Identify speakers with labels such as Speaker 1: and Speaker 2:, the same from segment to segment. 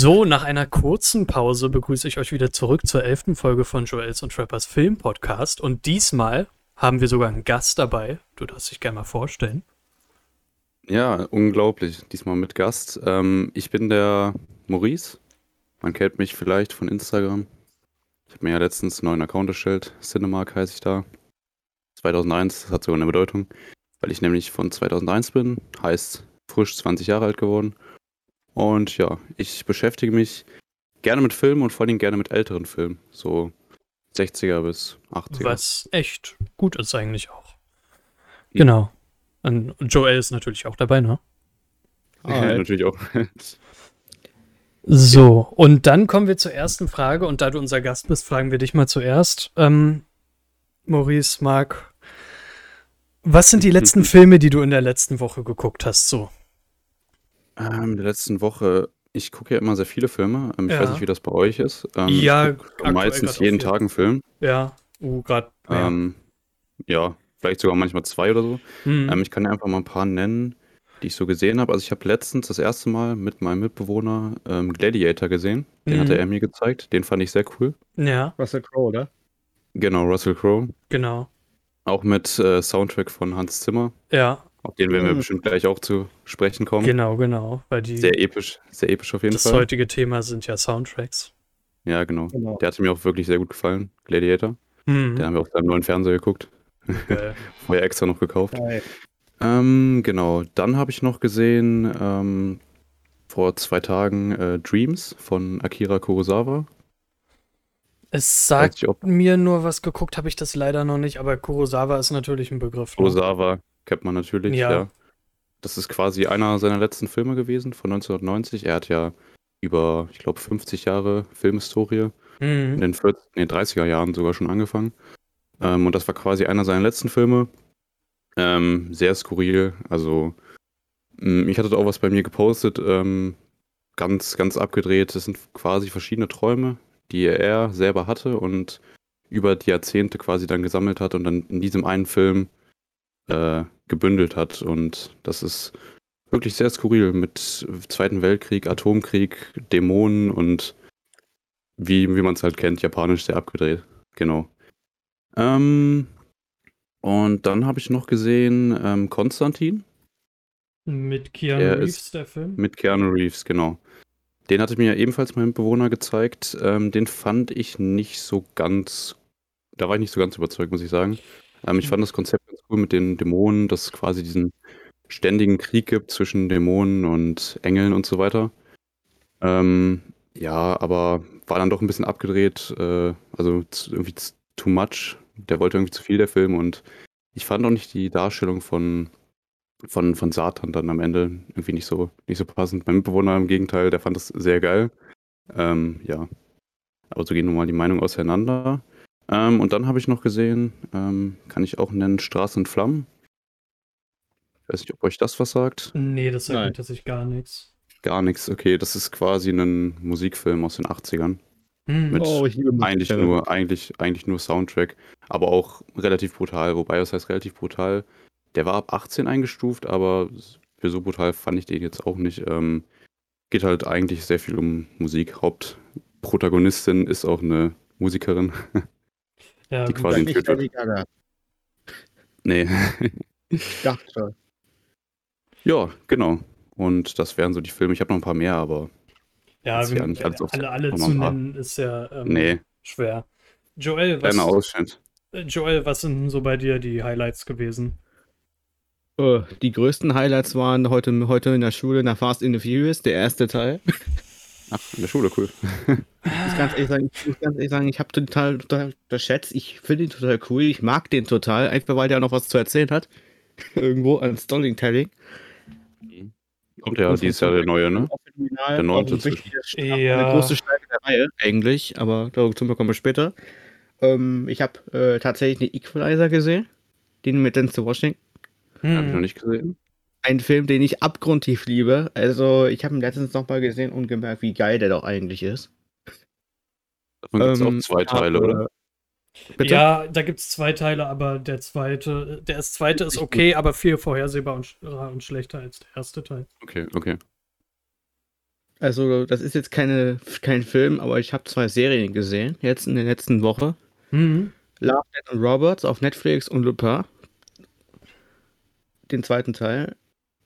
Speaker 1: So, nach einer kurzen Pause begrüße ich euch wieder zurück zur elften Folge von Joels und Trappers Film Podcast. Und diesmal haben wir sogar einen Gast dabei. Du darfst dich gerne mal vorstellen.
Speaker 2: Ja, unglaublich. Diesmal mit Gast. Ähm, ich bin der Maurice. Man kennt mich vielleicht von Instagram. Ich habe mir ja letztens einen neuen Account erstellt. Cinemark heiße ich da. 2001, das hat sogar eine Bedeutung. Weil ich nämlich von 2001 bin. Heißt frisch 20 Jahre alt geworden. Und ja, ich beschäftige mich gerne mit Filmen und vor allem gerne mit älteren Filmen. So 60er bis 80er.
Speaker 1: Was echt gut ist eigentlich auch. Ja. Genau. Und Joel ist natürlich auch dabei, ne?
Speaker 2: Ah, ja, natürlich auch.
Speaker 1: so, und dann kommen wir zur ersten Frage. Und da du unser Gast bist, fragen wir dich mal zuerst. Ähm, Maurice, Marc, was sind die letzten Filme, die du in der letzten Woche geguckt hast? So.
Speaker 2: Ähm, in der letzten Woche, ich gucke ja immer sehr viele Filme. Ähm, ich
Speaker 1: Ja.
Speaker 2: weiß nicht, wie das bei euch ist. Ähm,
Speaker 1: Ja,
Speaker 2: meistens jeden. Tag einen Film.
Speaker 1: Ja, uh, gerade.
Speaker 2: Ähm, ja, vielleicht sogar manchmal zwei oder so.
Speaker 1: hm.
Speaker 2: Ähm, ich kann ja einfach mal ein paar nennen, die ich so gesehen habe. Also ich habe letztens das erste Mal mit meinem Mitbewohner ähm, Gladiator gesehen. Den
Speaker 1: Mhm.
Speaker 2: hatte er mir gezeigt. Den fand ich sehr cool.
Speaker 1: ja,
Speaker 3: Russell Crowe, oder?
Speaker 2: Genau, Russell Crowe.
Speaker 1: genau.
Speaker 2: Auch mit äh, Soundtrack von Hans Zimmer.
Speaker 1: Ja,
Speaker 2: Auf den werden wir
Speaker 3: Mhm.
Speaker 2: bestimmt gleich auch zu sprechen kommen.
Speaker 1: genau, genau. Weil die,
Speaker 2: Sehr episch, sehr episch auf jeden
Speaker 1: das
Speaker 2: Fall.
Speaker 1: heutige Thema sind ja Soundtracks.
Speaker 2: Ja, genau.
Speaker 3: Genau.
Speaker 2: Der hatte mir auch wirklich sehr gut gefallen. Gladiator.
Speaker 1: Hm.
Speaker 2: Den haben wir auf seinem neuen Fernseher geguckt.
Speaker 1: Geil.
Speaker 2: Vorher extra noch gekauft. Ähm, genau. Dann habe ich noch gesehen, ähm, vor zwei Tagen äh, Dreams von Akira Kurosawa.
Speaker 1: Es sagt
Speaker 2: ob
Speaker 1: mir nur was geguckt, habe ich das leider noch nicht, aber Kurosawa ist natürlich ein Begriff. Ne?
Speaker 2: Kurosawa kennt man natürlich,
Speaker 1: Ja.
Speaker 2: ja. Das ist quasi einer seiner letzten Filme gewesen von 1990. Er hat ja über, ich glaube, 50 Jahre Filmhistorie in
Speaker 1: Mhm.
Speaker 2: den 40, nee, 30er Jahren sogar schon angefangen. Ähm, und das war quasi einer seiner letzten Filme. Ähm, sehr skurril. Also, mh, ich hatte da auch was bei mir gepostet. Ähm, ganz, ganz abgedreht. Das sind quasi verschiedene Träume, die er selber hatte und über die Jahrzehnte quasi dann gesammelt hat und dann in diesem einen Film äh, gebündelt hat. Und das ist wirklich sehr skurril mit Zweiten Weltkrieg, Atomkrieg, Dämonen und wie, wie man es halt kennt, japanisch sehr abgedreht. Genau. Ähm, und dann habe ich noch gesehen ähm, Konstantin
Speaker 1: Mit Keanu
Speaker 2: Der
Speaker 1: Reeves,
Speaker 2: ist
Speaker 1: der Film.
Speaker 2: mit Keanu Reeves, genau. Den hatte mir ebenfalls mein Bewohner gezeigt. Ähm, den fand ich nicht so ganz, da war ich nicht so ganz überzeugt, muss ich sagen. Ähm, ich fand das Konzept ganz cool mit den Dämonen, dass es quasi diesen ständigen Krieg gibt zwischen Dämonen und Engeln und so weiter. Ähm, ja, aber war dann doch ein bisschen abgedreht, äh, also irgendwie too much. Der wollte irgendwie zu viel, der Film, und ich fand auch nicht die Darstellung von, von, von Satan dann am Ende irgendwie nicht so, nicht so passend. Mein Mitbewohner im Gegenteil, der fand das sehr geil. Ähm, ja. Aber so gehen nun mal die Meinungen auseinander. Ähm, und dann habe ich noch gesehen, ähm, kann ich auch nennen, Straße und Flammen. Ich weiß nicht, ob euch das was sagt.
Speaker 1: Nee, das sagt mir tatsächlich gar nichts.
Speaker 2: Gar nichts. Okay, das ist quasi ein Musikfilm aus den 80ern.
Speaker 1: Hm.
Speaker 2: Mit
Speaker 3: Oh, ich liebe
Speaker 2: eigentlich nur, eigentlich, eigentlich nur Soundtrack, aber auch relativ brutal. Wobei, was heißt relativ brutal? Der war ab 18 eingestuft, aber für so brutal fand ich den jetzt auch nicht. Ähm, geht halt eigentlich sehr viel um Musik. Hauptprotagonistin ist auch eine Musikerin.
Speaker 1: ja,
Speaker 2: die quasi-
Speaker 3: Nicht Lady Gaga.
Speaker 2: nee.
Speaker 3: Ich dachte schon.
Speaker 2: ja, genau. Und das wären so die Filme. Ich habe noch ein paar mehr, aber
Speaker 1: ja,
Speaker 2: das
Speaker 1: wir,
Speaker 2: wär nicht alles
Speaker 1: alle, alle zu nennen ist ja ähm,
Speaker 2: nee,
Speaker 1: schwer. Joel, was,
Speaker 2: kleiner Ausschnitt.
Speaker 1: äh, Joel, was sind denn so bei dir die Highlights gewesen?
Speaker 3: Oh, die größten Highlights waren heute, heute in der Schule nach Fast in the Furious, der erste Teil.
Speaker 2: Ach, in der Schule, cool.
Speaker 3: Ich muss ganz ehrlich sagen, ich, muss ganz ehrlich sagen, ich habe total, total unterschätzt. Ich finde ihn total cool. Ich mag den total, einfach weil der noch was zu erzählen hat. Irgendwo an Storytelling.
Speaker 2: Kommt ja dieses Jahr der neue, ne? Der neunte
Speaker 3: Also
Speaker 1: Ja.
Speaker 3: Eine große Steige der Reihe, eigentlich, aber dazu kommen wir später. Ähm, ich habe äh, tatsächlich eine Equalizer gesehen, den mit Denzel Washington.
Speaker 1: Hm.
Speaker 2: Habe ich noch nicht gesehen.
Speaker 3: Ein Film, den ich abgrundtief liebe. Also, ich habe ihn letztens nochmal gesehen und gemerkt, wie geil der doch eigentlich ist.
Speaker 2: Davon gibt es
Speaker 3: Ähm,
Speaker 2: auch zwei
Speaker 3: ich hab,
Speaker 2: Teile, oder?
Speaker 3: äh, Bitte?
Speaker 1: Ja, da gibt es zwei Teile, aber der zweite, der ist- zweite ist okay, aber viel vorhersehbar und, sch- und schlechter als der erste Teil.
Speaker 2: Okay, okay.
Speaker 3: Also, das ist jetzt keine, kein Film, aber ich habe zwei Serien gesehen, jetzt in der letzten Woche.
Speaker 1: Mhm.
Speaker 3: Love, Death and Roberts auf Netflix und Lupin. Den zweiten Teil.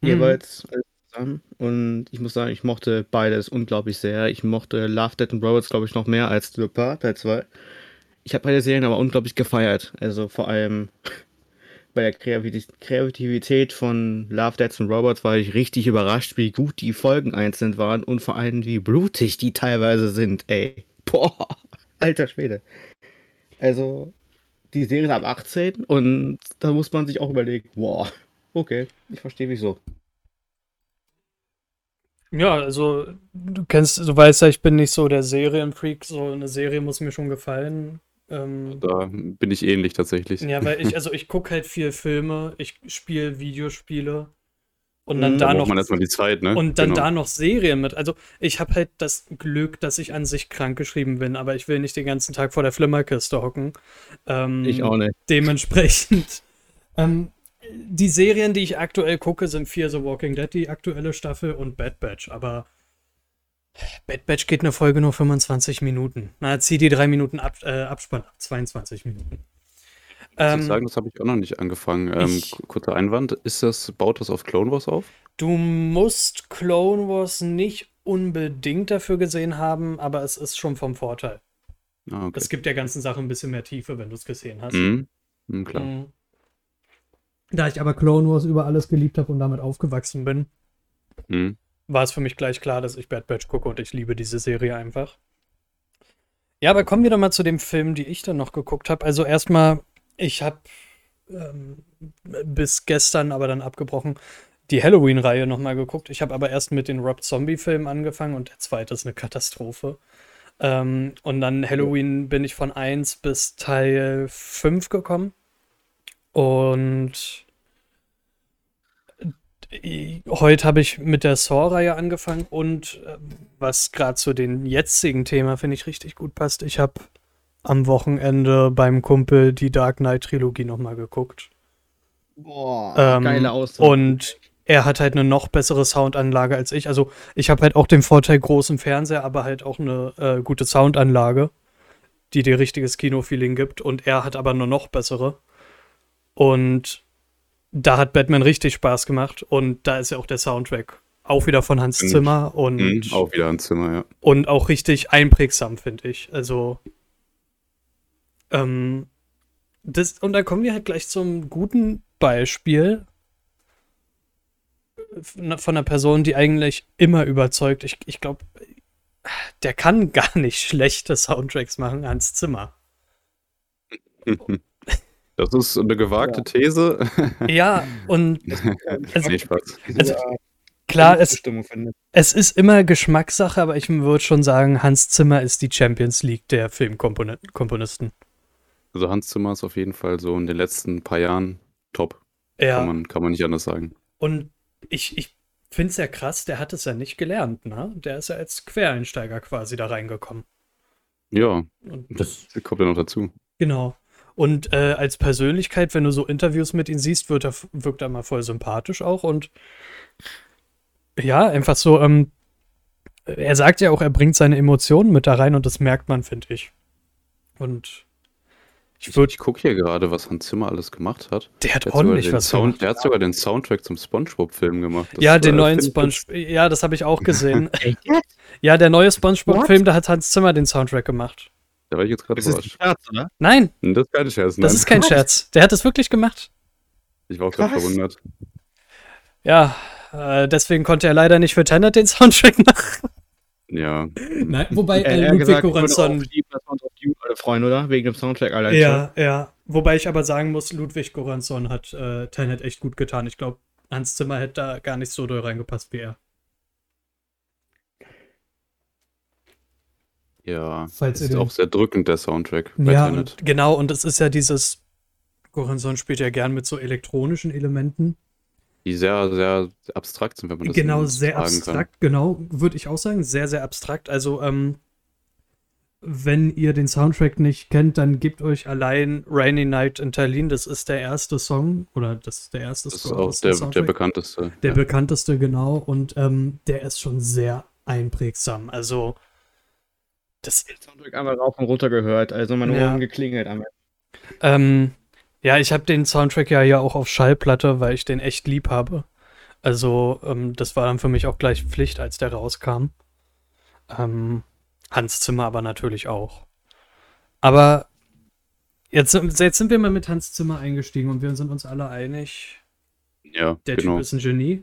Speaker 1: Mhm.
Speaker 3: Jeweils alles zusammen. Und ich muss sagen, ich mochte beides unglaublich sehr. Ich mochte Love, Death and Roberts, glaube ich, noch mehr als Lupin, Teil 2. Ich habe beide Serien aber unglaublich gefeiert. Also vor allem bei der Kreativität- von Love, Death and Robots war ich richtig überrascht, wie gut die Folgen einzeln waren und vor allem wie blutig die teilweise sind, ey. Boah, alter Schwede. Also, die Serie ist ab 18 und da muss man sich auch überlegen, boah, okay, ich verstehe wieso.
Speaker 1: Ja, also du kennst, du weißt ja, ich bin nicht so der Serienfreak, so eine Serie muss mir schon gefallen. Ähm,
Speaker 2: Da bin ich ähnlich tatsächlich.
Speaker 1: ja, weil ich, also ich gucke halt viel Filme, ich spiele Videospiele und dann
Speaker 3: Mhm.
Speaker 1: da noch
Speaker 2: man erstmal die Zeit, ne?
Speaker 1: und dann
Speaker 2: Genau.
Speaker 1: da noch Serien mit. Also ich habe halt das Glück, dass ich an sich krankgeschrieben bin, aber ich will nicht den ganzen Tag vor der Flimmerkiste hocken. Ähm,
Speaker 3: Ich auch nicht.
Speaker 1: Dementsprechend. ähm, die Serien, die ich aktuell gucke, sind Fear the Walking Dead, die aktuelle Staffel und Bad Batch, aber Bad Batch geht eine Folge nur 25 Minuten. Na, zieh die drei Minuten ab, äh, Abspann ab, 22 Minuten.
Speaker 2: Muss
Speaker 1: Ähm,
Speaker 2: ich sagen, das habe ich auch noch nicht angefangen. Ähm,
Speaker 1: ich-
Speaker 2: kurzer Einwand, ist das, baut das auf Clone Wars auf?
Speaker 1: Du musst Clone Wars nicht unbedingt dafür gesehen haben, aber es ist schon vom Vorteil.
Speaker 2: Ah, okay.
Speaker 1: Es gibt der ganzen Sache ein bisschen mehr Tiefe, wenn du es gesehen hast.
Speaker 2: Mhm. Mhm, klar.
Speaker 1: Mhm. Da ich aber Clone Wars über alles geliebt habe und damit aufgewachsen bin,
Speaker 2: Mhm.
Speaker 1: war es für mich gleich klar, dass ich Bad Batch gucke und ich liebe diese Serie einfach. Ja, aber kommen wir doch mal zu dem Film, die ich dann noch geguckt habe. Also erstmal, ich habe ähm, bis gestern, aber dann abgebrochen, die Halloween-Reihe nochmal geguckt. Ich habe aber erst mit den Rob Zombie-Filmen angefangen und der zweite ist eine Katastrophe. Ähm, und dann Halloween bin ich von 1 bis Teil 5 gekommen. Und äh, heute habe ich mit der Saw-Reihe angefangen und äh, was gerade zu dem jetzigen Thema, finde ich, richtig gut passt. Ich habe am Wochenende beim Kumpel die Dark Knight-Trilogie nochmal geguckt.
Speaker 3: Boah,
Speaker 1: Ähm,
Speaker 3: geile Ausdruck.
Speaker 1: Und er hat halt eine noch bessere Soundanlage als ich. Also ich habe halt auch den Vorteil großen Fernseher, aber halt auch eine äh, gute Soundanlage, die dir richtiges Kino-Feeling gibt. Und er hat aber eine noch bessere. Und da hat Batman richtig Spaß gemacht. Und da ist ja auch der Soundtrack auch wieder von Hans. Zimmer und,
Speaker 2: Mhm. Auch wieder ein Zimmer, ja.
Speaker 1: und auch richtig einprägsam, finde ich. Also ähm, das, und dann kommen wir halt gleich zum guten Beispiel von von einer Person, die eigentlich immer überzeugt. Ich, ich glaube, der kann gar nicht schlechte Soundtracks machen, Hans Zimmer.
Speaker 2: Das ist eine gewagte These.
Speaker 1: Ja, und also,
Speaker 2: nee, Spaß.
Speaker 1: also klar, es, es ist immer Geschmackssache, aber ich würde schon sagen, Hans Zimmer ist die Champions League der Filmkomponisten.
Speaker 2: Also Hans Zimmer ist auf jeden Fall so in den letzten paar Jahren top.
Speaker 1: Ja.
Speaker 2: Kann, man, kann man nicht anders sagen.
Speaker 1: Und ich, ich finde es ja krass, der hat es ja nicht gelernt, ne? Der ist ja als Quereinsteiger quasi da reingekommen.
Speaker 2: Ja,
Speaker 1: Und
Speaker 2: das kommt ja noch dazu.
Speaker 1: Genau. Und äh, als Persönlichkeit, wenn du so Interviews mit ihm siehst, wird er, wirkt er mal voll sympathisch auch. Und ja, einfach so, ähm, er sagt ja auch, er bringt seine Emotionen mit da rein und das merkt man, finde ich. Und ich
Speaker 2: Ich, ich gucke hier gerade, was Hans Zimmer alles gemacht hat.
Speaker 1: der hat
Speaker 2: Der hat, sogar
Speaker 1: ordentlich
Speaker 2: den
Speaker 1: was
Speaker 2: Sound,
Speaker 1: gemacht.
Speaker 2: der hat sogar den Soundtrack zum Spongebob-Film gemacht. Das,
Speaker 1: Ja, den
Speaker 2: äh,
Speaker 1: neuen
Speaker 2: find ich
Speaker 1: Sponge, ja, das habe ich auch gesehen. Ja, der neue SpongeBob-Film, da hat Hans Zimmer den Soundtrack gemacht.
Speaker 2: Da war ich jetzt gerade
Speaker 3: Das ist ein
Speaker 2: überrascht.
Speaker 3: Scherz, oder?
Speaker 1: Nein,
Speaker 2: Hm, Das ist keine Scherz, nein.
Speaker 1: das ist kein Scherz. Der hat es wirklich gemacht.
Speaker 2: Ich war auch gerade verwundert.
Speaker 1: Ja, äh, deswegen konnte er leider nicht für Tenet den Soundtrack machen.
Speaker 2: Ja,
Speaker 1: Nein, wobei äh, Ludwig
Speaker 3: gesagt, ich auf die alle freuen, oder? Wegen dem Soundtrack allein.
Speaker 1: Ja, ja. Wobei ich aber sagen muss, Ludwig Göransson hat äh, Tenet echt gut getan. Ich glaube, Hans Zimmer hätte da gar nicht so doll reingepasst wie er.
Speaker 2: Ja.
Speaker 1: Falls
Speaker 2: ist auch sehr drückend, der Soundtrack
Speaker 1: Ja, und, genau. Und es ist ja dieses. Göransson spielt ja gern mit so elektronischen Elementen.
Speaker 2: Die sehr, sehr abstrakt sind, wenn man das
Speaker 1: genau, sehr abstrakt, genau, würde ich auch sagen. Sehr, sehr abstrakt. Also, ähm, wenn ihr den Soundtrack nicht kennt, dann gebt euch allein Rainy Night in Tallinn. Das ist der erste Song oder das ist der erste
Speaker 2: kann. Das ist auch der, der bekannteste.
Speaker 1: Der
Speaker 2: ja.
Speaker 1: bekannteste, genau. Und ähm, der ist schon sehr einprägsam. Also, das,
Speaker 3: Den Soundtrack einmal rauf und runter gehört, also meine
Speaker 1: Ja.
Speaker 3: Ohren geklingelt. einmal.
Speaker 1: ähm, ja, ich habe den Soundtrack ja hier auch auf Schallplatte, weil ich den echt lieb habe. Also, ähm, das war dann für mich auch gleich Pflicht, als der rauskam. Ähm, Hans Zimmer aber natürlich auch. Aber jetzt, jetzt sind wir mal mit Hans Zimmer eingestiegen und wir sind uns alle einig,
Speaker 2: Ja,
Speaker 1: der
Speaker 2: genau.
Speaker 1: Typ ist ein Genie.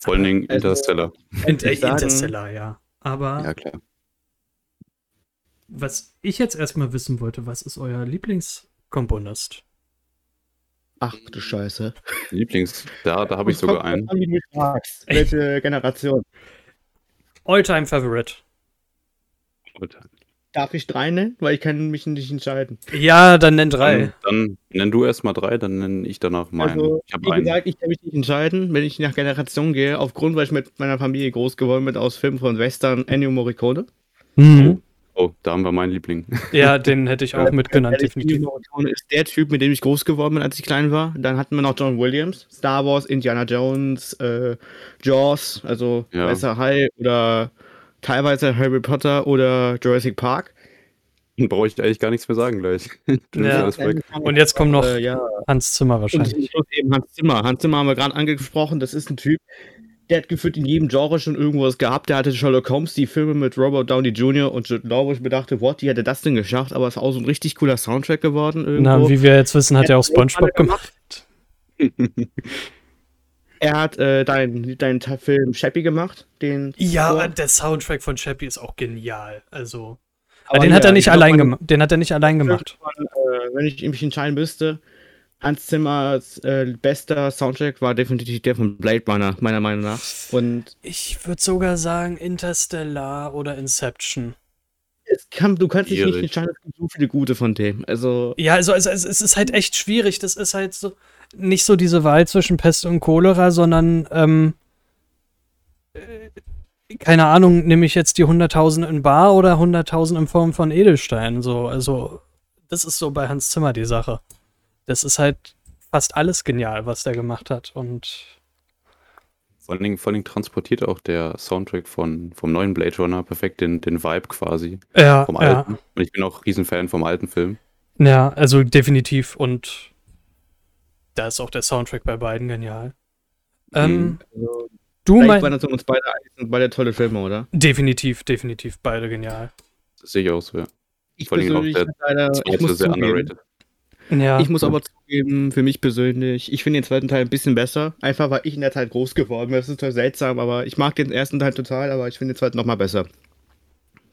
Speaker 2: Vor allen Dingen
Speaker 3: Also-
Speaker 2: Interstellar.
Speaker 3: Ich sagen-
Speaker 1: Interstellar, ja. Aber
Speaker 2: Ja, klar.
Speaker 1: Was ich jetzt erstmal wissen wollte, was ist euer Lieblingskomponist?
Speaker 3: Ach du Scheiße.
Speaker 2: Lieblings, da, da habe ich sogar einen.
Speaker 3: fragst. Welche Generation?
Speaker 1: All-Time Favorite.
Speaker 3: Darf ich drei nennen? Weil ich kann mich nicht entscheiden.
Speaker 1: Ja, dann nenn drei.
Speaker 2: Dann, dann nenn du erst mal drei, dann nenne ich danach meinen.
Speaker 3: Also,
Speaker 2: ich habe
Speaker 3: wie
Speaker 2: einen.
Speaker 3: gesagt, ich kann mich nicht entscheiden, wenn ich nach Generation gehe, aufgrund, weil ich mit meiner Familie groß geworden bin aus Filmen von Western, Ennio Morricone.
Speaker 1: Mhm.
Speaker 2: Oh, da haben wir meinen Liebling.
Speaker 1: Ja, den hätte ich auch mitgenannt,
Speaker 3: Ehrlich,
Speaker 1: definitiv.
Speaker 3: Ist der Typ, mit dem ich groß geworden bin, als ich klein war. Dann hatten wir noch John Williams, Star Wars, Indiana Jones, äh, Jaws, also
Speaker 2: Ja.
Speaker 3: Weißer Hai oder teilweise Harry Potter oder Jurassic Park.
Speaker 2: Dann brauche ich eigentlich gar nichts mehr sagen gleich.
Speaker 1: Ja. Und jetzt kommt noch
Speaker 3: Äh, ja.
Speaker 1: Hans Zimmer wahrscheinlich.
Speaker 3: Hans Zimmer. Hans Zimmer haben wir gerade angesprochen. Das ist ein Typ, der hat gefühlt in jedem Genre schon irgendwas gehabt. Der hatte Sherlock Holmes, die Filme mit Robert Downey Jr. und Jude Law, wo ich mir dachte, what, wie hat er das denn geschafft? Aber es ist auch so ein richtig cooler Soundtrack geworden. Irgendwo.
Speaker 1: Na, wie wir jetzt wissen, hat er auch
Speaker 3: Er hat
Speaker 1: Spongebob gemacht.
Speaker 3: er hat äh, deinen dein Film Chappie gemacht. Den
Speaker 1: Ja,
Speaker 3: Score.
Speaker 1: der Soundtrack von Chappie ist auch genial. Also,
Speaker 3: Aber
Speaker 1: den hat
Speaker 3: ja,
Speaker 1: er nicht allein. Den hat er nicht allein gemacht.
Speaker 3: Äh, wenn ich mich entscheiden müsste, Hans Zimmers äh, bester Soundtrack war definitiv der von Blade Runner, meiner Meinung nach. Und
Speaker 1: Ich würde sogar sagen Interstellar oder Inception.
Speaker 3: es kann, du kannst dich nicht entscheiden, es gibt so viele gute von dem. Also,
Speaker 1: Ja, also, also es, es ist halt echt schwierig. Das ist halt so nicht so diese Wahl zwischen Pest und Cholera, sondern ähm, äh, keine Ahnung, nehme ich jetzt die 100.000 in Bar oder 100.000 in Form von Edelstein. So, also das ist so bei Hans Zimmer die Sache. Das ist halt fast alles genial, was der gemacht hat. Und
Speaker 2: Vor allen, Dingen, vor allen Dingen transportiert auch der Soundtrack von, vom neuen Blade Runner perfekt den, den Vibe quasi
Speaker 1: ja,
Speaker 2: vom
Speaker 1: ja,
Speaker 2: alten. Und ich bin auch Riesenfan vom alten Film.
Speaker 1: ja, also definitiv. Und da ist auch der Soundtrack bei beiden genial. Ähm,
Speaker 3: also
Speaker 1: du
Speaker 3: vielleicht
Speaker 1: mein,
Speaker 3: waren das uns beide, sind beide tolle Filme, oder?
Speaker 1: definitiv, definitiv beide genial.
Speaker 2: Das sehe ich auch so, ja.
Speaker 3: Ich
Speaker 2: Vor allem auch der
Speaker 3: bin leider, ich muss
Speaker 2: sehr
Speaker 3: zugeben,
Speaker 2: underrated.
Speaker 1: Ja.
Speaker 3: Ich muss aber zugeben, für mich persönlich, ich finde den zweiten Teil ein bisschen besser. Einfach weil ich in der Zeit groß geworden bin. Das ist total seltsam, aber ich mag den ersten Teil total, aber ich finde den zweiten nochmal besser.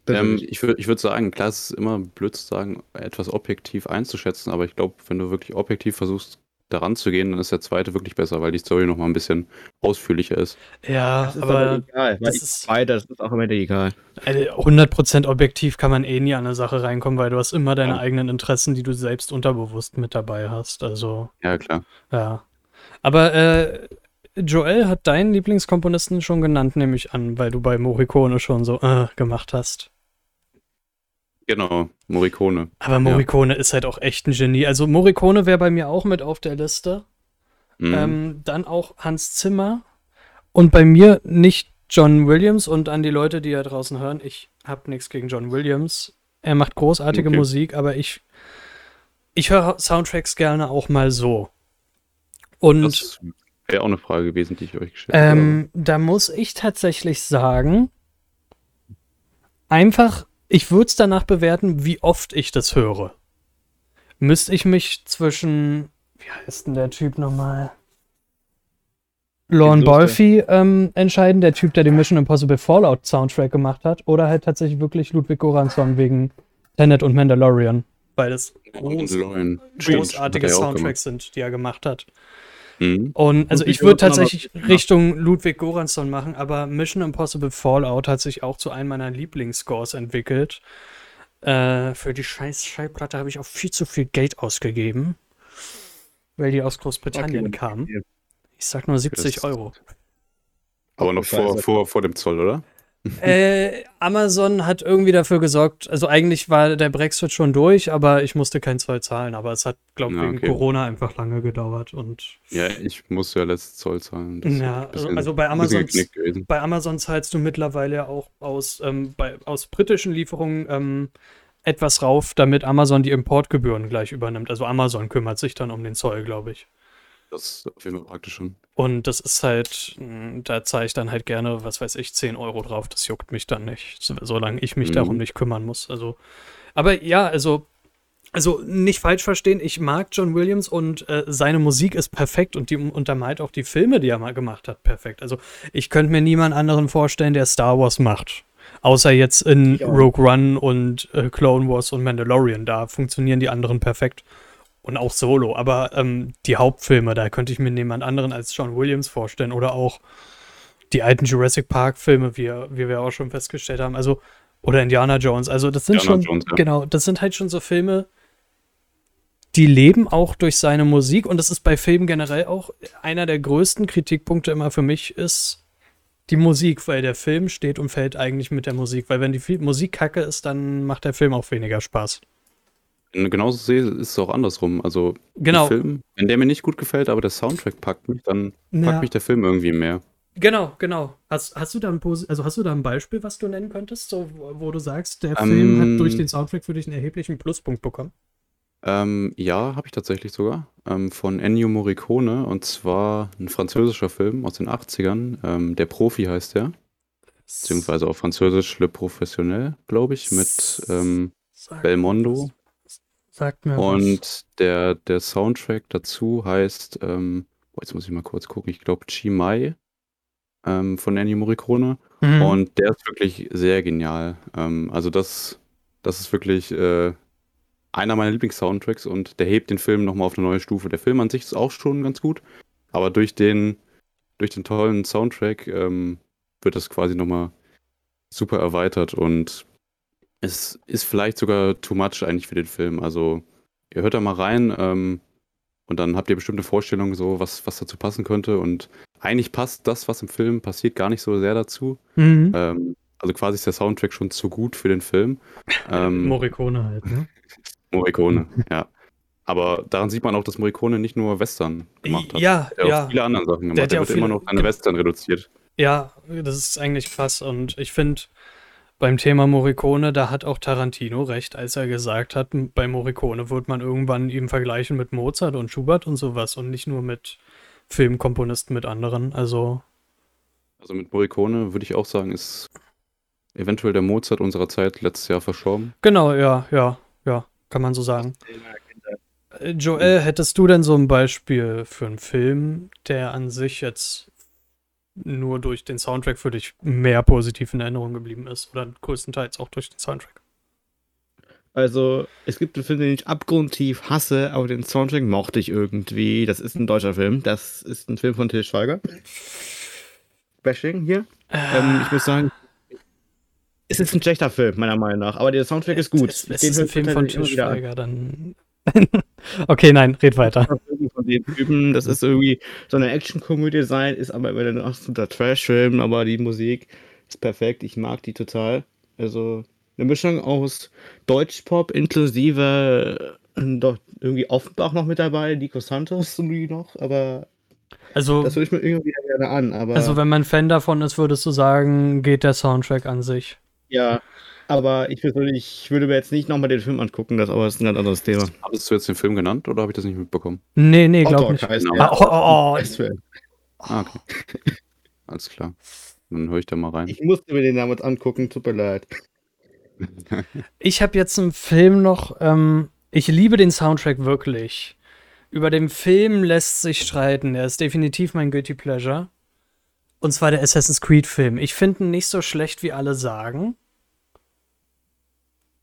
Speaker 2: Ähm, ich würde ich würd sagen, klar, es ist immer blöd zu sagen, etwas objektiv einzuschätzen, aber ich glaube, wenn du wirklich objektiv versuchst, daran zu gehen, dann ist der zweite wirklich besser, weil die Story nochmal ein bisschen ausführlicher ist.
Speaker 1: ja,
Speaker 3: das ist
Speaker 1: aber
Speaker 3: egal. Weil
Speaker 1: das ist-
Speaker 3: beide, das ist auch am Ende egal.
Speaker 1: äh, 100% objektiv kann man eh nie an eine Sache reinkommen, weil du hast immer deine
Speaker 2: Ja.
Speaker 1: eigenen Interessen, die du selbst unterbewusst mit dabei hast. Also,
Speaker 2: Ja, klar.
Speaker 1: ja. Aber äh, Joel hat deinen Lieblingskomponisten schon genannt, nehme ich an, weil du bei Morricone schon so äh, gemacht hast.
Speaker 2: Genau, Morricone.
Speaker 1: Aber Morricone ist halt auch echt ein Genie. Also Morricone wäre bei mir auch mit auf der Liste.
Speaker 2: Mhm.
Speaker 1: Ähm, dann auch Hans Zimmer. Und bei mir nicht John Williams. Und an die Leute, die da draußen hören, ich habe nichts gegen John Williams. Er macht großartige
Speaker 2: Okay.
Speaker 1: Musik, aber ich, ich höre Soundtracks gerne auch mal so. Und
Speaker 2: das wäre auch eine Frage gewesen, die ich euch gestellt habe.
Speaker 1: ähm, da muss ich tatsächlich sagen, einfach, ich würde es danach bewerten, wie oft ich das höre. Müsste ich mich zwischen, wie heißt denn der Typ nochmal? Lorne Balfi ähm, entscheiden, der Typ, der den Mission Impossible Fallout Soundtrack gemacht hat, oder halt tatsächlich wirklich Ludwig Goransson wegen Tenet und Mandalorian. Beides groß,
Speaker 2: Mandalorian. Stimmt,
Speaker 1: großartige
Speaker 2: hat ja auch
Speaker 1: Soundtracks sind, die er gemacht hat.
Speaker 2: Mhm.
Speaker 1: Und also
Speaker 3: Ludwig
Speaker 1: ich würde tatsächlich
Speaker 3: aber-
Speaker 1: Richtung Ludwig Goransson machen, aber Mission Impossible Fallout hat sich auch zu einem meiner Lieblingsscores entwickelt. Äh, für die scheiß Schallplatte habe ich auch viel zu viel Geld ausgegeben, weil die aus Großbritannien
Speaker 3: Okay.
Speaker 1: kam. Ich sag nur 70
Speaker 2: Das-
Speaker 1: Euro.
Speaker 2: Aber noch vor,
Speaker 3: Scheiße.
Speaker 2: vor, vor dem Zoll, oder?
Speaker 1: Äh, Amazon hat irgendwie dafür gesorgt, also eigentlich war der Brexit schon durch, aber ich musste kein Zoll zahlen, aber es hat, glaube ich,
Speaker 2: Ja,
Speaker 1: wegen
Speaker 2: okay.
Speaker 1: Corona einfach lange gedauert und
Speaker 2: Ja, ich musste ja letztes Zoll zahlen. Das
Speaker 1: ja,
Speaker 2: bisschen-
Speaker 1: also bei Amazon bei Amazon zahlst du mittlerweile ja auch aus, ähm, bei, aus britischen Lieferungen ähm, etwas rauf, damit Amazon die Importgebühren gleich übernimmt. Also Amazon kümmert sich dann um den Zoll, glaube ich.
Speaker 2: Das ist auf jeden Fall praktisch schon.
Speaker 1: Und das ist halt, mh, da zahle ich dann halt gerne, was weiß ich, 10 Euro drauf. Das juckt mich dann nicht, so, solange ich mich
Speaker 2: Mhm.
Speaker 1: darum nicht kümmern muss. Also, aber ja, also, also nicht falsch verstehen, ich mag John Williams und äh, seine Musik ist perfekt und die untermalt auch die Filme, die er mal gemacht hat, perfekt. Also ich könnte mir niemand anderen vorstellen, der Star Wars macht. Außer jetzt in. Rogue One und äh, Clone Wars und Mandalorian. Da funktionieren die anderen perfekt. Und auch Solo. Aber ähm, die Hauptfilme, da könnte ich mir niemand anderen als John Williams vorstellen. Oder auch die alten Jurassic Park-Filme, wie, wie wir auch schon festgestellt haben. Also, oder Indiana Jones. Also, das sind
Speaker 2: Indiana
Speaker 1: schon,
Speaker 2: Jones, ja.
Speaker 1: genau, das sind halt schon so Filme, die leben auch durch seine Musik. Und das ist bei Filmen generell auch einer der größten Kritikpunkte immer für mich ist die Musik, weil der Film steht und fällt eigentlich mit der Musik. Weil wenn die Musik kacke ist, dann macht der Film auch weniger Spaß.
Speaker 2: Wenn du genauso sehe, ist es auch andersrum. Also,
Speaker 1: Genau.
Speaker 2: ein Film, wenn der mir nicht gut gefällt, aber der Soundtrack packt mich, dann packt
Speaker 1: Ja.
Speaker 2: mich der Film irgendwie mehr.
Speaker 1: Genau, genau. Hast, hast du da ein also hast du da ein Beispiel, was du nennen könntest, so, wo du sagst, der
Speaker 2: Ähm,
Speaker 1: Film hat durch den Soundtrack für dich einen erheblichen Pluspunkt bekommen?
Speaker 2: Ähm, ja, habe ich tatsächlich sogar. Ähm, von Ennio Morricone. Und zwar ein französischer Film aus den 80ern. Ähm, der Profi heißt der. Beziehungsweise auf Französisch Le Professionnel, glaube ich, mit ähm, Belmondo.
Speaker 1: Sagt mir was.
Speaker 2: Und der, der Soundtrack dazu heißt, ähm, boah, jetzt muss ich mal kurz gucken, ich glaube Chimay ähm, von Ennio Morricone.
Speaker 1: Mhm.
Speaker 2: Und der ist wirklich sehr genial. Ähm, also das, das ist wirklich äh, einer meiner Lieblings-Soundtracks und der hebt den Film nochmal auf eine neue Stufe. Der Film an sich ist auch schon ganz gut, aber durch den, durch den tollen Soundtrack ähm, wird das quasi nochmal super erweitert und es ist vielleicht sogar too much eigentlich für den Film. Also ihr hört da mal rein ähm, und dann habt ihr bestimmt eine Vorstellung, so was, was dazu passen könnte und eigentlich passt das, was im Film passiert, gar nicht so sehr dazu.
Speaker 1: Mhm.
Speaker 2: Ähm, also quasi ist der Soundtrack schon zu gut für den Film. Ähm,
Speaker 1: Morricone halt, ne?
Speaker 2: Morricone, ja. Aber daran sieht man auch, dass Morricone nicht nur Western gemacht hat.
Speaker 1: Ja,
Speaker 2: Er hat
Speaker 1: ja.
Speaker 2: auch viele andere Sachen
Speaker 1: Der
Speaker 2: gemacht.
Speaker 1: hat ja
Speaker 2: Er
Speaker 1: auch
Speaker 2: wird immer
Speaker 1: viele-
Speaker 2: noch seine Western reduziert.
Speaker 1: Ja, das ist eigentlich krass. Und ich finde, beim Thema Morricone, da hat auch Tarantino recht, als er gesagt hat, bei Morricone wird man irgendwann ihm vergleichen mit Mozart und Schubert und sowas und nicht nur mit Filmkomponisten mit anderen. Also,
Speaker 2: Also mit Morricone würde ich auch sagen, ist eventuell der Mozart unserer Zeit letztes Jahr verstorben.
Speaker 1: genau, ja, ja, ja, kann man so sagen. Äh, Joel, hättest du denn so ein Beispiel für einen Film, der an sich jetzt nur durch den Soundtrack für dich mehr positiv in Erinnerung geblieben ist? Oder größtenteils auch durch den Soundtrack?
Speaker 3: Also, es gibt einen Film, den ich abgrundtief hasse, aber den Soundtrack mochte ich irgendwie. Das ist ein deutscher Film. Das ist ein Film von Til Schweiger. Bashing hier. Ähm, ich muss sagen, es ist ein schlechter Film, meiner Meinung nach. Aber der Soundtrack ist gut.
Speaker 1: Es, es
Speaker 3: Den
Speaker 1: ist ein Film von
Speaker 3: immer
Speaker 1: Til
Speaker 3: wieder an.
Speaker 1: Schweiger, dann. okay, nein, red weiter.
Speaker 3: von den Typen. Das ist irgendwie so eine Actionkomödie sein, ist aber immer ein absoluter Trash-Film, aber die Musik ist perfekt. Ich mag die total. Also eine Mischung aus Deutschpop inklusive äh, doch irgendwie Offenbach noch mit dabei, Nico Santos irgendwie noch, aber
Speaker 1: Also,
Speaker 3: das höre ich mir irgendwie gerne an. Aber
Speaker 1: also, wenn man Fan davon ist, würdest du sagen, geht der Soundtrack an sich.
Speaker 3: ja, aber ich, persönlich, ich würde mir jetzt nicht nochmal den Film angucken, das aber ist ein ganz anderes Thema.
Speaker 2: Hattest du jetzt den Film genannt oder habe ich das nicht mitbekommen?
Speaker 1: Nee, nee, glaub
Speaker 3: Hot
Speaker 1: nicht.
Speaker 2: Genau.
Speaker 1: Ah, oh, oh, oh.
Speaker 2: Ah, okay. Alles klar. Dann höre ich da mal rein.
Speaker 3: Ich musste mir den damals angucken, tut mir leid.
Speaker 1: Ich habe jetzt einen Film noch. Ähm, ich liebe den Soundtrack wirklich. Über den Film lässt sich streiten. Er ist definitiv mein Guilty Pleasure. Und zwar der Assassin's Creed-Film. Ich finde ihn nicht so schlecht, wie alle sagen.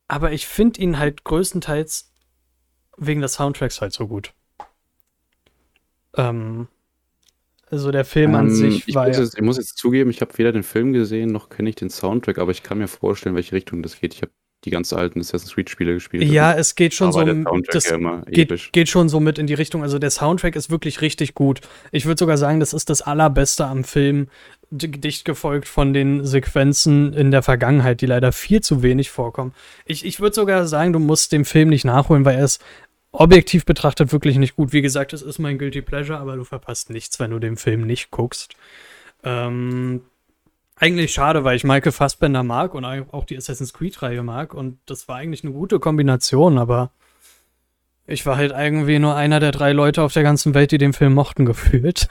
Speaker 1: Aber ich finde ihn halt größtenteils wegen des Soundtracks halt so gut. Ähm, also der Film an
Speaker 2: Ähm,
Speaker 1: sich
Speaker 2: ich,
Speaker 1: war
Speaker 2: muss jetzt, ich muss jetzt zugeben, ich habe weder den Film gesehen, noch kenne ich den Soundtrack, aber ich kann mir vorstellen, welche Richtung das geht. Ich habe die ganz alten Assassin's Creed-Spiele gespielt
Speaker 1: Ja, es geht schon
Speaker 2: Aber
Speaker 1: so. Das
Speaker 2: ja
Speaker 1: geht, geht schon so mit in die Richtung. Also der Soundtrack ist wirklich richtig gut. Ich würde sogar sagen, das ist das Allerbeste am Film, dicht gefolgt von den Sequenzen in der Vergangenheit, die leider viel zu wenig vorkommen. Ich, ich würde sogar sagen, du musst den Film nicht nachholen, weil er ist objektiv betrachtet wirklich nicht gut. Wie gesagt, es ist mein Guilty Pleasure, aber du verpasst nichts, wenn du den Film nicht guckst. Ähm, eigentlich schade, weil ich Michael Fassbender mag und auch die Assassin's Creed-Reihe mag und das war eigentlich eine gute Kombination, aber ich war halt irgendwie nur einer der drei Leute auf der ganzen Welt, die den Film mochten, gefühlt.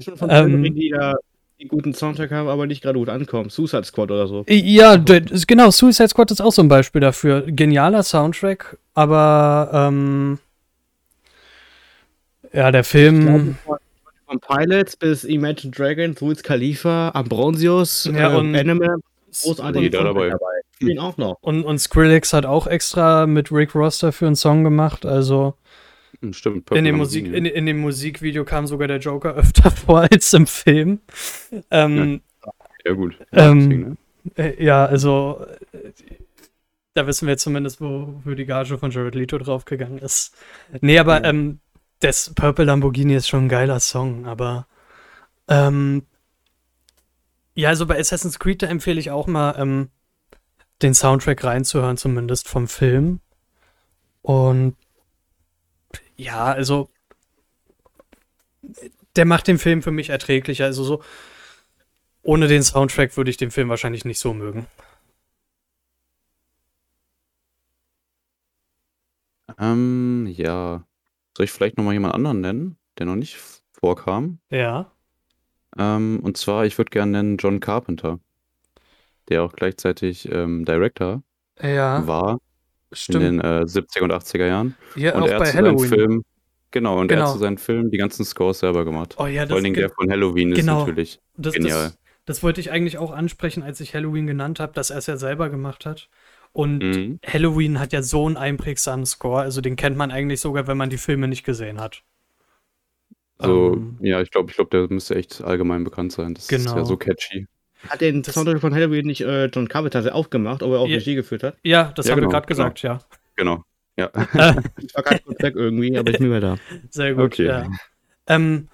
Speaker 3: Schon von
Speaker 1: Ähm,
Speaker 3: Filmen, die da einen guten Soundtrack haben, aber nicht gerade gut ankommen. Suicide Squad oder so.
Speaker 1: Ja, d- genau, Suicide Squad ist auch so ein Beispiel dafür. Genialer Soundtrack, aber ähm, ja, der
Speaker 3: Ich
Speaker 1: Film.
Speaker 3: glaube, von, Pilots bis Imagine Dragons, Wiz Khalifa, Ambronsius,
Speaker 1: Ja,
Speaker 3: äh,
Speaker 1: und-
Speaker 3: Animal, großartige
Speaker 2: Jeder
Speaker 3: Soundtrack
Speaker 2: dabei.
Speaker 3: Den auch noch.
Speaker 1: Und, und Skrillex hat auch extra mit Rick Ross dafür einen Song gemacht. Also
Speaker 2: Hm, Stimmt.
Speaker 1: in dem. Musik, in, in dem Musikvideo kam sogar der Joker öfter vor als im Film. Ähm,
Speaker 2: ja, gut.
Speaker 1: Ähm,
Speaker 2: Deswegen, ne?
Speaker 1: Äh, Ja, also äh, da wissen wir zumindest, wo, wo die Gage von Jared Leto draufgegangen ist. Nee, aber ähm, das Purple Lamborghini ist schon ein geiler Song, aber ähm, ja, also bei Assassin's Creed, da empfehle ich auch mal ähm, den Soundtrack reinzuhören, zumindest vom Film. Und ja, also der macht den Film für mich erträglicher. Also so ohne den Soundtrack würde ich den Film wahrscheinlich nicht so mögen.
Speaker 2: Ähm, ja. Soll ich vielleicht nochmal jemand anderen nennen, der noch nicht vorkam?
Speaker 1: Ja.
Speaker 2: Ähm, und zwar, ich würde gerne nennen John Carpenter, der auch gleichzeitig ähm, Director
Speaker 1: Ja,
Speaker 2: war in
Speaker 1: stimmt.
Speaker 2: den äh, 70er und 80er Jahren.
Speaker 1: ja,
Speaker 2: und
Speaker 1: auch
Speaker 2: er
Speaker 1: bei
Speaker 2: zu seinen
Speaker 1: Halloween.
Speaker 2: Filmen, genau, und er
Speaker 1: Genau.
Speaker 2: hat zu seinen Filmen die ganzen Scores selber gemacht.
Speaker 1: Oh ja,
Speaker 2: Vor
Speaker 1: das,
Speaker 2: allen Dingen
Speaker 1: ge-
Speaker 2: der von Halloween
Speaker 1: genau.
Speaker 2: ist natürlich
Speaker 1: das,
Speaker 2: genial.
Speaker 1: das, das wollte ich eigentlich auch ansprechen, als ich Halloween genannt habe, dass er es ja selber gemacht hat. Und
Speaker 2: Mhm.
Speaker 1: Halloween hat ja so einen einprägsamen Score, also den kennt man eigentlich sogar, wenn man die Filme nicht gesehen hat.
Speaker 2: So,
Speaker 1: Ähm,
Speaker 2: ja, ich glaube, ich glaube, der müsste echt allgemein bekannt sein. Das ist
Speaker 1: Genau.
Speaker 2: ja so catchy.
Speaker 3: Hat den
Speaker 1: Das-
Speaker 3: Soundtrack von Halloween nicht äh, John Carpenter auch gemacht, ob er auch
Speaker 1: Ja.
Speaker 3: Regie geführt hat?
Speaker 1: ja, das
Speaker 2: Ja,
Speaker 1: haben wir
Speaker 2: genau,
Speaker 1: gerade
Speaker 2: genau.
Speaker 1: gesagt, ja.
Speaker 2: Genau. Ja.
Speaker 3: Ich war ganz kurz weg irgendwie, aber ich bin mehr da.
Speaker 1: Sehr gut,
Speaker 2: Okay.
Speaker 1: ja. Ähm,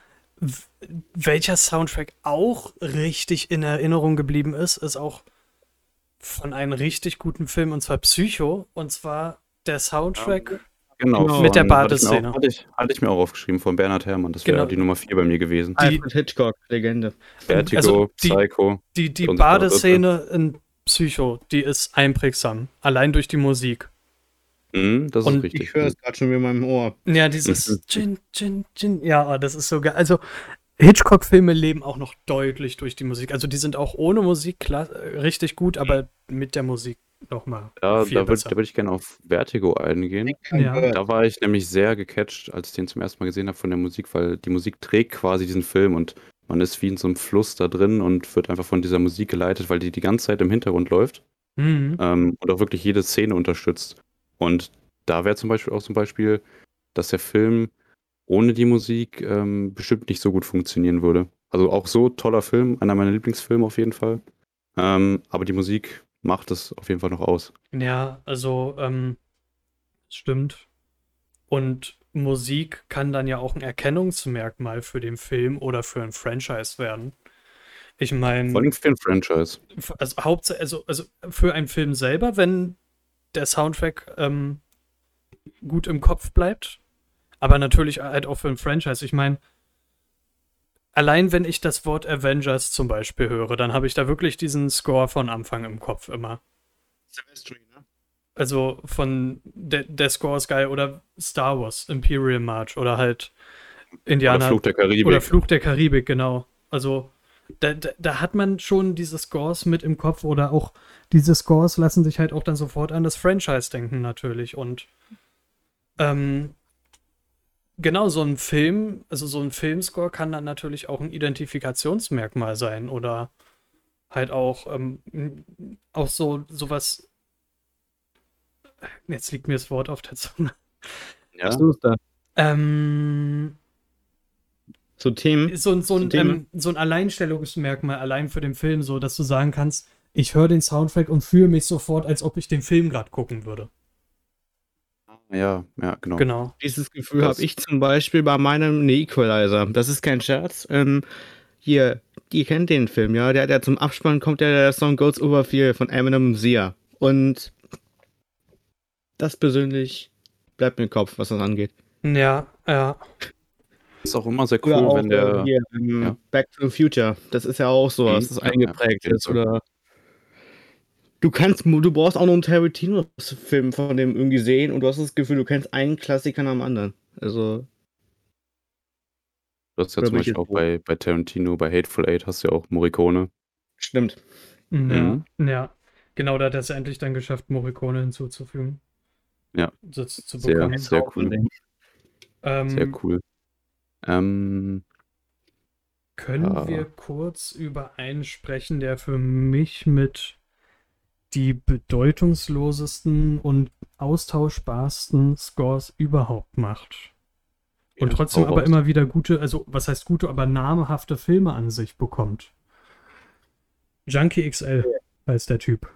Speaker 1: welcher Soundtrack auch richtig in Erinnerung geblieben ist, ist auch von einem richtig guten Film, und zwar Psycho. Und zwar der Soundtrack.
Speaker 2: Genau.
Speaker 3: Genau.
Speaker 1: Mit der
Speaker 2: von- hatte ich mir
Speaker 1: Badeszene.
Speaker 2: auch- Hatte ich, hatte ich mir auch aufgeschrieben von Bernhard Herrmann. Das wäre
Speaker 1: Genau.
Speaker 2: die Nummer 4 bei mir gewesen.
Speaker 1: Die-
Speaker 3: Alfred Hitchcock, Legende.
Speaker 2: Vertigo,
Speaker 1: also die-
Speaker 2: Psycho.
Speaker 1: Die, die
Speaker 2: weiter.
Speaker 1: Badeszene in Psycho, die ist einprägsam. Allein durch die Musik.
Speaker 2: Mhm, das
Speaker 1: Und
Speaker 2: ist richtig.
Speaker 3: Ich höre es gerade schon wieder in meinem Ohr.
Speaker 1: Ja, dieses Gin, Gin, Gin. Ja, oh, das ist so geil. Also, Hitchcock-Filme leben auch noch deutlich durch die Musik. Also, die sind auch ohne Musik äh, richtig gut, aber mit der Musik nochmal
Speaker 2: Da,
Speaker 1: viel
Speaker 2: da würde
Speaker 1: besser.
Speaker 2: da würd ich gerne auf Vertigo eingehen.
Speaker 1: Ja.
Speaker 2: Da war ich nämlich sehr gecatcht, als ich den zum ersten Mal gesehen habe von der Musik, weil die Musik trägt quasi diesen Film und man ist wie in so einem Fluss da drin und wird einfach von dieser Musik geleitet, weil die die ganze Zeit im Hintergrund läuft
Speaker 1: Mhm.
Speaker 2: ähm, und auch wirklich jede Szene unterstützt. Und da wäre zum Beispiel auch zum Beispiel, dass der Film ohne die Musik ähm, bestimmt nicht so gut funktionieren würde. Also auch so toller Film, einer meiner Lieblingsfilme auf jeden Fall. Ähm, aber die Musik macht es auf jeden Fall noch aus.
Speaker 1: Ja, also, ähm, stimmt. Und Musik kann dann ja auch ein Erkennungsmerkmal für den Film oder für ein Franchise werden. Ich meine.
Speaker 2: Vor allem für ein Franchise.
Speaker 1: also also, also für einen Film selber, wenn der Soundtrack ähm, gut im Kopf bleibt, aber natürlich halt auch für ein Franchise. Ich meine, allein wenn ich das Wort Avengers zum Beispiel höre, dann habe ich da wirklich diesen Score von Anfang im Kopf immer.
Speaker 3: Silvestri, ne?
Speaker 1: Also von der, der Score ist geil oder Star Wars, Imperial March oder halt Indiana
Speaker 2: Oder Fluch der Karibik.
Speaker 1: oder Fluch der Karibik, genau. Also da, da, da hat man schon diese Scores mit im Kopf oder auch diese Scores lassen sich halt auch dann sofort an das Franchise denken natürlich und ähm, genau so ein Film, also so ein Filmscore kann dann natürlich auch ein Identifikationsmerkmal sein oder halt auch ähm, auch so sowas jetzt liegt mir das Wort auf der Zunge
Speaker 2: ja.
Speaker 3: Was ist da?
Speaker 1: ähm,
Speaker 3: So Themen.
Speaker 1: so, ein- so, ein, ähm, so ein Alleinstellungsmerkmal allein für den Film, so dass du sagen kannst, ich höre den Soundtrack und fühle mich sofort, als ob ich den Film gerade gucken würde.
Speaker 2: Ja, ja, genau.
Speaker 1: Genau.
Speaker 3: Dieses Gefühl
Speaker 2: Das-
Speaker 3: habe ich zum Beispiel bei meinem nee, Equalizer. Das ist kein Scherz. Ähm, hier, ihr kennt den Film, ja? Der, der zum Abspann kommt, der, der Song Goes Over Fear von Eminem und Sia. Und das persönlich bleibt mir im Kopf, was das angeht.
Speaker 1: Ja, ja.
Speaker 2: Ist auch immer sehr cool, wenn der.
Speaker 3: äh, hier, ähm,
Speaker 2: ja.
Speaker 3: Back to the Future. Das ist ja auch so,
Speaker 2: Mhm,
Speaker 3: dass das
Speaker 2: ja,
Speaker 3: eingeprägt
Speaker 2: ja,
Speaker 3: ist. Oder du kannst, du brauchst auch noch einen Tarantino-Film von dem irgendwie sehen und du hast das Gefühl, du kennst einen Klassiker nach dem anderen. Also,
Speaker 2: Du hast ja zum Beispiel auch
Speaker 3: wo?
Speaker 2: bei, bei Tarantino, bei Hateful Eight hast du ja auch Morricone.
Speaker 3: stimmt.
Speaker 1: Ja,
Speaker 2: Mhm.
Speaker 1: ja. Genau, da hat er es endlich dann geschafft, Morricone hinzuzufügen.
Speaker 2: Ja.
Speaker 1: Das zu
Speaker 2: Sehr,
Speaker 1: bekommen.
Speaker 2: sehr cool.
Speaker 1: Ähm,
Speaker 2: Sehr cool. Ähm,
Speaker 1: Können
Speaker 2: Ja.
Speaker 1: wir kurz über einen sprechen, der für mich mit die bedeutungslosesten und austauschbarsten Scores überhaupt macht? Und
Speaker 2: Ja,
Speaker 1: trotzdem aber immer wieder gute, also was heißt gute, aber namhafte Filme an sich bekommt. Junkie XL heißt der Typ.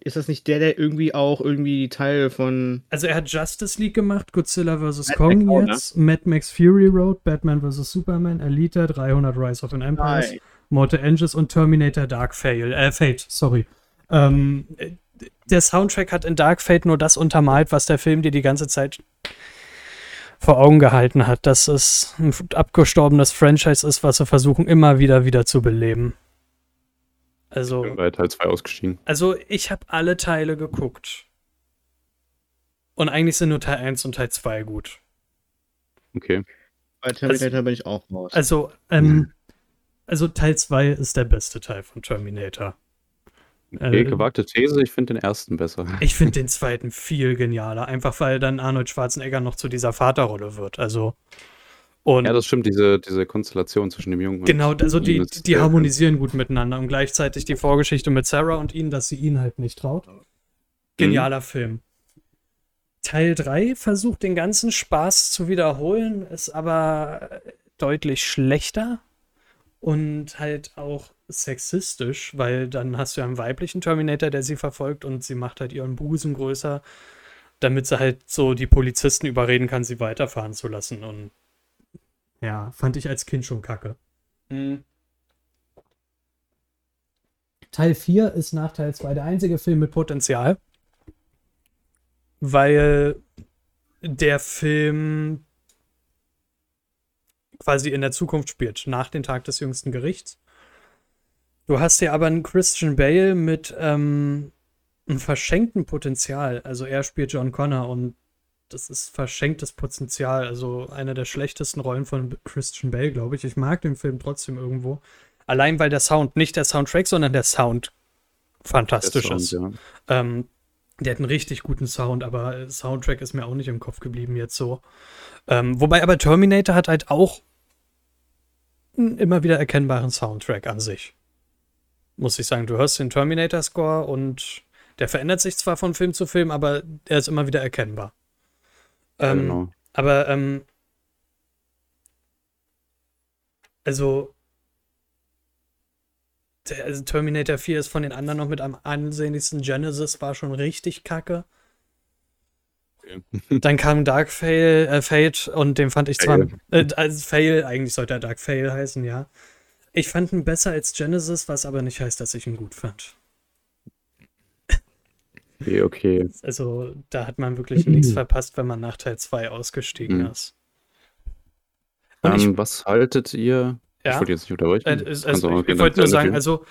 Speaker 3: Ist das nicht der, der irgendwie auch irgendwie Teil von.
Speaker 1: Also er hat Justice League gemacht, Godzilla vs. Kong
Speaker 3: Max ne?
Speaker 1: jetzt, Mad Max Fury Road, Batman vs. Superman, Alita, 300 Rise of an Empire. Mortal Engines und Terminator Dark Fail, äh, Fate, sorry. Ähm, äh, der Soundtrack hat in Dark Fate nur das untermalt, was der Film dir die ganze Zeit vor Augen gehalten hat, dass es ein abgestorbenes Franchise ist, was sie versuchen immer wieder wieder zu beleben. Also,
Speaker 2: bin bei Teil 2 ausgestiegen.
Speaker 1: also ich habe alle Teile geguckt. Und eigentlich sind nur Teil 1 und Teil 2 gut.
Speaker 2: Okay.
Speaker 3: Bei Terminator bin ich auch raus.
Speaker 1: Also, ähm, also Teil 2 ist der beste Teil von Terminator.
Speaker 2: okay
Speaker 1: Äh,
Speaker 2: gewagte These, ich finde den ersten besser.
Speaker 1: Ich finde den zweiten viel genialer, einfach weil dann Arnold Schwarzenegger noch zu dieser Vaterrolle wird. Also und
Speaker 2: Ja, das stimmt, diese, diese Konstellation zwischen dem Jungen und
Speaker 1: genau, also die, die harmonisieren gut miteinander und gleichzeitig die Vorgeschichte mit Sarah und ihn, dass sie ihn halt nicht traut. Genialer Film. Teil 3 versucht den ganzen Spaß zu wiederholen, ist aber deutlich schlechter und halt auch sexistisch, weil dann hast du ja einen weiblichen Terminator, der sie verfolgt und sie macht halt ihren Busen größer, damit sie halt so die Polizisten überreden kann, sie weiterfahren zu lassen. Und ja, fand ich als Kind schon kacke. Teil 4 ist nach Teil 2 der einzige Film mit Potenzial, weil der Film quasi in der Zukunft spielt, nach dem Tag des jüngsten Gerichts. Du hast ja aber einen Christian Bale mit ähm, einem verschenkten Potenzial. Also er spielt John Connor und das ist verschenktes Potenzial. Also eine der schlechtesten Rollen von Christian Bale, glaube ich. Ich mag den Film trotzdem irgendwo. Allein weil der Sound, nicht der Soundtrack, sondern der Sound
Speaker 2: Der
Speaker 1: fantastisch
Speaker 2: Sound,
Speaker 1: ist.
Speaker 2: ja.
Speaker 1: Ähm, der hat einen richtig guten Sound, aber Soundtrack ist mir auch nicht im Kopf geblieben jetzt so. Ähm, wobei aber Terminator hat halt auch einen immer wieder erkennbaren Soundtrack an sich. Muss ich sagen, du hörst den Terminator-Score und der verändert sich zwar von Film zu Film, aber er ist immer wieder erkennbar. Ähm,
Speaker 2: genau.
Speaker 1: aber, ähm, also, der, also Terminator 4 ist von den anderen noch mit am ansehnlichsten. Genesis war schon richtig kacke. Dann kam Dark Fail, äh, Fate und den fand ich zwar.
Speaker 2: Fail.
Speaker 1: Äh, also Fail, eigentlich sollte er Dark Fail heißen, ja. Ich fand ihn besser als Genesis, was aber nicht heißt, dass ich ihn gut fand.
Speaker 2: Okay, okay.
Speaker 1: Also, da hat man wirklich nichts verpasst, wenn man nach Teil 2 ausgestiegen
Speaker 2: Mhm.
Speaker 1: ist. Und ich
Speaker 2: Ähm, was haltet ihr? Ich
Speaker 1: Ja.
Speaker 2: wollte jetzt nicht unterbrechen.
Speaker 1: Äh, also, ich, ich wollte nur sagen,
Speaker 2: führen.
Speaker 1: also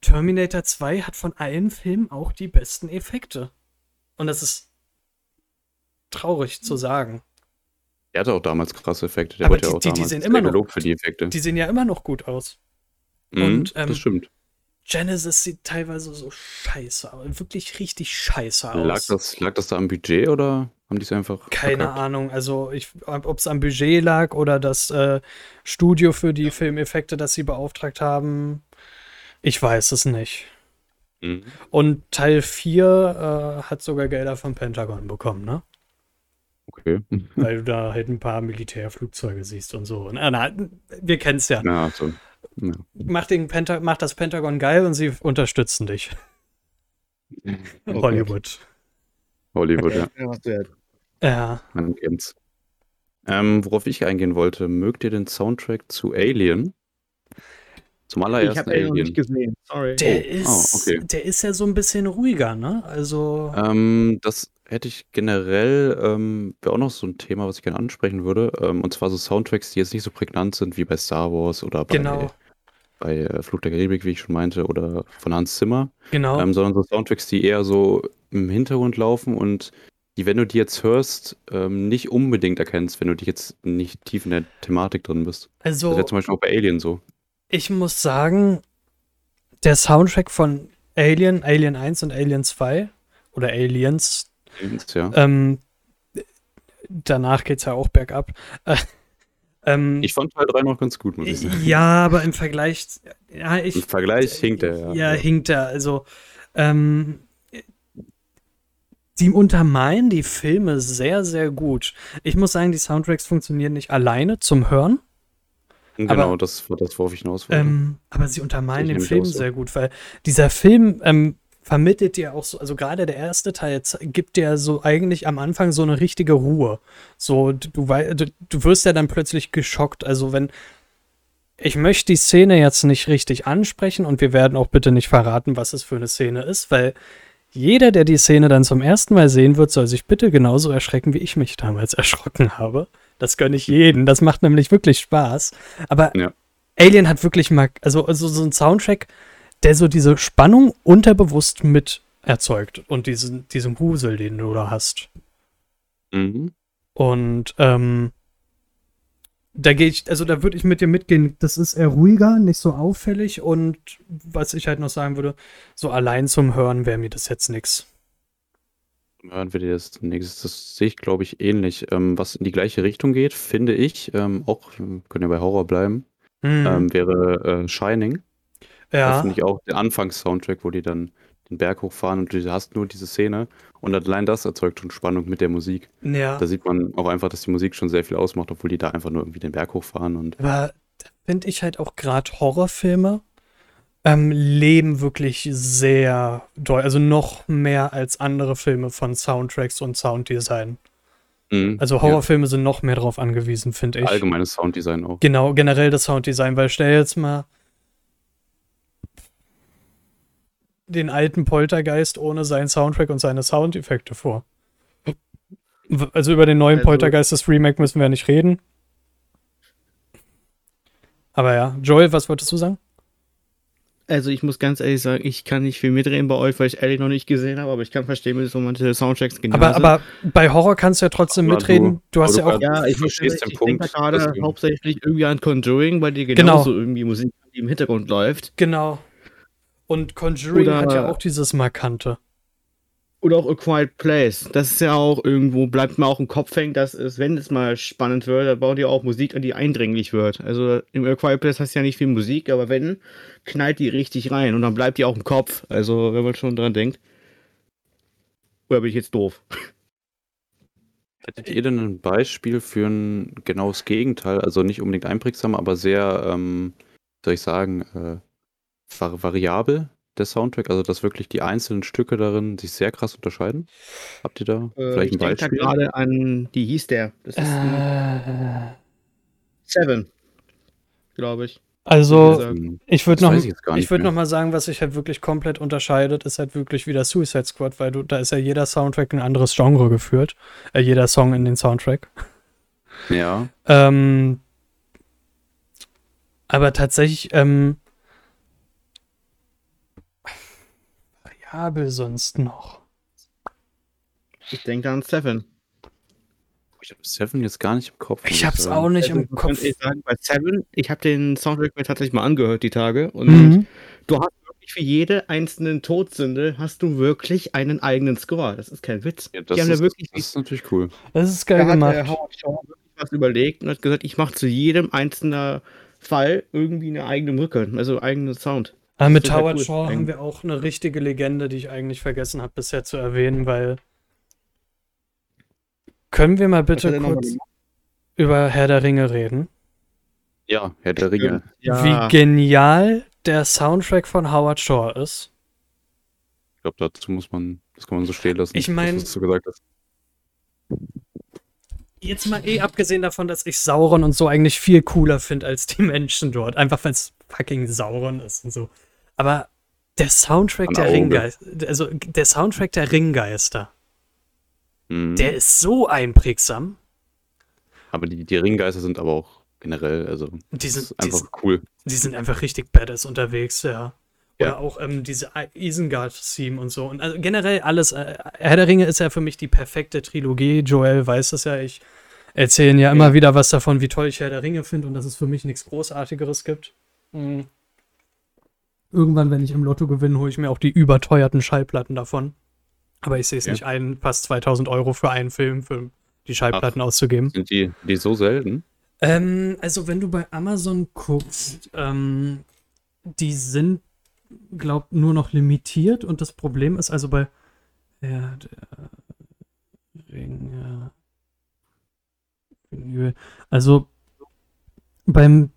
Speaker 1: Terminator 2 hat von allen Filmen auch die besten Effekte. Und das ist traurig zu sagen.
Speaker 2: Der hatte auch damals krasse Effekte. Der
Speaker 1: Aber
Speaker 2: wurde ja
Speaker 1: die-
Speaker 2: auch
Speaker 1: die- die sehen immer noch-
Speaker 2: für die Effekte.
Speaker 1: Die sehen ja immer noch gut aus.
Speaker 2: Mhm,
Speaker 1: und, ähm,
Speaker 2: das stimmt.
Speaker 1: Genesis sieht teilweise so scheiße aus. Wirklich richtig scheiße aus.
Speaker 2: Lag das, lag das da am Budget oder haben die es einfach
Speaker 1: Keine
Speaker 2: verkackt?
Speaker 1: Ahnung, also ob es am Budget lag oder das äh, Studio für die Filmeffekte, das sie beauftragt haben, ich weiß es nicht.
Speaker 2: Mhm.
Speaker 1: Und Teil 4 äh, hat sogar Gelder vom Pentagon bekommen, ne?
Speaker 2: Okay.
Speaker 1: Weil du da halt ein paar Militärflugzeuge siehst und so. Na, na, wir kennen es ja.
Speaker 2: Ja, so. Ja.
Speaker 1: Mach, den Penta mach das Pentagon geil und sie unterstützen dich.
Speaker 3: Oh
Speaker 1: Hollywood.
Speaker 2: Hollywood, ja.
Speaker 3: Ja.
Speaker 2: Man kennt's. Ähm, worauf ich eingehen wollte, mögt ihr den Soundtrack zu Alien? Zum
Speaker 3: Ich
Speaker 2: allerersten
Speaker 3: habe den noch
Speaker 2: Alien.
Speaker 3: nicht gesehen. Sorry.
Speaker 1: Der,
Speaker 2: Oh,
Speaker 1: ist,
Speaker 2: ah, okay.
Speaker 1: der ist ja so ein bisschen ruhiger, ne? Also.
Speaker 2: Ähm, das hätte ich generell, ähm, wäre auch noch so ein Thema, was ich gerne ansprechen würde. Ähm, und zwar so Soundtracks, die jetzt nicht so prägnant sind wie bei Star Wars oder bei,
Speaker 1: genau,
Speaker 2: bei äh, Flug der Karibik, wie ich schon meinte, oder von Hans Zimmer.
Speaker 1: genau.
Speaker 2: ähm, sondern so Soundtracks, die eher so im Hintergrund laufen und die, wenn du die jetzt hörst, ähm, nicht unbedingt erkennst, wenn du dich jetzt nicht tief in der Thematik drin bist. Das
Speaker 1: also,
Speaker 2: wäre zum Beispiel auch bei Alien so.
Speaker 1: ich muss sagen, der Soundtrack von Alien, Alien 1 und Alien 2 oder Aliens,
Speaker 2: Ja.
Speaker 1: ähm, danach geht's ja auch bergab. Äh, ähm,
Speaker 2: Ich fand Teil 3 noch ganz gut, muss ich sagen.
Speaker 1: ja, aber im Vergleich, ja, ich,
Speaker 2: Im Vergleich hinkt er, ja.
Speaker 1: Ja, hinkt er. Also, ähm, die untermalen die Filme sehr, sehr gut. Ich muss sagen, die Soundtracks funktionieren nicht alleine zum Hören,
Speaker 2: Genau,
Speaker 1: aber-
Speaker 2: das war das, worauf ich hinaus wollte.
Speaker 1: ähm, aber sie untermalen den Film sehr gut, weil dieser Film ähm, vermittelt dir auch so, also gerade der erste Teil gibt dir so eigentlich am Anfang so eine richtige Ruhe. So, du, du, du wirst ja dann plötzlich geschockt. Also, wenn ich möchte die Szene jetzt nicht richtig ansprechen und wir werden auch bitte nicht verraten, was es für eine Szene ist, weil jeder, der die Szene dann zum ersten Mal sehen wird, soll sich bitte genauso erschrecken, wie ich mich damals erschrocken habe. Das gönne ich jeden. Das macht nämlich wirklich Spaß. Aber
Speaker 2: Ja.
Speaker 1: Alien hat wirklich mal, also, also so ein Soundtrack, der so diese Spannung unterbewusst mit erzeugt und diesen, diesen Grusel, den du da hast.
Speaker 2: mhm.
Speaker 1: Und ähm, da gehe ich, also da würde ich mit dir mitgehen. Das ist eher ruhiger, nicht so auffällig und was ich halt noch sagen würde, so allein zum Hören wäre mir das jetzt nix.
Speaker 2: Hören wir dir das nächstes. Das sehe ich, glaube ich, ähnlich. Ähm, was in die gleiche Richtung geht, finde ich, ähm, auch, wir können ja bei Horror bleiben,
Speaker 1: Hm,
Speaker 2: ähm, wäre äh, Shining.
Speaker 1: Ja,
Speaker 2: finde ich auch den Anfangs-Soundtrack, wo die dann den Berg hochfahren und du hast nur diese Szene und allein das erzeugt schon Spannung mit der Musik.
Speaker 1: ja.
Speaker 2: Da sieht man auch einfach, dass die Musik schon sehr viel ausmacht, obwohl die da einfach nur irgendwie den Berg hochfahren und
Speaker 1: Aber da finde ich halt auch gerade Horrorfilme ähm, leben wirklich sehr doll, also noch mehr als andere Filme von Soundtracks und Sounddesign.
Speaker 2: Mhm.
Speaker 1: Also Horrorfilme sind noch mehr drauf angewiesen, finde
Speaker 2: ja,
Speaker 1: ich.
Speaker 2: allgemeines Sounddesign auch.
Speaker 1: Genau, generell das Sounddesign, weil stell jetzt mal den alten Poltergeist ohne seinen Soundtrack und seine Soundeffekte vor. Also über den neuen
Speaker 3: Also-
Speaker 1: Poltergeist das Remake müssen wir nicht reden. Aber ja, Joel, was wolltest du sagen?
Speaker 3: Also ich muss ganz ehrlich sagen, ich kann nicht viel mitreden bei euch, weil ich Ellie noch nicht gesehen habe, aber ich kann verstehen, wie so manche Soundtracks genial
Speaker 1: Aber,
Speaker 3: sind.
Speaker 1: aber bei Horror kannst du ja trotzdem
Speaker 2: Aber
Speaker 1: mitreden. Du, hast ja auch.
Speaker 2: du-
Speaker 3: ja, ich,
Speaker 2: Du verstehst den
Speaker 3: ich
Speaker 2: Punkt,
Speaker 3: denke da gerade hauptsächlich irgendwie an Conjuring, weil die
Speaker 1: Genau.
Speaker 3: genauso irgendwie Musik im Hintergrund läuft.
Speaker 1: Genau. Und Conjuring
Speaker 3: Oder-
Speaker 1: hat ja auch dieses Markante.
Speaker 3: Oder auch A Quiet Place. Das ist ja auch irgendwo, bleibt mir auch im Kopf hängen, dass es, wenn es mal spannend wird, dann bauen die auch Musik an, die eindringlich wird. Also im A Quiet Place hast du ja nicht viel Musik, aber wenn, knallt die richtig rein und dann bleibt die auch im Kopf. Also wenn man schon dran denkt. Oder bin ich jetzt doof?
Speaker 2: Hättet ihr denn ein Beispiel für ein genaues Gegenteil? Also nicht unbedingt einprägsam, aber sehr, ähm, wie soll ich sagen, äh, variabel, der Soundtrack? Also dass wirklich die einzelnen Stücke darin sich sehr krass unterscheiden? Habt ihr da
Speaker 3: Äh,
Speaker 2: vielleicht
Speaker 3: ich
Speaker 2: ein
Speaker 3: denke da
Speaker 2: Beispiel?
Speaker 3: gerade an, wie hieß der? Das ist
Speaker 1: Äh,
Speaker 3: Seven, glaube ich.
Speaker 1: also, ich würde noch.
Speaker 2: ich
Speaker 1: Ich noch mal sagen, was sich halt wirklich komplett unterscheidet, ist halt wirklich wieder Suicide Squad, weil du, da ist ja jeder Soundtrack ein anderes Genre geführt. Äh, jeder Song in den Soundtrack.
Speaker 2: Ja,
Speaker 1: Ähm, aber tatsächlich, ähm, variabel sonst noch.
Speaker 3: Ich denke an Seven.
Speaker 2: ich habe Seven jetzt gar nicht im Kopf.
Speaker 1: Ich hab's
Speaker 2: sagen.
Speaker 1: auch nicht
Speaker 3: Also,
Speaker 1: im
Speaker 3: ich
Speaker 1: Kopf.
Speaker 3: ehrlich sagen, bei Seven, ich habe den Soundtrack mir tatsächlich mal angehört die Tage und
Speaker 1: Mhm.
Speaker 3: du hast wirklich für jede einzelnen Todsünde hast du wirklich einen eigenen Score. Das ist kein Witz.
Speaker 2: Ja, das,
Speaker 3: die haben
Speaker 2: ist,
Speaker 3: da wirklich
Speaker 2: das ist natürlich cool.
Speaker 1: Das ist
Speaker 3: da
Speaker 1: geil
Speaker 3: hat
Speaker 1: gemacht.
Speaker 3: äh, Howard Shaw wirklich was überlegt und hat gesagt, ich mache zu jedem einzelnen Fall irgendwie eine eigene Brücke, also eigenen Sound.
Speaker 1: Aber mit
Speaker 3: total
Speaker 1: Howard
Speaker 3: cool.
Speaker 1: Shaw haben wir auch eine richtige Legende, die ich eigentlich vergessen habe bisher zu erwähnen, weil können wir mal bitte kurz über Herr der Ringe reden?
Speaker 2: Ja, Herr der Ringe.
Speaker 3: Ja,
Speaker 1: Wie genial der Soundtrack von Howard Shore ist.
Speaker 2: Ich glaube, dazu muss man, das kann man so stehen lassen.
Speaker 1: Ich mein-
Speaker 2: das, was du gesagt hast.
Speaker 1: Jetzt mal eh abgesehen davon, dass ich Sauron und so eigentlich viel cooler finde als die Menschen dort. Einfach weil es fucking Sauron ist und so. Aber der Soundtrack der. Ringgeister, also der Soundtrack der Ringgeister,
Speaker 2: Mhm.
Speaker 1: der ist so einprägsam.
Speaker 2: aber die, die Ringgeister sind aber auch generell, also
Speaker 1: Die sind, die,
Speaker 2: einfach
Speaker 1: sind-
Speaker 2: cool.
Speaker 1: die sind einfach richtig badass unterwegs, ja. Oder
Speaker 2: Ja.
Speaker 1: auch ähm, diese Isengard-Theme und so. Und also generell alles. Äh, Herr der Ringe ist ja für mich die perfekte Trilogie. Joel weiß das ja. Ich erzähle ja immer wieder was davon, wie toll ich Herr der Ringe finde und dass es für mich nichts Großartigeres gibt. Mhm. Irgendwann, wenn ich im Lotto gewinne, hole ich mir auch die überteuerten Schallplatten davon. Aber ich sehe es
Speaker 2: Ja.
Speaker 1: nicht ein, fast 2000 Euro für einen Film, für die Schallplatten auszugeben.
Speaker 2: Sind die, die so selten?
Speaker 1: Ähm, also wenn du bei Amazon guckst, ähm, die sind, glaub, nur noch limitiert und das Problem ist also bei ja, der Ringe. Also beim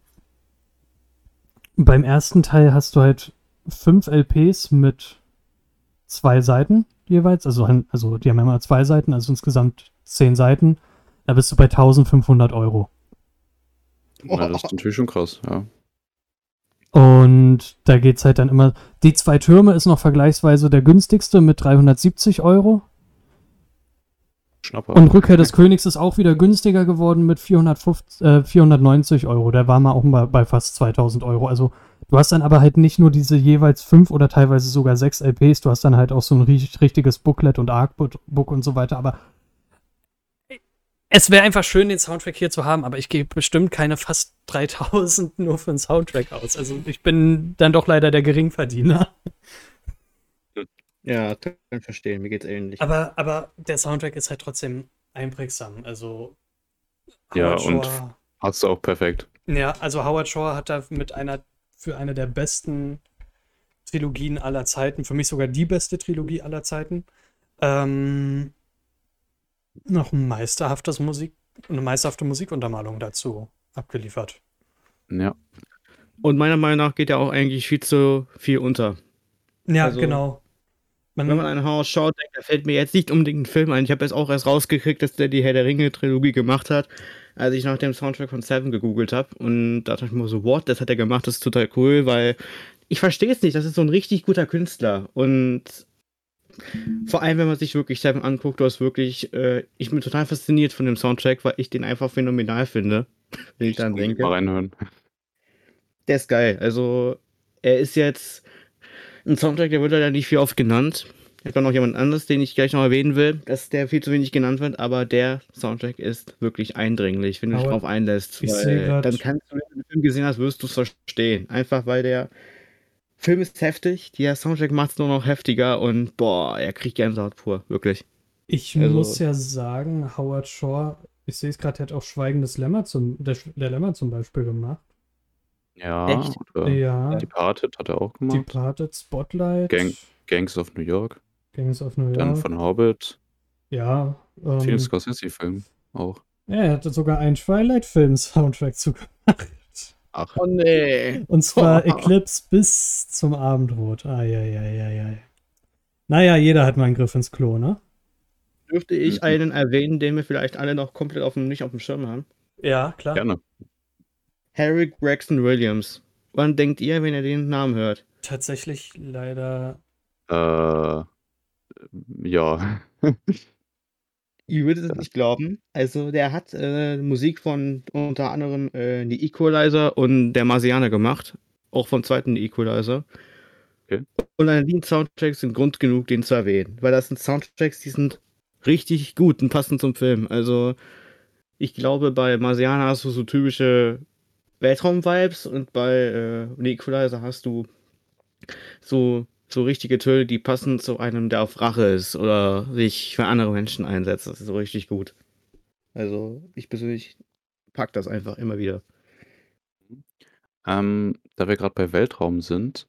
Speaker 1: beim ersten Teil hast du halt fünf LPs mit zwei Seiten jeweils, also, also die haben immer zwei Seiten, also insgesamt zehn Seiten. Da bist du bei 1500 Euro.
Speaker 2: Ja, das ist natürlich schon krass, ja.
Speaker 1: Und da geht's halt dann immer. Die zwei Türme ist noch vergleichsweise der günstigste mit 370 Euro.
Speaker 2: Schnapper.
Speaker 1: Und Rückkehr des Königs ist auch wieder günstiger geworden mit 450, äh, 490 Euro. Der war mal auch mal bei fast 2000 Euro. Also du hast dann aber halt nicht nur diese jeweils fünf oder teilweise sogar sechs LPs, du hast dann halt auch so ein ri- richtiges Booklet und Artbook und so weiter. Aber es wäre einfach schön, den Soundtrack hier zu haben, aber ich gebe bestimmt keine fast 3000 nur für den Soundtrack aus. Also ich bin dann doch leider der Geringverdiener.
Speaker 3: ja, kann ich verstehen. Mir geht's ähnlich.
Speaker 1: Aber, aber der Soundtrack ist halt trotzdem einprägsam. Also
Speaker 2: Ja,
Speaker 1: Howard
Speaker 2: und-
Speaker 1: Shore-
Speaker 2: Hast du auch perfekt.
Speaker 1: Ja, also Howard Shore hat da mit einer für eine der besten Trilogien aller Zeiten, für mich sogar die beste Trilogie aller Zeiten, ähm, noch ein meisterhaftes Musik, eine meisterhafte Musikuntermalung dazu abgeliefert.
Speaker 2: Ja.
Speaker 3: Und meiner Meinung nach geht ja auch eigentlich viel zu viel unter.
Speaker 1: Ja,
Speaker 3: Also,
Speaker 1: genau. Man,
Speaker 3: Wenn man an Howard Shaw denkt, da fällt mir jetzt nicht unbedingt ein Film ein. Ich habe jetzt auch erst rausgekriegt, dass der die Herr der Ringe-Trilogie gemacht hat, als ich nach dem Soundtrack von Seven gegoogelt habe. Und da dachte ich mir so, what, das hat er gemacht, das ist total cool, weil ich verstehe es nicht, das ist so ein richtig guter Künstler. Und vor allem, wenn man sich wirklich Seven anguckt, du hast wirklich, äh, ich bin total fasziniert von dem Soundtrack, weil ich den einfach phänomenal finde, wenn ich dann denke.
Speaker 2: Mal reinhören.
Speaker 3: Der ist geil. Also, er ist jetzt ein Soundtrack, der wird leider nicht viel oft genannt. Ich habe noch jemand anderes, den ich gleich noch erwähnen will, dass der viel zu wenig genannt wird, aber der Soundtrack ist wirklich eindringlich, wenn du dich drauf einlässt.
Speaker 1: ich
Speaker 3: weil dann kannst du, wenn du den Film gesehen hast, wirst du es verstehen. Einfach weil der Film ist heftig, der Soundtrack macht es nur noch heftiger und boah, er kriegt Gänsehaut pur, wirklich.
Speaker 1: ich
Speaker 3: also-
Speaker 1: muss ja sagen, Howard Shore, ich sehe es gerade, hat auch Schweigendes Lämmer zum, der, der Lämmer zum Beispiel gemacht.
Speaker 2: Ja,
Speaker 3: Echt?
Speaker 2: oder
Speaker 1: Ja,
Speaker 2: Departed hat er auch gemacht.
Speaker 1: Departed, Spotlight,
Speaker 2: Gang- Gangs of New York.
Speaker 1: Gangs of New
Speaker 2: Dann
Speaker 1: York.
Speaker 2: von Hobbit.
Speaker 1: Ja, ähm,
Speaker 2: Vielen Scorsese-Film auch.
Speaker 1: ja, er hatte sogar einen Twilight-Film-Soundtrack zugemacht.
Speaker 2: Ach,
Speaker 3: Oh nee.
Speaker 1: Und zwar Eclipse bis zum Abendrot. Eieieiei. Naja, jeder hat mal einen Griff ins Klo, ne?
Speaker 3: Dürfte ich
Speaker 2: Mhm.
Speaker 3: einen erwähnen, den wir vielleicht alle noch komplett auf dem, nicht auf dem Schirm haben?
Speaker 1: Ja, klar.
Speaker 2: gerne.
Speaker 3: Harry Gregson Williams. Wann denkt ihr, wenn ihr den Namen hört?
Speaker 1: Tatsächlich leider.
Speaker 2: Äh, ja.
Speaker 3: Ihr würdet es nicht glauben. Also, der hat äh, Musik von unter anderem äh, die Equalizer und der Marsianer gemacht. Auch vom zweiten The Equalizer.
Speaker 2: Okay.
Speaker 3: Und allein Soundtracks sind Grund genug, den zu erwähnen. Weil das sind Soundtracks, die sind richtig gut und passen zum Film. Also, ich glaube, bei Marsianer hast du so typische Weltraum-Vibes und bei äh, The Equalizer hast du so, so richtige Töne, die passen zu einem, der auf Rache ist oder sich für andere Menschen einsetzt. Das ist so richtig gut. Also, ich persönlich pack das einfach immer wieder.
Speaker 2: Ähm, da wir gerade bei Weltraum sind,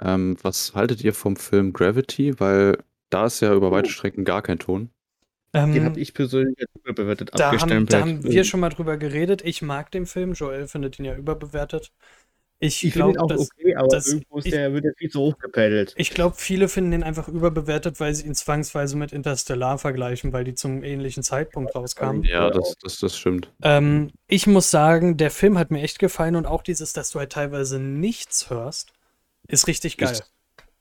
Speaker 2: ähm, was haltet ihr vom Film Gravity? Weil da ist ja über weite Strecken gar kein Ton.
Speaker 3: Den
Speaker 1: Ähm,
Speaker 3: habe ich persönlich als überbewertet
Speaker 1: da, haben,
Speaker 3: abgestempelt.
Speaker 1: da haben wir schon mal drüber geredet. Ich mag den Film. Joel findet ihn ja überbewertet. Ich,
Speaker 3: ich finde
Speaker 1: glaube,
Speaker 3: auch
Speaker 1: dass.
Speaker 3: okay, aber
Speaker 1: das-
Speaker 3: irgendwo ist
Speaker 1: ich-
Speaker 3: der, wird der viel zu hoch gepedelt.
Speaker 1: Ich glaube, viele finden ihn einfach überbewertet, weil sie ihn zwangsweise mit Interstellar vergleichen, weil die zum ähnlichen Zeitpunkt rauskamen.
Speaker 2: Ja, das, das, das stimmt.
Speaker 1: Ähm, ich muss sagen, der Film hat mir echt gefallen und auch dieses, dass du halt teilweise nichts hörst, ist richtig geil.
Speaker 2: Ist,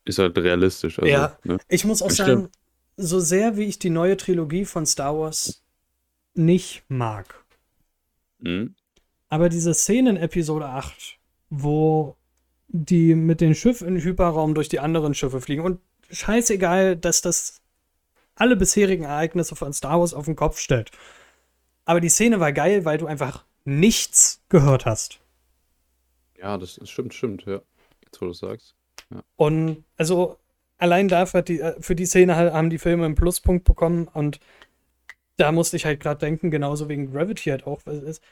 Speaker 2: ist halt realistisch. Also,
Speaker 1: Ja.
Speaker 2: Ne?
Speaker 1: Ich muss auch
Speaker 3: Das
Speaker 1: sagen, so sehr wie ich die neue Trilogie von Star Wars nicht mag,
Speaker 2: Mhm.
Speaker 1: aber diese Szene in Episode 8, wo die mit dem Schiff in den Hyperraum durch die anderen Schiffe fliegen und scheißegal, dass das alle bisherigen Ereignisse von Star Wars auf den Kopf stellt. Aber die Szene war geil, weil du einfach nichts gehört hast.
Speaker 2: Ja, das, das stimmt, stimmt, ja. Jetzt, wo du es sagst.
Speaker 1: Und also allein dafür die, äh, für die Szene halt, haben die Filme einen Pluspunkt bekommen und da musste ich halt gerade denken, genauso wegen Gravity halt auch, was es ist,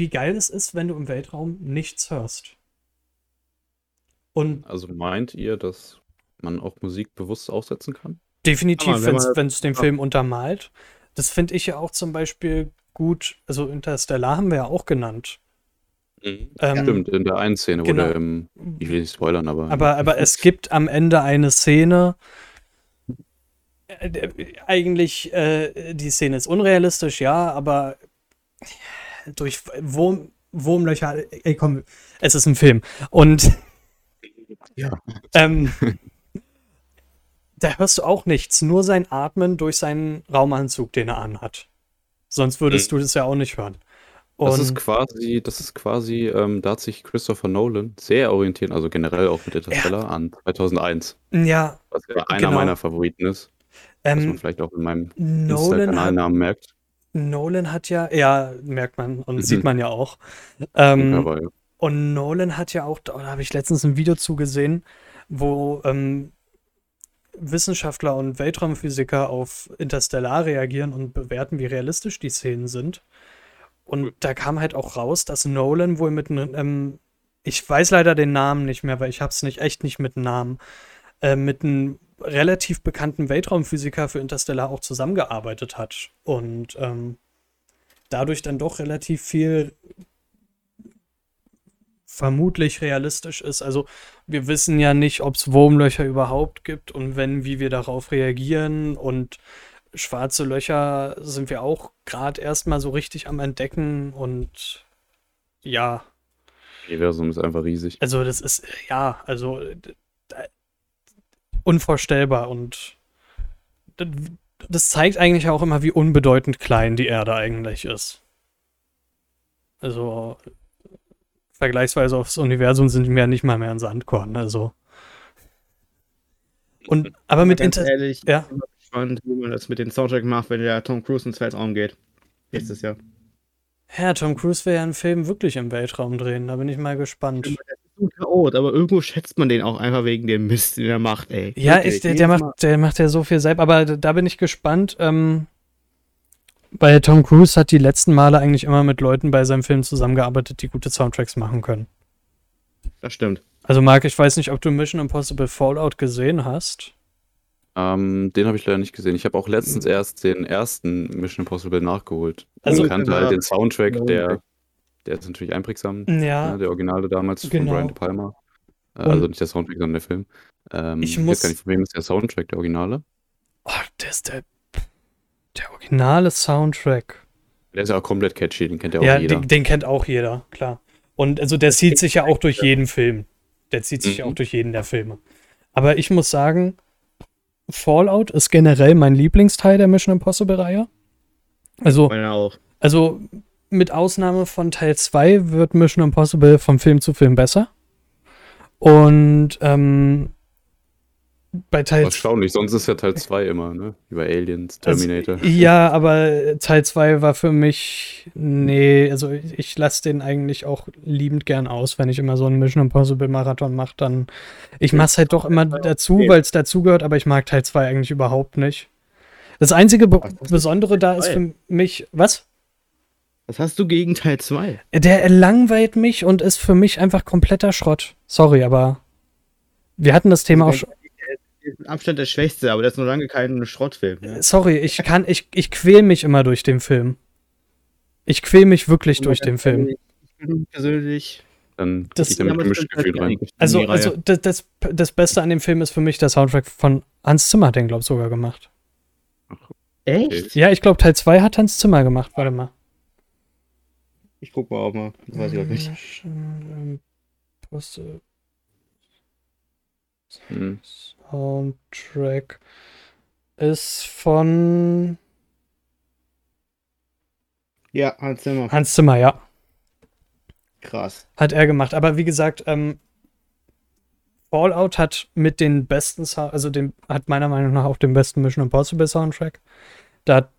Speaker 1: wie geil es ist, wenn du im Weltraum nichts hörst. Und
Speaker 2: Also meint ihr, dass man auch Musik bewusst aussetzen kann?
Speaker 1: definitiv,
Speaker 3: wenn
Speaker 1: es den Film untermalt, das finde ich ja auch zum Beispiel gut, also Interstellar haben wir ja auch genannt. Ähm,
Speaker 2: Stimmt, in der einen Szene,
Speaker 1: genau.
Speaker 2: wo der, ähm, ich will nicht spoilern, aber.
Speaker 1: Aber, aber es gibt am Ende eine Szene. äh, der- Eigentlich, äh, die Szene ist unrealistisch, ja, aber durch Wurm, Wurmlöcher, ey komm, es ist ein Film. Und
Speaker 2: Ja.
Speaker 1: ähm, da hörst du auch nichts, nur sein Atmen durch seinen Raumanzug, den er anhat. Sonst würdest du das ja auch nicht hören.
Speaker 2: Das ist
Speaker 1: Und
Speaker 2: quasi, das ist quasi, ähm, da hat sich Christopher Nolan sehr orientiert, also generell auch mit Interstellar an 2001,
Speaker 1: ja,
Speaker 2: was ja einer
Speaker 1: Genau.
Speaker 2: meiner Favoriten ist, was man
Speaker 1: ähm,
Speaker 2: vielleicht auch in meinem
Speaker 1: Nolan hat,
Speaker 2: Insta-Kanalnamen merkt.
Speaker 1: Nolan hat ja, ja, merkt man und
Speaker 2: Mhm.
Speaker 1: sieht man ja auch. Ähm,
Speaker 2: aber ja.
Speaker 1: Und Nolan hat ja auch, da habe ich letztens ein Video zugesehen, wo ähm, Wissenschaftler und Weltraumphysiker auf Interstellar reagieren und bewerten, wie realistisch die Szenen sind. Und da kam halt auch raus, dass Nolan wohl mit einem, ähm, ich weiß leider den Namen nicht mehr, weil ich habe es nicht echt nicht mit Namen, äh, mit einem relativ bekannten Weltraumphysiker für Interstellar auch zusammengearbeitet hat und ähm, dadurch dann doch relativ viel vermutlich realistisch ist. Also wir wissen ja nicht, ob es Wurmlöcher überhaupt gibt und wenn, wie wir darauf reagieren. Und schwarze Löcher sind wir auch gerade erstmal so richtig am Entdecken. Und ja,
Speaker 2: Universum ist einfach riesig.
Speaker 1: also das ist, ja, also unvorstellbar. Und das zeigt eigentlich auch immer, wie unbedeutend klein die Erde eigentlich ist. Also vergleichsweise aufs Universum sind wir ja nicht mal mehr ein Sandkorn. Also. Und aber mit Inter
Speaker 3: ehrlich,
Speaker 1: ja.
Speaker 3: gespannt, wie man das mit dem Soundtrack macht, wenn der Tom Cruise ins Weltraum geht. Nächstes Jahr.
Speaker 1: ja, Tom Cruise will ja einen Film wirklich im Weltraum drehen. Da bin ich mal gespannt.
Speaker 3: Ist so chaot, aber irgendwo schätzt man den auch einfach wegen dem Mist, den er macht, ey.
Speaker 1: Ja,
Speaker 3: Wirklich,
Speaker 1: ich, der, der, macht, der macht ja so viel selbst, aber da, bin ich gespannt. Ähm, weil Tom Cruise hat die letzten Male eigentlich immer mit Leuten bei seinem Film zusammengearbeitet, die gute Soundtracks machen können.
Speaker 3: Das stimmt.
Speaker 1: Also Marc, ich weiß nicht, ob du Mission Impossible Fallout gesehen hast.
Speaker 2: Ähm, den habe ich leider nicht gesehen. Ich habe auch letztens erst den ersten Mission Impossible nachgeholt.
Speaker 1: Also-
Speaker 2: Also, ich kannte halt den Soundtrack, der, der ist natürlich einprägsam,
Speaker 1: Ja,
Speaker 2: ne, der Originale damals
Speaker 1: Genau.
Speaker 2: von Brian De Palma. Äh, also nicht der Soundtrack, sondern der Film. Ähm,
Speaker 1: Ich
Speaker 2: ich
Speaker 1: muss-
Speaker 2: weiß gar nicht, von wem ist der Soundtrack, der Originale?
Speaker 1: oh, der ist der, der originale Soundtrack.
Speaker 2: Der ist ja auch komplett catchy, den kennt ja auch
Speaker 1: Ja,
Speaker 2: jeder.
Speaker 1: den, den kennt auch jeder, klar. Und also der zieht sich ja auch durch jeden Film. Der zieht sich ja
Speaker 2: Mhm.
Speaker 1: auch durch jeden der Filme. Aber ich muss sagen, Fallout ist generell mein Lieblingsteil der Mission Impossible-Reihe. Also,
Speaker 3: Meiner auch.
Speaker 1: also mit Ausnahme von Teil 2 wird Mission Impossible vom Film zu Film besser. Und ähm, bei Teil
Speaker 2: Erstaunlich, sonst ist ja Teil 2 immer, ne? Über Aliens,
Speaker 1: Also,
Speaker 2: Terminator.
Speaker 1: ja, aber Teil 2 war für mich, nee, also ich, ich lasse den eigentlich auch liebend gern aus, wenn ich immer so einen Mission Impossible Marathon mache, dann, ich mach's halt doch immer dazu, weil es dazugehört, aber ich mag Teil 2 eigentlich überhaupt nicht. Das einzige Be Besondere da ist für mich, was?
Speaker 3: Was hast du gegen Teil 2?
Speaker 1: Der langweilt mich und ist für mich einfach kompletter Schrott. Sorry, aber wir hatten das Thema auch schon.
Speaker 3: Der ist Abstand der schwächste, aber das ist noch lange kein Schrottfilm. Ne?
Speaker 1: Sorry, ich kann, ich, ich quäl mich immer durch den Film. Ich quäl mich wirklich durch den Film.
Speaker 3: Ich bin persönlich.
Speaker 2: Dann
Speaker 1: Das-
Speaker 2: ich da mit
Speaker 3: aber
Speaker 2: gemischten
Speaker 3: das ist
Speaker 2: Gefühlen rein.
Speaker 1: Also, also das, das, das Beste an dem Film ist für mich der Soundtrack von Hans Zimmer, hat den, glaube ich, sogar gemacht.
Speaker 3: Echt?
Speaker 1: Ja, ich glaube, Teil 2 hat Hans Zimmer gemacht. Warte mal.
Speaker 3: Ich guck mal auch mal. Das weiß ich auch nicht.
Speaker 1: Poste-
Speaker 2: Hm.
Speaker 1: Soundtrack ist von
Speaker 3: Ja, Hans Zimmer.
Speaker 1: Hans Zimmer, ja.
Speaker 3: Krass.
Speaker 1: Hat er gemacht. Aber wie gesagt, ähm, Fallout hat mit den besten, also den, hat meiner Meinung nach auch den besten Mission Impossible Soundtrack. Da hat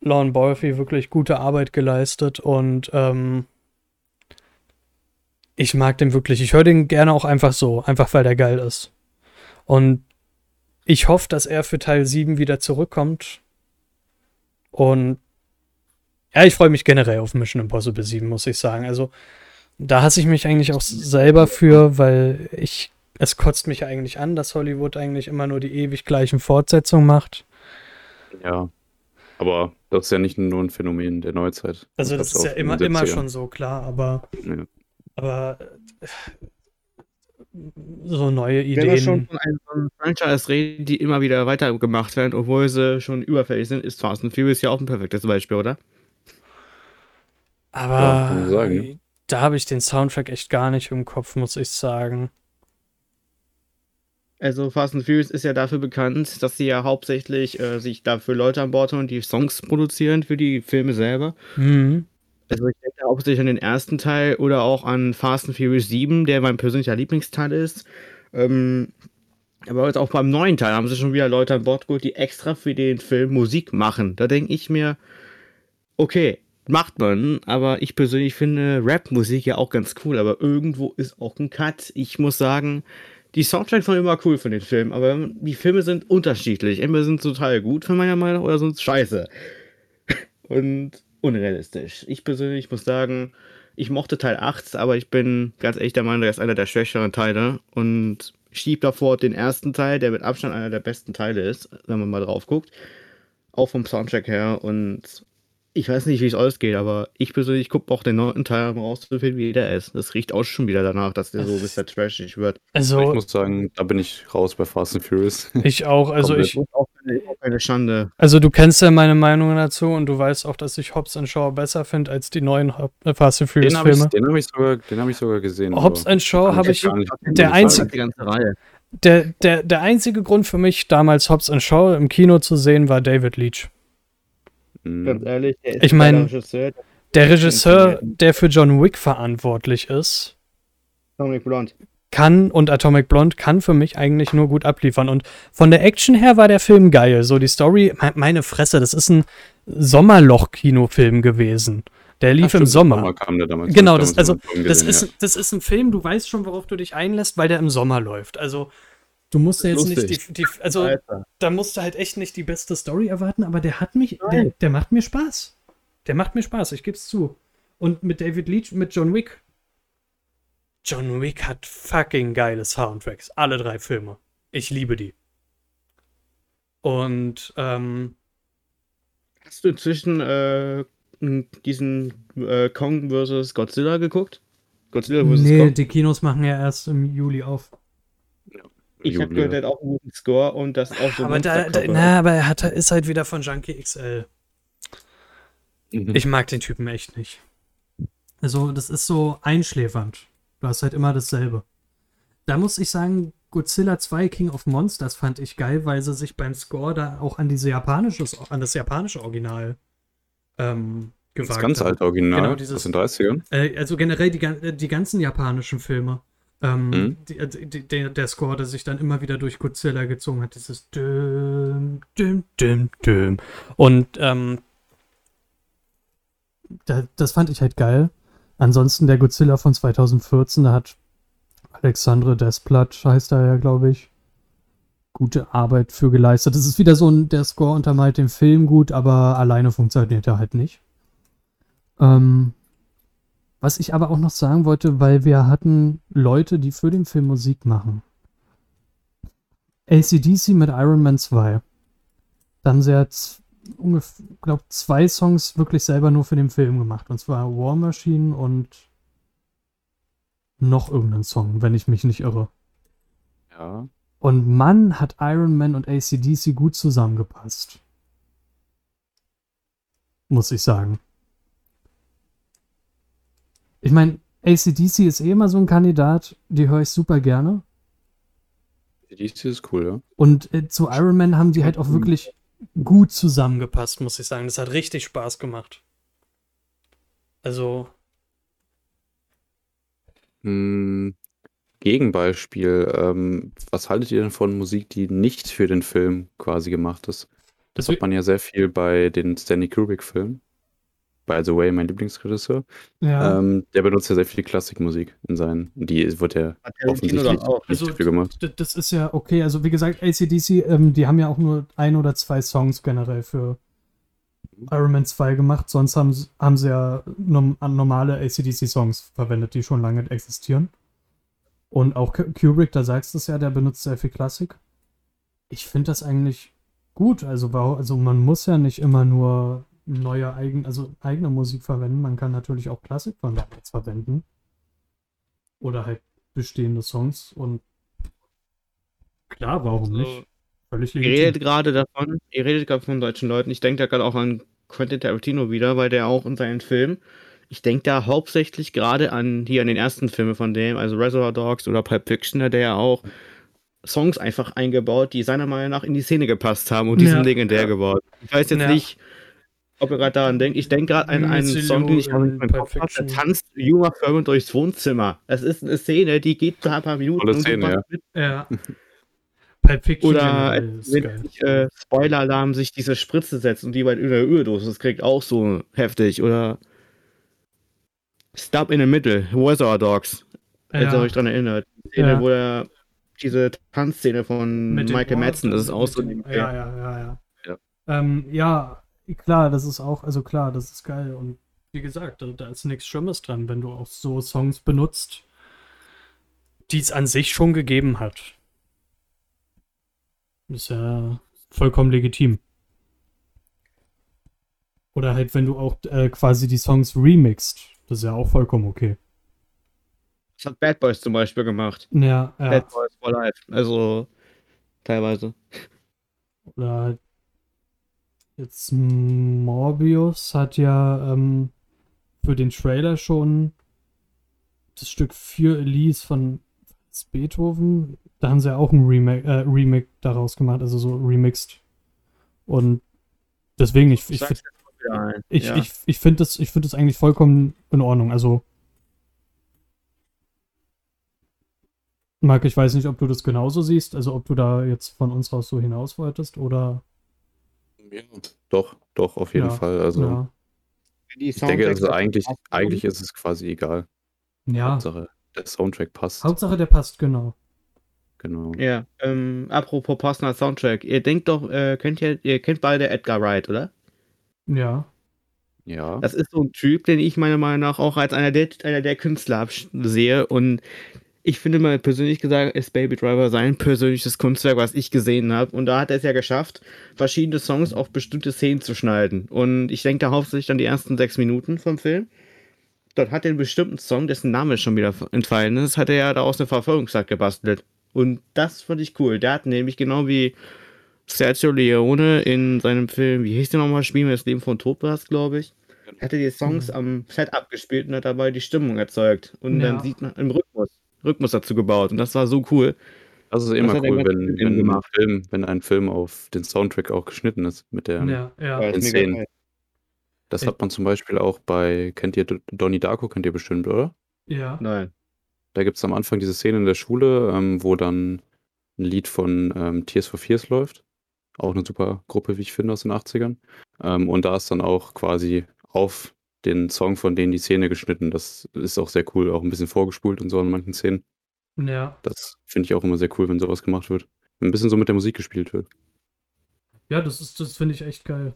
Speaker 1: Lorne Bolfi wirklich gute Arbeit geleistet und ähm, ich mag den wirklich. Ich höre den gerne auch einfach so, einfach weil der geil ist. Und ich hoffe, dass er für Teil 7 wieder zurückkommt. Und ja, ich freue mich generell auf Mission Impossible 7, muss ich sagen. Also, da hasse ich mich eigentlich auch selber für, weil ich, es kotzt mich eigentlich an, dass Hollywood eigentlich immer nur die ewig gleichen Fortsetzungen macht.
Speaker 2: Ja. Aber das ist ja nicht nur ein Phänomen der Neuzeit.
Speaker 1: Also, das
Speaker 2: gab's
Speaker 1: ist ja immer, immer
Speaker 2: 70ern.
Speaker 1: schon so, klar, aber,
Speaker 2: Ja.
Speaker 1: aber äh, so neue
Speaker 3: Wenn wir schon
Speaker 1: Ideen.
Speaker 3: von einem, von einem Franchise reden, die immer wieder weitergemacht werden, obwohl sie schon überfällig sind, ist Fast and Furious ja auch ein perfektes Beispiel, oder?
Speaker 1: Aber
Speaker 2: sagen, ja.
Speaker 1: da habe ich den Soundtrack echt gar nicht im Kopf, muss ich sagen.
Speaker 3: Also Fast and Furious ist ja dafür bekannt, dass sie ja hauptsächlich äh, sich dafür Leute an Bord holen, die Songs produzieren für die Filme selber.
Speaker 1: Mhm.
Speaker 3: Also ich denke hauptsächlich an den ersten Teil oder auch an Fast and Furious 7, der mein persönlicher Lieblingsteil ist. Ähm, aber jetzt auch beim neuen Teil haben sie schon wieder Leute an Bord geholt, die extra für den Film Musik machen. Da denke ich mir, okay, macht man, aber ich persönlich finde Rap-Musik ja auch ganz cool, aber irgendwo ist auch ein Cut. Ich muss sagen, die Soundtracks waren immer cool von den Filmen, aber die Filme sind unterschiedlich. Entweder sind sie total gut von meiner Meinung oder sind scheiße. Und unrealistisch. Ich persönlich muss sagen, ich mochte Teil 8, aber ich bin ganz ehrlich der Meinung, der ist einer der schwächeren Teile und schieb davor den ersten Teil, der mit Abstand einer der besten Teile ist, wenn man mal drauf guckt. Auch vom Soundtrack her und ich weiß nicht, wie es ausgeht, aber ich persönlich gucke auch den neunten Teil, um rauszufinden, wie der ist. Das riecht auch schon wieder danach, dass der so ein bisschen trashig wird.
Speaker 2: Ich
Speaker 1: Also,
Speaker 2: muss sagen, da bin ich raus bei Fast and Furious.
Speaker 1: ich auch. Also,
Speaker 2: Komplett.
Speaker 1: ich,
Speaker 3: auch eine, auch eine Schande.
Speaker 1: also, du kennst ja meine Meinung dazu und du weißt auch, dass ich Hobbs Shaw besser finde als die neuen Hob- äh, Fast and Furious
Speaker 2: Den habe ich,
Speaker 1: Filme.
Speaker 2: den hab ich, sogar- den hab ich sogar gesehen.
Speaker 1: Hobbs
Speaker 2: aber
Speaker 1: Shaw habe
Speaker 2: ich
Speaker 1: ich.
Speaker 2: nicht-
Speaker 1: der einzige-
Speaker 3: Die ganze Reihe.
Speaker 1: Der, der, der einzige Grund für mich, damals Hobbs Shaw im Kino zu sehen, war David Leach.
Speaker 2: Mhm.
Speaker 3: Ganz ehrlich, der ist
Speaker 1: Ich mein-
Speaker 3: der Regisseur,
Speaker 1: Der Regisseur, der für John Wick verantwortlich ist,
Speaker 3: Dominic Blond.
Speaker 1: kann und Atomic Blonde kann für mich eigentlich nur gut abliefern. Und von der Action her war der Film geil. So die Story, me- meine Fresse, das ist ein Sommerloch-Kinofilm gewesen. Der lief
Speaker 2: Ach, stimmt,
Speaker 1: im Sommer.
Speaker 2: kam der damals.
Speaker 1: Genau, das,
Speaker 2: damals
Speaker 1: also,
Speaker 2: im
Speaker 1: das, ist, das ist ein Film, du weißt schon, worauf du dich einlässt, weil der im Sommer läuft. Also, du musst ja jetzt
Speaker 3: ist
Speaker 1: nicht
Speaker 3: lustig.
Speaker 1: die, die also,
Speaker 3: Alter.
Speaker 1: da musst du halt echt nicht die beste Story erwarten, aber der hat mich, der, der macht mir Spaß. Der macht mir Spaß, ich geb's zu. Und mit David Leach, mit John Wick. John Wick hat fucking geile Soundtracks. Alle drei Filme. Ich liebe die. Und, ähm,
Speaker 3: Hast du inzwischen äh, diesen äh, Kong vs. Godzilla geguckt? Godzilla vs.
Speaker 1: nee,
Speaker 3: Kong?
Speaker 1: die Kinos machen ja erst im Juli auf.
Speaker 3: Ich habe gehört, der hat auch einen guten Score und das auch so
Speaker 1: aber da, da, na, aber er hat, ist halt wieder von Junkie XL.
Speaker 2: Mhm.
Speaker 1: Ich mag den Typen echt nicht. Also, das ist so einschläfernd. Du hast halt immer dasselbe. Da muss ich sagen, Godzilla 2 King of Monsters fand ich geil, weil sie sich beim Score da auch an diese japanische, an das japanische Original ähm, gewagt
Speaker 2: das ganz alte Original
Speaker 1: Genau, dieses-
Speaker 2: aus den 30ern.
Speaker 1: Äh, also generell die, gan- die ganzen japanischen Filme. Ähm,
Speaker 2: Mhm.
Speaker 1: die, äh, die, der, der Score, der sich dann immer wieder durch Godzilla gezogen hat, dieses Düm, Düm, Düm, Düm. Und ähm, da, das fand ich halt geil. Ansonsten der Godzilla von 2014, da hat Alexandre Desplat, heißt er ja, glaube ich, gute Arbeit für geleistet. Das ist wieder so ein, der Score untermalt den Film gut, aber alleine funktioniert er halt nicht. Ähm, was ich aber auch noch sagen wollte, weil wir hatten Leute, die für den Film Musik machen. ACDC mit Iron Man 2. Da haben sie jetzt ungefähr, glaube zwei Songs wirklich selber nur für den Film gemacht. Und zwar War Machine und noch irgendeinen Song, wenn ich mich nicht irre.
Speaker 2: Ja.
Speaker 1: Und Mann hat Iron Man und ACDC gut zusammengepasst. Muss ich sagen. Ich meine, ACDC ist eh immer so ein Kandidat, die höre ich super gerne.
Speaker 2: ACDC ist cool, ja.
Speaker 1: Und äh, zu Iron Man haben die halt auch wirklich gut zusammengepasst, muss ich sagen. Das hat richtig Spaß gemacht. Also.
Speaker 2: Hm, Gegenbeispiel. Ähm, was haltet ihr denn von Musik, die nicht für den Film quasi gemacht ist? Das
Speaker 1: Das
Speaker 2: hat man ja sehr viel bei den Stanley Kubrick-Filmen. By the way, mein Lieblingsregisseur.
Speaker 1: Ja.
Speaker 2: Ähm, der benutzt ja sehr viel Klassikmusik in seinen. Die wird ja offensichtlich
Speaker 3: auch.
Speaker 2: nicht
Speaker 1: Also,
Speaker 2: dafür gemacht.
Speaker 1: Das ist ja okay. Also, wie gesagt, ACDC, ähm, die haben ja auch nur ein oder zwei Songs generell für Iron Man 2 gemacht. Sonst haben, sie- haben sie ja normale ACDC-Songs verwendet, die schon lange existieren. Und auch Ku- Kubrick, da sagst du es ja, der benutzt sehr viel Klassik. Ich finde das eigentlich gut. Also, also, man muss ja nicht immer nur neue eigen, also eigene Musik verwenden. Man kann natürlich auch Klassik von damals verwenden. Oder halt bestehende Songs und klar, warum
Speaker 3: Also,
Speaker 1: nicht? Völlig
Speaker 3: Ihr
Speaker 1: legitim.
Speaker 3: redet gerade davon, ihr redet gerade von deutschen Leuten. Ich denke da gerade auch an Quentin Tarantino wieder, weil der auch in seinen Filmen, ich denke da hauptsächlich gerade an hier an den ersten Filme von dem, also Reservoir Dogs oder Pulp Fiction, da der ja auch Songs einfach eingebaut, die seiner Meinung nach in die Szene gepasst haben und die
Speaker 1: Ja.
Speaker 3: sind legendär geworden. Ich weiß jetzt
Speaker 1: Ja.
Speaker 3: nicht, ob ihr gerade daran denkt. Ich denke gerade an einen
Speaker 1: Missy
Speaker 3: Song, den ich habe
Speaker 1: in
Speaker 3: in meinem Kopf. Da
Speaker 1: Fiction.
Speaker 3: tanzt Juma Thurman durchs Wohnzimmer. Das ist eine Szene, die geht ein paar Minuten
Speaker 2: Tolle
Speaker 3: du
Speaker 2: Szene, ja.
Speaker 3: mit.
Speaker 1: Ja. Pulp Fiction
Speaker 3: Oder wenn sich, äh, Spoiler-Alarm sich diese Spritze setzt und die bei der Überdosis kriegt, auch so heftig. Oder Stop in the Middle, Reservoir Dogs, falls ihr euch dran erinnert. Die Szene,
Speaker 1: Ja.
Speaker 3: wo er diese Tanzszene von Michael Madsen, das ist auch so
Speaker 1: Ja, ja, ja, ja.
Speaker 2: Ja.
Speaker 1: Ähm, ja, klar, das ist auch, also klar, das ist geil. Und wie gesagt, da, da ist nichts Schlimmes dran, wenn du auch so Songs benutzt, die es an sich schon gegeben hat. Ist ja vollkommen legitim. Oder halt, wenn du auch äh, quasi die Songs remixst. Das ist ja auch vollkommen okay.
Speaker 3: Das hat Bad Boys zum Beispiel gemacht.
Speaker 1: Ja, ja.
Speaker 3: Bad Boys for Life. Also, teilweise.
Speaker 1: Oder halt jetzt Morbius hat ja ähm, für den Trailer schon das Stück für Elise von Beethoven. Da haben sie ja auch ein Remake, äh, Remake daraus gemacht, also so remixed. Und deswegen, ich, ich,
Speaker 3: ein.
Speaker 1: ich,
Speaker 3: ja.
Speaker 1: ich, ich finde das, ich find das eigentlich vollkommen in Ordnung. Also, Marc, ich weiß nicht, ob du das genauso siehst, also ob du da jetzt von uns raus so hinaus wolltest oder.
Speaker 2: Doch, doch, auf jeden
Speaker 1: Ja,
Speaker 2: Fall. Also
Speaker 1: ja.
Speaker 3: Die
Speaker 2: ich denke, also eigentlich, eigentlich ist es quasi egal.
Speaker 1: Ja,
Speaker 2: Hauptsache, der Soundtrack passt.
Speaker 1: Hauptsache der passt, genau.
Speaker 2: Genau.
Speaker 3: Ja, ähm, apropos passender Soundtrack. Ihr denkt doch, äh, kennt ihr, ihr kennt beide Edgar Wright, oder?
Speaker 1: Ja.
Speaker 2: Ja.
Speaker 3: Das ist so ein Typ, den ich meiner Meinung nach auch als einer der, einer der Künstler sehe. Und ich finde mal persönlich gesagt, ist Baby Driver sein persönliches Kunstwerk, was ich gesehen habe. Und da hat er es ja geschafft, verschiedene Songs auf bestimmte Szenen zu schneiden. Und ich denke da hauptsächlich an die ersten sechs Minuten vom Film. Dort hat er einen bestimmten Song, dessen Name schon wieder entfallen ist, hat er ja daraus eine Verfolgungsjagd gebastelt. Und das fand ich cool. Der hat nämlich genau wie Sergio Leone in seinem Film, wie hieß der nochmal, Spiel mir das Leben von Topaz, glaube ich, hat er die Songs
Speaker 1: Mhm.
Speaker 3: am Set abgespielt und hat dabei die Stimmung erzeugt. Und
Speaker 1: Ja.
Speaker 3: dann sieht man im Rhythmus, Rhythmus dazu gebaut. Und das war so cool.
Speaker 2: Das ist immer
Speaker 3: er
Speaker 2: cool, wenn, wenn, ein. Film, wenn ein Film auf den Soundtrack auch geschnitten ist. Mit der,
Speaker 1: Ja, ja.
Speaker 2: Szenen.
Speaker 3: geil.
Speaker 2: Das hat man zum Beispiel auch bei, kennt ihr Donnie Darko, kennt ihr bestimmt, oder?
Speaker 1: Ja.
Speaker 3: Nein.
Speaker 2: Da gibt es am Anfang diese Szene in der Schule, ähm, wo dann ein Lied von ähm, Tears for Fears läuft. Auch eine super Gruppe, wie ich finde, aus den 80ern. Ähm, und da ist dann auch quasi auf den Song von denen die Szene geschnitten. Das ist auch sehr cool, auch ein bisschen vorgespult und so an manchen Szenen.
Speaker 1: Ja.
Speaker 2: Das finde ich auch immer sehr cool, wenn sowas gemacht wird. Ein bisschen so mit der Musik gespielt wird.
Speaker 1: Ja, das ist, das finde ich echt geil.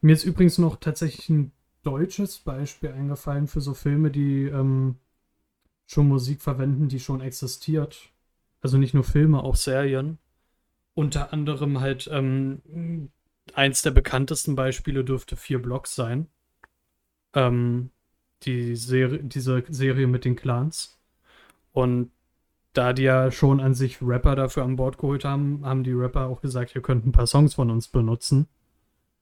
Speaker 1: Mir ist übrigens noch tatsächlich ein deutsches Beispiel eingefallen für so Filme, die ähm, schon Musik verwenden, die schon existiert. Also nicht nur Filme, auch Serien. unter anderem halt ähm, eins der bekanntesten Beispiele dürfte Vier Blocks sein. Ähm, die Serie, diese Serie mit den Clans. Und da die ja schon an sich Rapper dafür an Bord geholt haben, haben die Rapper auch gesagt, ihr könnt ein paar Songs von uns benutzen.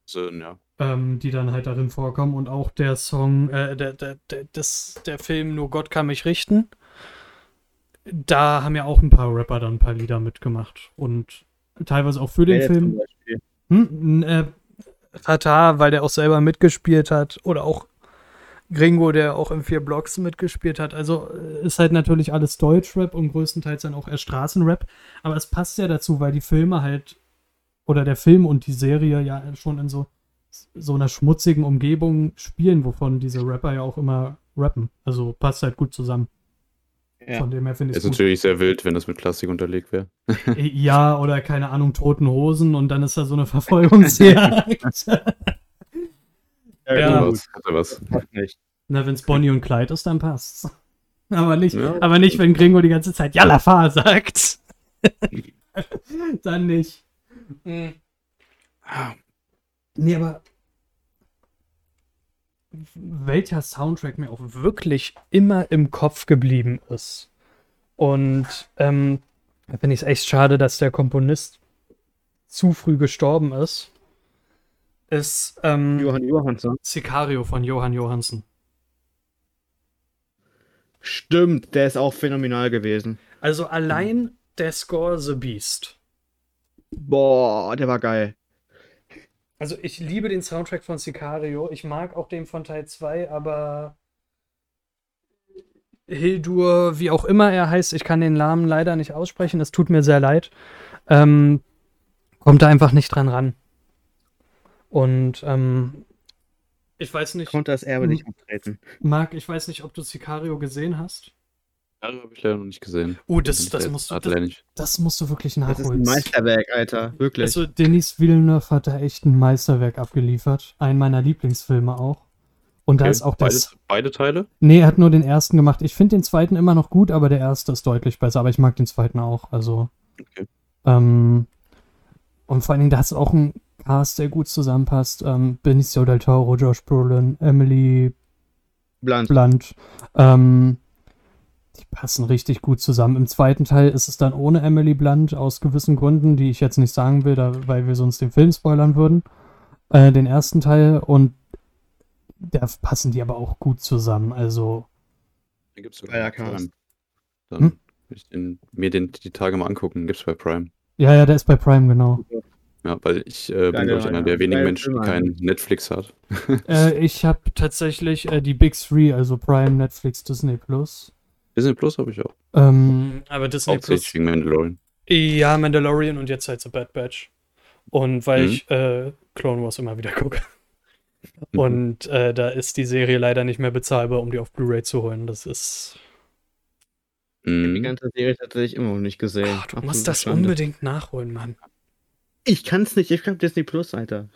Speaker 2: So, ja.
Speaker 1: Ähm, die dann halt darin vorkommen. Und auch der Song, äh, der, der, der, das, der Film Nur Gott kann mich richten. Da haben ja auch ein paar Rapper dann ein paar Lieder mitgemacht. Und teilweise auch für den
Speaker 3: jetzt
Speaker 1: Film.
Speaker 3: zum Beispiel?
Speaker 1: Hm, äh, Katar, weil der auch selber mitgespielt hat. Oder auch Gringo, der auch in vier Blocks mitgespielt hat. Also äh, ist halt natürlich alles Deutschrap und größtenteils dann auch eher Straßenrap. Aber es passt ja dazu, weil die Filme halt, oder der Film und die Serie ja schon in so, so einer schmutzigen Umgebung spielen, wovon diese Rapper ja auch immer rappen. Also passt halt gut zusammen.
Speaker 3: Ja.
Speaker 1: Von dem her finde ich
Speaker 2: Ist
Speaker 1: es gut.
Speaker 2: natürlich sehr wild, wenn das mit Klassik unterlegt wäre.
Speaker 1: Ja, oder keine Ahnung, toten Hosen und dann ist da so eine Verfolgungsjagd. Ja.
Speaker 2: Hat er
Speaker 3: gut,
Speaker 2: was, hat er was.
Speaker 3: passt nicht.
Speaker 1: Na, wenn es Bonnie und Clyde ist, dann passt's. Aber nicht,
Speaker 2: Ja.
Speaker 1: aber nicht, wenn Gringo die ganze Zeit fahr sagt. dann nicht. Mhm. Nee, aber welcher Soundtrack mir auch wirklich immer im Kopf geblieben ist. Und ähm, da finde ich es echt schade, dass der Komponist zu früh gestorben ist. Ist ähm,
Speaker 3: Johann Johansson.
Speaker 1: Sicario von Johann Johansen.
Speaker 3: Stimmt, der ist auch phänomenal gewesen.
Speaker 1: Also allein der Score The Beast.
Speaker 3: Boah, der war geil.
Speaker 1: Also ich liebe den Soundtrack von Sicario. Ich mag auch den von Teil 2, aber Hildur, wie auch immer er heißt, ich kann den Namen leider nicht aussprechen, es tut mir sehr leid, ähm, kommt da einfach nicht dran ran. Und ähm, ich weiß nicht,
Speaker 3: Konnte das Erbe nicht abtreten.
Speaker 1: Marc, ich weiß nicht, ob du Sicario gesehen hast.
Speaker 2: Ja, habe ich leider noch nicht gesehen.
Speaker 1: Oh, das, das, musst du, das, das musst du wirklich
Speaker 3: Das ist ein
Speaker 1: nachholen.
Speaker 3: Meisterwerk, Alter. Wirklich.
Speaker 1: Also Denis Villeneuve hat da echt ein Meisterwerk abgeliefert. Einen meiner Lieblingsfilme auch. Und da
Speaker 2: Okay,
Speaker 1: ist auch
Speaker 2: beide,
Speaker 1: das.
Speaker 2: beide Teile?
Speaker 1: Nee, er hat nur den ersten gemacht. Ich finde den zweiten immer noch gut, aber der erste ist deutlich besser. Aber ich mag den zweiten auch. Also.
Speaker 2: Okay.
Speaker 1: Ähm, und vor allen Dingen, da hast du auch einen Cast, der gut zusammenpasst. Ähm, Benicio del Toro, Josh Brolin, Emily
Speaker 3: Blunt.
Speaker 1: Blunt. Ähm, die passen richtig gut zusammen. Im zweiten Teil ist es dann ohne Emily Blunt aus gewissen Gründen, die ich jetzt nicht sagen will, da, weil wir sonst den Film spoilern würden. Äh, den ersten Teil und da passen die aber auch gut zusammen. Also,
Speaker 2: Den gibt's bei.
Speaker 3: Cast.
Speaker 2: Dann
Speaker 1: Hm?
Speaker 2: will ich den, mir den die Tage mal angucken. Gibt's bei Prime.
Speaker 1: ja, ja, der ist bei Prime, genau.
Speaker 2: Ja, weil ich äh, bin, glaube ich, einer der wenigen Menschen, die kein Netflix hat.
Speaker 1: äh, ich habe tatsächlich äh, die Big Three, also Prime, Netflix, Disney Plus.
Speaker 2: Disney Plus habe ich auch.
Speaker 1: Ähm, aber Disney
Speaker 2: Hauptsächlich wegen Mandalorian.
Speaker 1: Ja, Mandalorian und jetzt halt The Bad Batch. Und weil
Speaker 2: Mhm.
Speaker 1: ich äh, Clone Wars immer wieder gucke.
Speaker 2: Mhm.
Speaker 1: Und äh, da ist die Serie leider nicht mehr bezahlbar, um die auf Blu-ray zu holen. Das ist.
Speaker 3: Die
Speaker 2: Mhm.
Speaker 3: ganze Serie tatsächlich immer noch nicht gesehen.
Speaker 1: Ah, du musst
Speaker 3: Absolute
Speaker 1: das
Speaker 3: Schande.
Speaker 1: unbedingt nachholen, Mann.
Speaker 3: Ich kann's nicht, ich hab Disney Plus, Alter.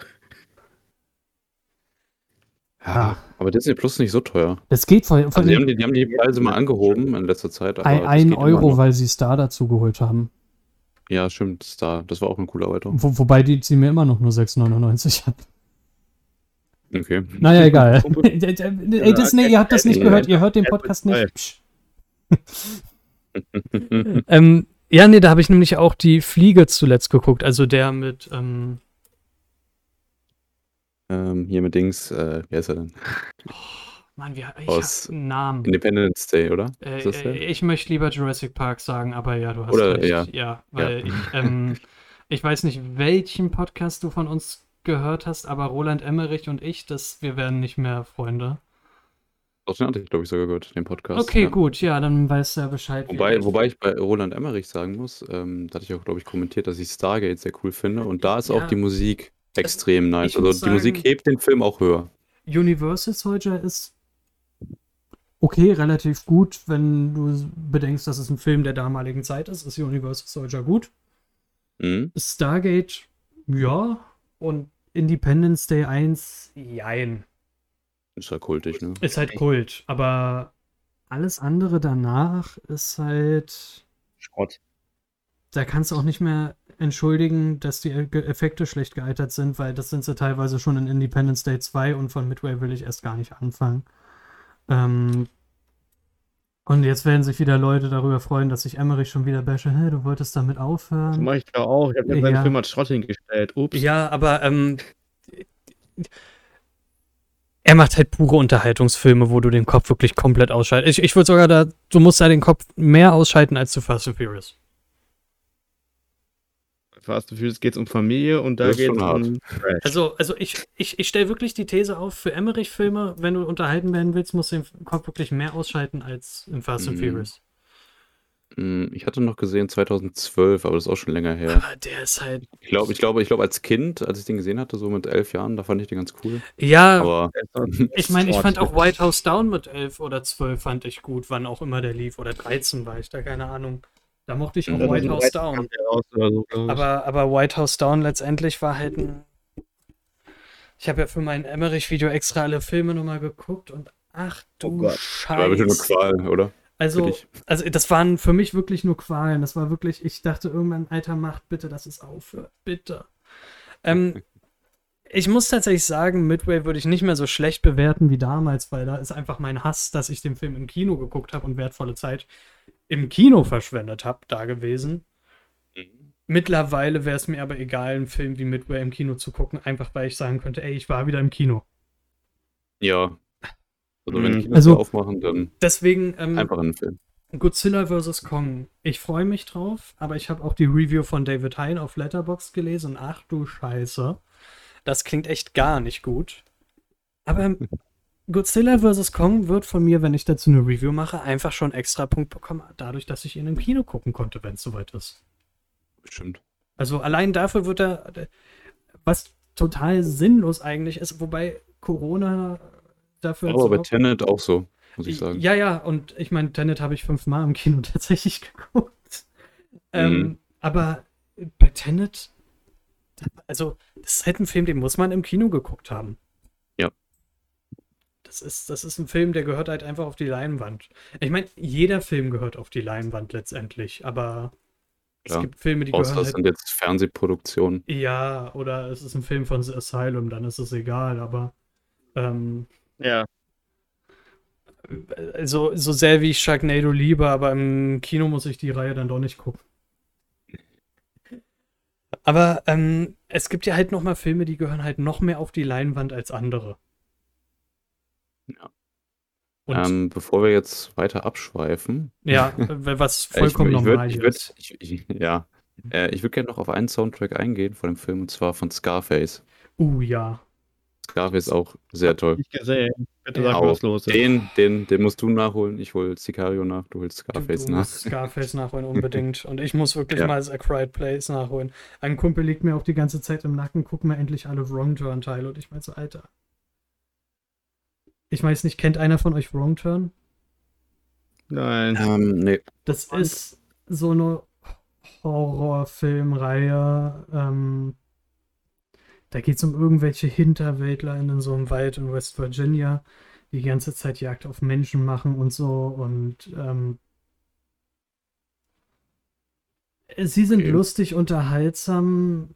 Speaker 2: Ja, aber Disney Plus ist nicht so teuer.
Speaker 1: Das geht vor, vor
Speaker 2: Also die, haben die, die haben die Preise mal angehoben in letzter Zeit. Aber
Speaker 1: ein, ein Euro, weil sie Star dazu geholt haben.
Speaker 2: Ja, stimmt. Star. Das war auch eine coole Erweiterung.
Speaker 1: Wo, wobei die sie mir immer noch nur 6,99 hat.
Speaker 2: Okay.
Speaker 1: Naja, egal. Ey, Disney, ihr habt das nicht gehört, ihr hört den Podcast nicht. Ähm, ja, nee, da habe ich nämlich auch die Fliege zuletzt geguckt. Also der mit, ähm,
Speaker 2: ähm, hier mit Dings, äh, wie heißt er denn?
Speaker 1: Mann, wie, ich
Speaker 2: Aus
Speaker 1: einen Namen.
Speaker 2: Independence Day, oder?
Speaker 1: Äh, äh, ich möchte lieber Jurassic Park sagen, aber ja, du hast
Speaker 2: Oder,
Speaker 1: recht.
Speaker 2: ja.
Speaker 1: weil Ich, ähm, ich weiß nicht, welchen Podcast du von uns gehört hast, aber Roland Emmerich und ich, das, wir werden nicht mehr Freunde.
Speaker 2: Doch, den hatte ich, glaube ich, sogar gehört, den Podcast.
Speaker 1: Okay,
Speaker 2: ja.
Speaker 1: gut, ja, dann weißt du ja Bescheid.
Speaker 2: Wobei, wobei ich bei Roland Emmerich sagen muss, ähm, da hatte ich auch, glaube ich, kommentiert, dass ich Stargate sehr cool finde. Und da ist
Speaker 1: Ja.
Speaker 2: auch die Musik extrem nice.
Speaker 1: ich
Speaker 2: Also die Musik
Speaker 1: sagen-
Speaker 2: hebt den Film auch höher.
Speaker 1: Universal Soldier ist okay, relativ gut, wenn du bedenkst, dass es ein Film der damaligen Zeit ist, ist Universal Soldier gut.
Speaker 2: Mhm.
Speaker 1: Stargate, ja. Und Independence Day 1, jein.
Speaker 2: Ist ja kultig, ne?
Speaker 1: Ist halt Kult, aber alles andere danach ist halt.
Speaker 3: Schrott.
Speaker 1: Da kannst du auch nicht mehr. entschuldigen, dass die Effekte schlecht gealtert sind, weil das sind sie teilweise schon in Independence Day 2 und von Midway will ich erst gar nicht anfangen. Ähm, und jetzt werden sich wieder Leute darüber freuen, dass ich Emmerich schon wieder bashe. Hä, du wolltest damit
Speaker 3: Das
Speaker 1: aufhören?
Speaker 3: mache ich ja auch. Ich habe mir
Speaker 1: Ja.
Speaker 3: Film als Schrott hingestellt. Ups.
Speaker 1: Ja, aber ähm, er macht halt pure Unterhaltungsfilme, wo du den Kopf wirklich komplett ausschaltest. Ich, ich würde sogar da, du musst da den Kopf mehr ausschalten als zu Fast and Furious.
Speaker 3: Fast and Furious geht es um Familie und da geht es
Speaker 2: schon hart.
Speaker 3: um.
Speaker 1: Also, also ich, ich, ich stelle wirklich die These auf, für Emmerich-Filme, wenn du unterhalten werden willst, musst du den Kopf wirklich mehr ausschalten als im Fast and
Speaker 2: Mhm.
Speaker 1: Furious.
Speaker 2: Hm, Ich hatte noch gesehen 2012, aber das ist auch schon länger her.
Speaker 1: Aber der ist halt.
Speaker 2: Ich glaube, ich glaube, ich glaube, als Kind, als ich den gesehen hatte, so mit elf Jahren, da fand ich den ganz cool.
Speaker 1: Ja,
Speaker 2: Aber
Speaker 1: ich meine, ich fand auch White House Down mit 11 oder 12 fand ich gut, wann auch immer der lief. Oder 13 war ich da, keine Ahnung. Da mochte ich auch
Speaker 2: Mhm.
Speaker 1: White House Down.
Speaker 3: So.
Speaker 1: Aber, aber White House Down letztendlich war halt ein. Ich habe ja für mein Emmerich-Video extra alle Filme nochmal geguckt und ach du
Speaker 3: Oh Gott.
Speaker 2: war bitte eine
Speaker 1: Scheiße.
Speaker 2: Qual, oder?
Speaker 1: Also, also das waren für mich wirklich nur Qualen. Das war wirklich, ich dachte irgendwann, Alter, macht bitte, dass es aufhört. Bitte. Ähm, ich muss tatsächlich sagen, Midway würde ich nicht mehr so schlecht bewerten wie damals, weil da ist einfach mein Hass, dass ich den Film im Kino geguckt habe und wertvolle Zeit im Kino verschwendet habe, da gewesen. Mittlerweile wäre es mir aber egal, einen Film wie Midway im Kino zu gucken, einfach weil ich sagen könnte, ey, ich war wieder im Kino.
Speaker 2: Ja. Also wenn
Speaker 3: Mhm.
Speaker 2: Kinos
Speaker 1: Also-
Speaker 2: aufmachen, dann
Speaker 1: Deswegen, ähm,
Speaker 2: einfach einen Film.
Speaker 1: Godzilla vs. Kong. Ich freue mich drauf, aber ich habe auch die Review von David Hein auf Letterboxd gelesen ach du Scheiße. Das klingt echt gar nicht gut. Aber Godzilla vs. Kong wird von mir, wenn ich dazu eine Review mache, einfach schon extra Punkt bekommen, dadurch, dass ich ihn im Kino gucken konnte, wenn es soweit ist.
Speaker 2: Bestimmt.
Speaker 1: Also allein dafür wird er, was total sinnlos eigentlich ist, wobei Corona dafür
Speaker 2: Aber bei Tenet auch so, muss ich sagen.
Speaker 1: ja, ja, und ich meine, Tenet habe ich fünfmal im Kino tatsächlich geguckt. Ähm,
Speaker 2: Mhm.
Speaker 1: aber bei Tenet, also, das ist halt ein Film, den muss man im Kino geguckt haben.
Speaker 2: Ja.
Speaker 1: Das ist, das ist ein Film, der gehört halt einfach auf die Leinwand. Ich meine, jeder Film gehört auf die Leinwand letztendlich, aber es
Speaker 2: Klar.
Speaker 1: gibt Filme, die
Speaker 2: Außer
Speaker 1: gehören
Speaker 2: das
Speaker 1: halt
Speaker 2: sind jetzt Fernsehproduktionen.
Speaker 1: ja, oder es ist ein Film von The Asylum, dann ist es egal, aber ähm,
Speaker 3: Ja.
Speaker 1: so, so sehr wie ich Sharknado liebe, aber im Kino muss ich die Reihe dann doch nicht gucken. Aber ähm, es gibt ja halt noch mal Filme, die gehören halt noch mehr auf die Leinwand als andere.
Speaker 2: Ja.
Speaker 1: Und
Speaker 2: Ähm, bevor wir jetzt weiter abschweifen,
Speaker 1: ja, was
Speaker 2: äh,
Speaker 1: vollkommen
Speaker 2: ich, ich würd,
Speaker 1: normal
Speaker 2: würd,
Speaker 1: ist.
Speaker 2: ich, ich, ja, äh, ich würde gerne noch auf einen Soundtrack eingehen von dem Film, und zwar von Scarface.
Speaker 1: Uh, ja.
Speaker 2: Scarface auch sehr toll.
Speaker 3: Nicht gesehen. Bitte sag was los ist.
Speaker 2: Den, den, den musst du nachholen. Ich hol Sicario nach, du holst Scarface
Speaker 1: du
Speaker 2: nach.
Speaker 1: musst Scarface nachholen unbedingt. Und ich muss wirklich
Speaker 2: Ja.
Speaker 1: mal A Quiet Place nachholen. Ein Kumpel liegt mir auch die ganze Zeit im Nacken, guck mir endlich alle Wrong Turn Teile. Und ich meine so, Alter. Ich weiß nicht, kennt einer von euch Wrong Turn?
Speaker 3: Nein.
Speaker 2: Ähm, nee.
Speaker 1: Das ist so eine Horrorfilmreihe. Ähm, da geht es um irgendwelche Hinterwäldler in so einem Wald in West Virginia, die die ganze Zeit Jagd auf Menschen machen und so. Und ähm, sie sind
Speaker 2: Okay.
Speaker 1: lustig, unterhaltsam,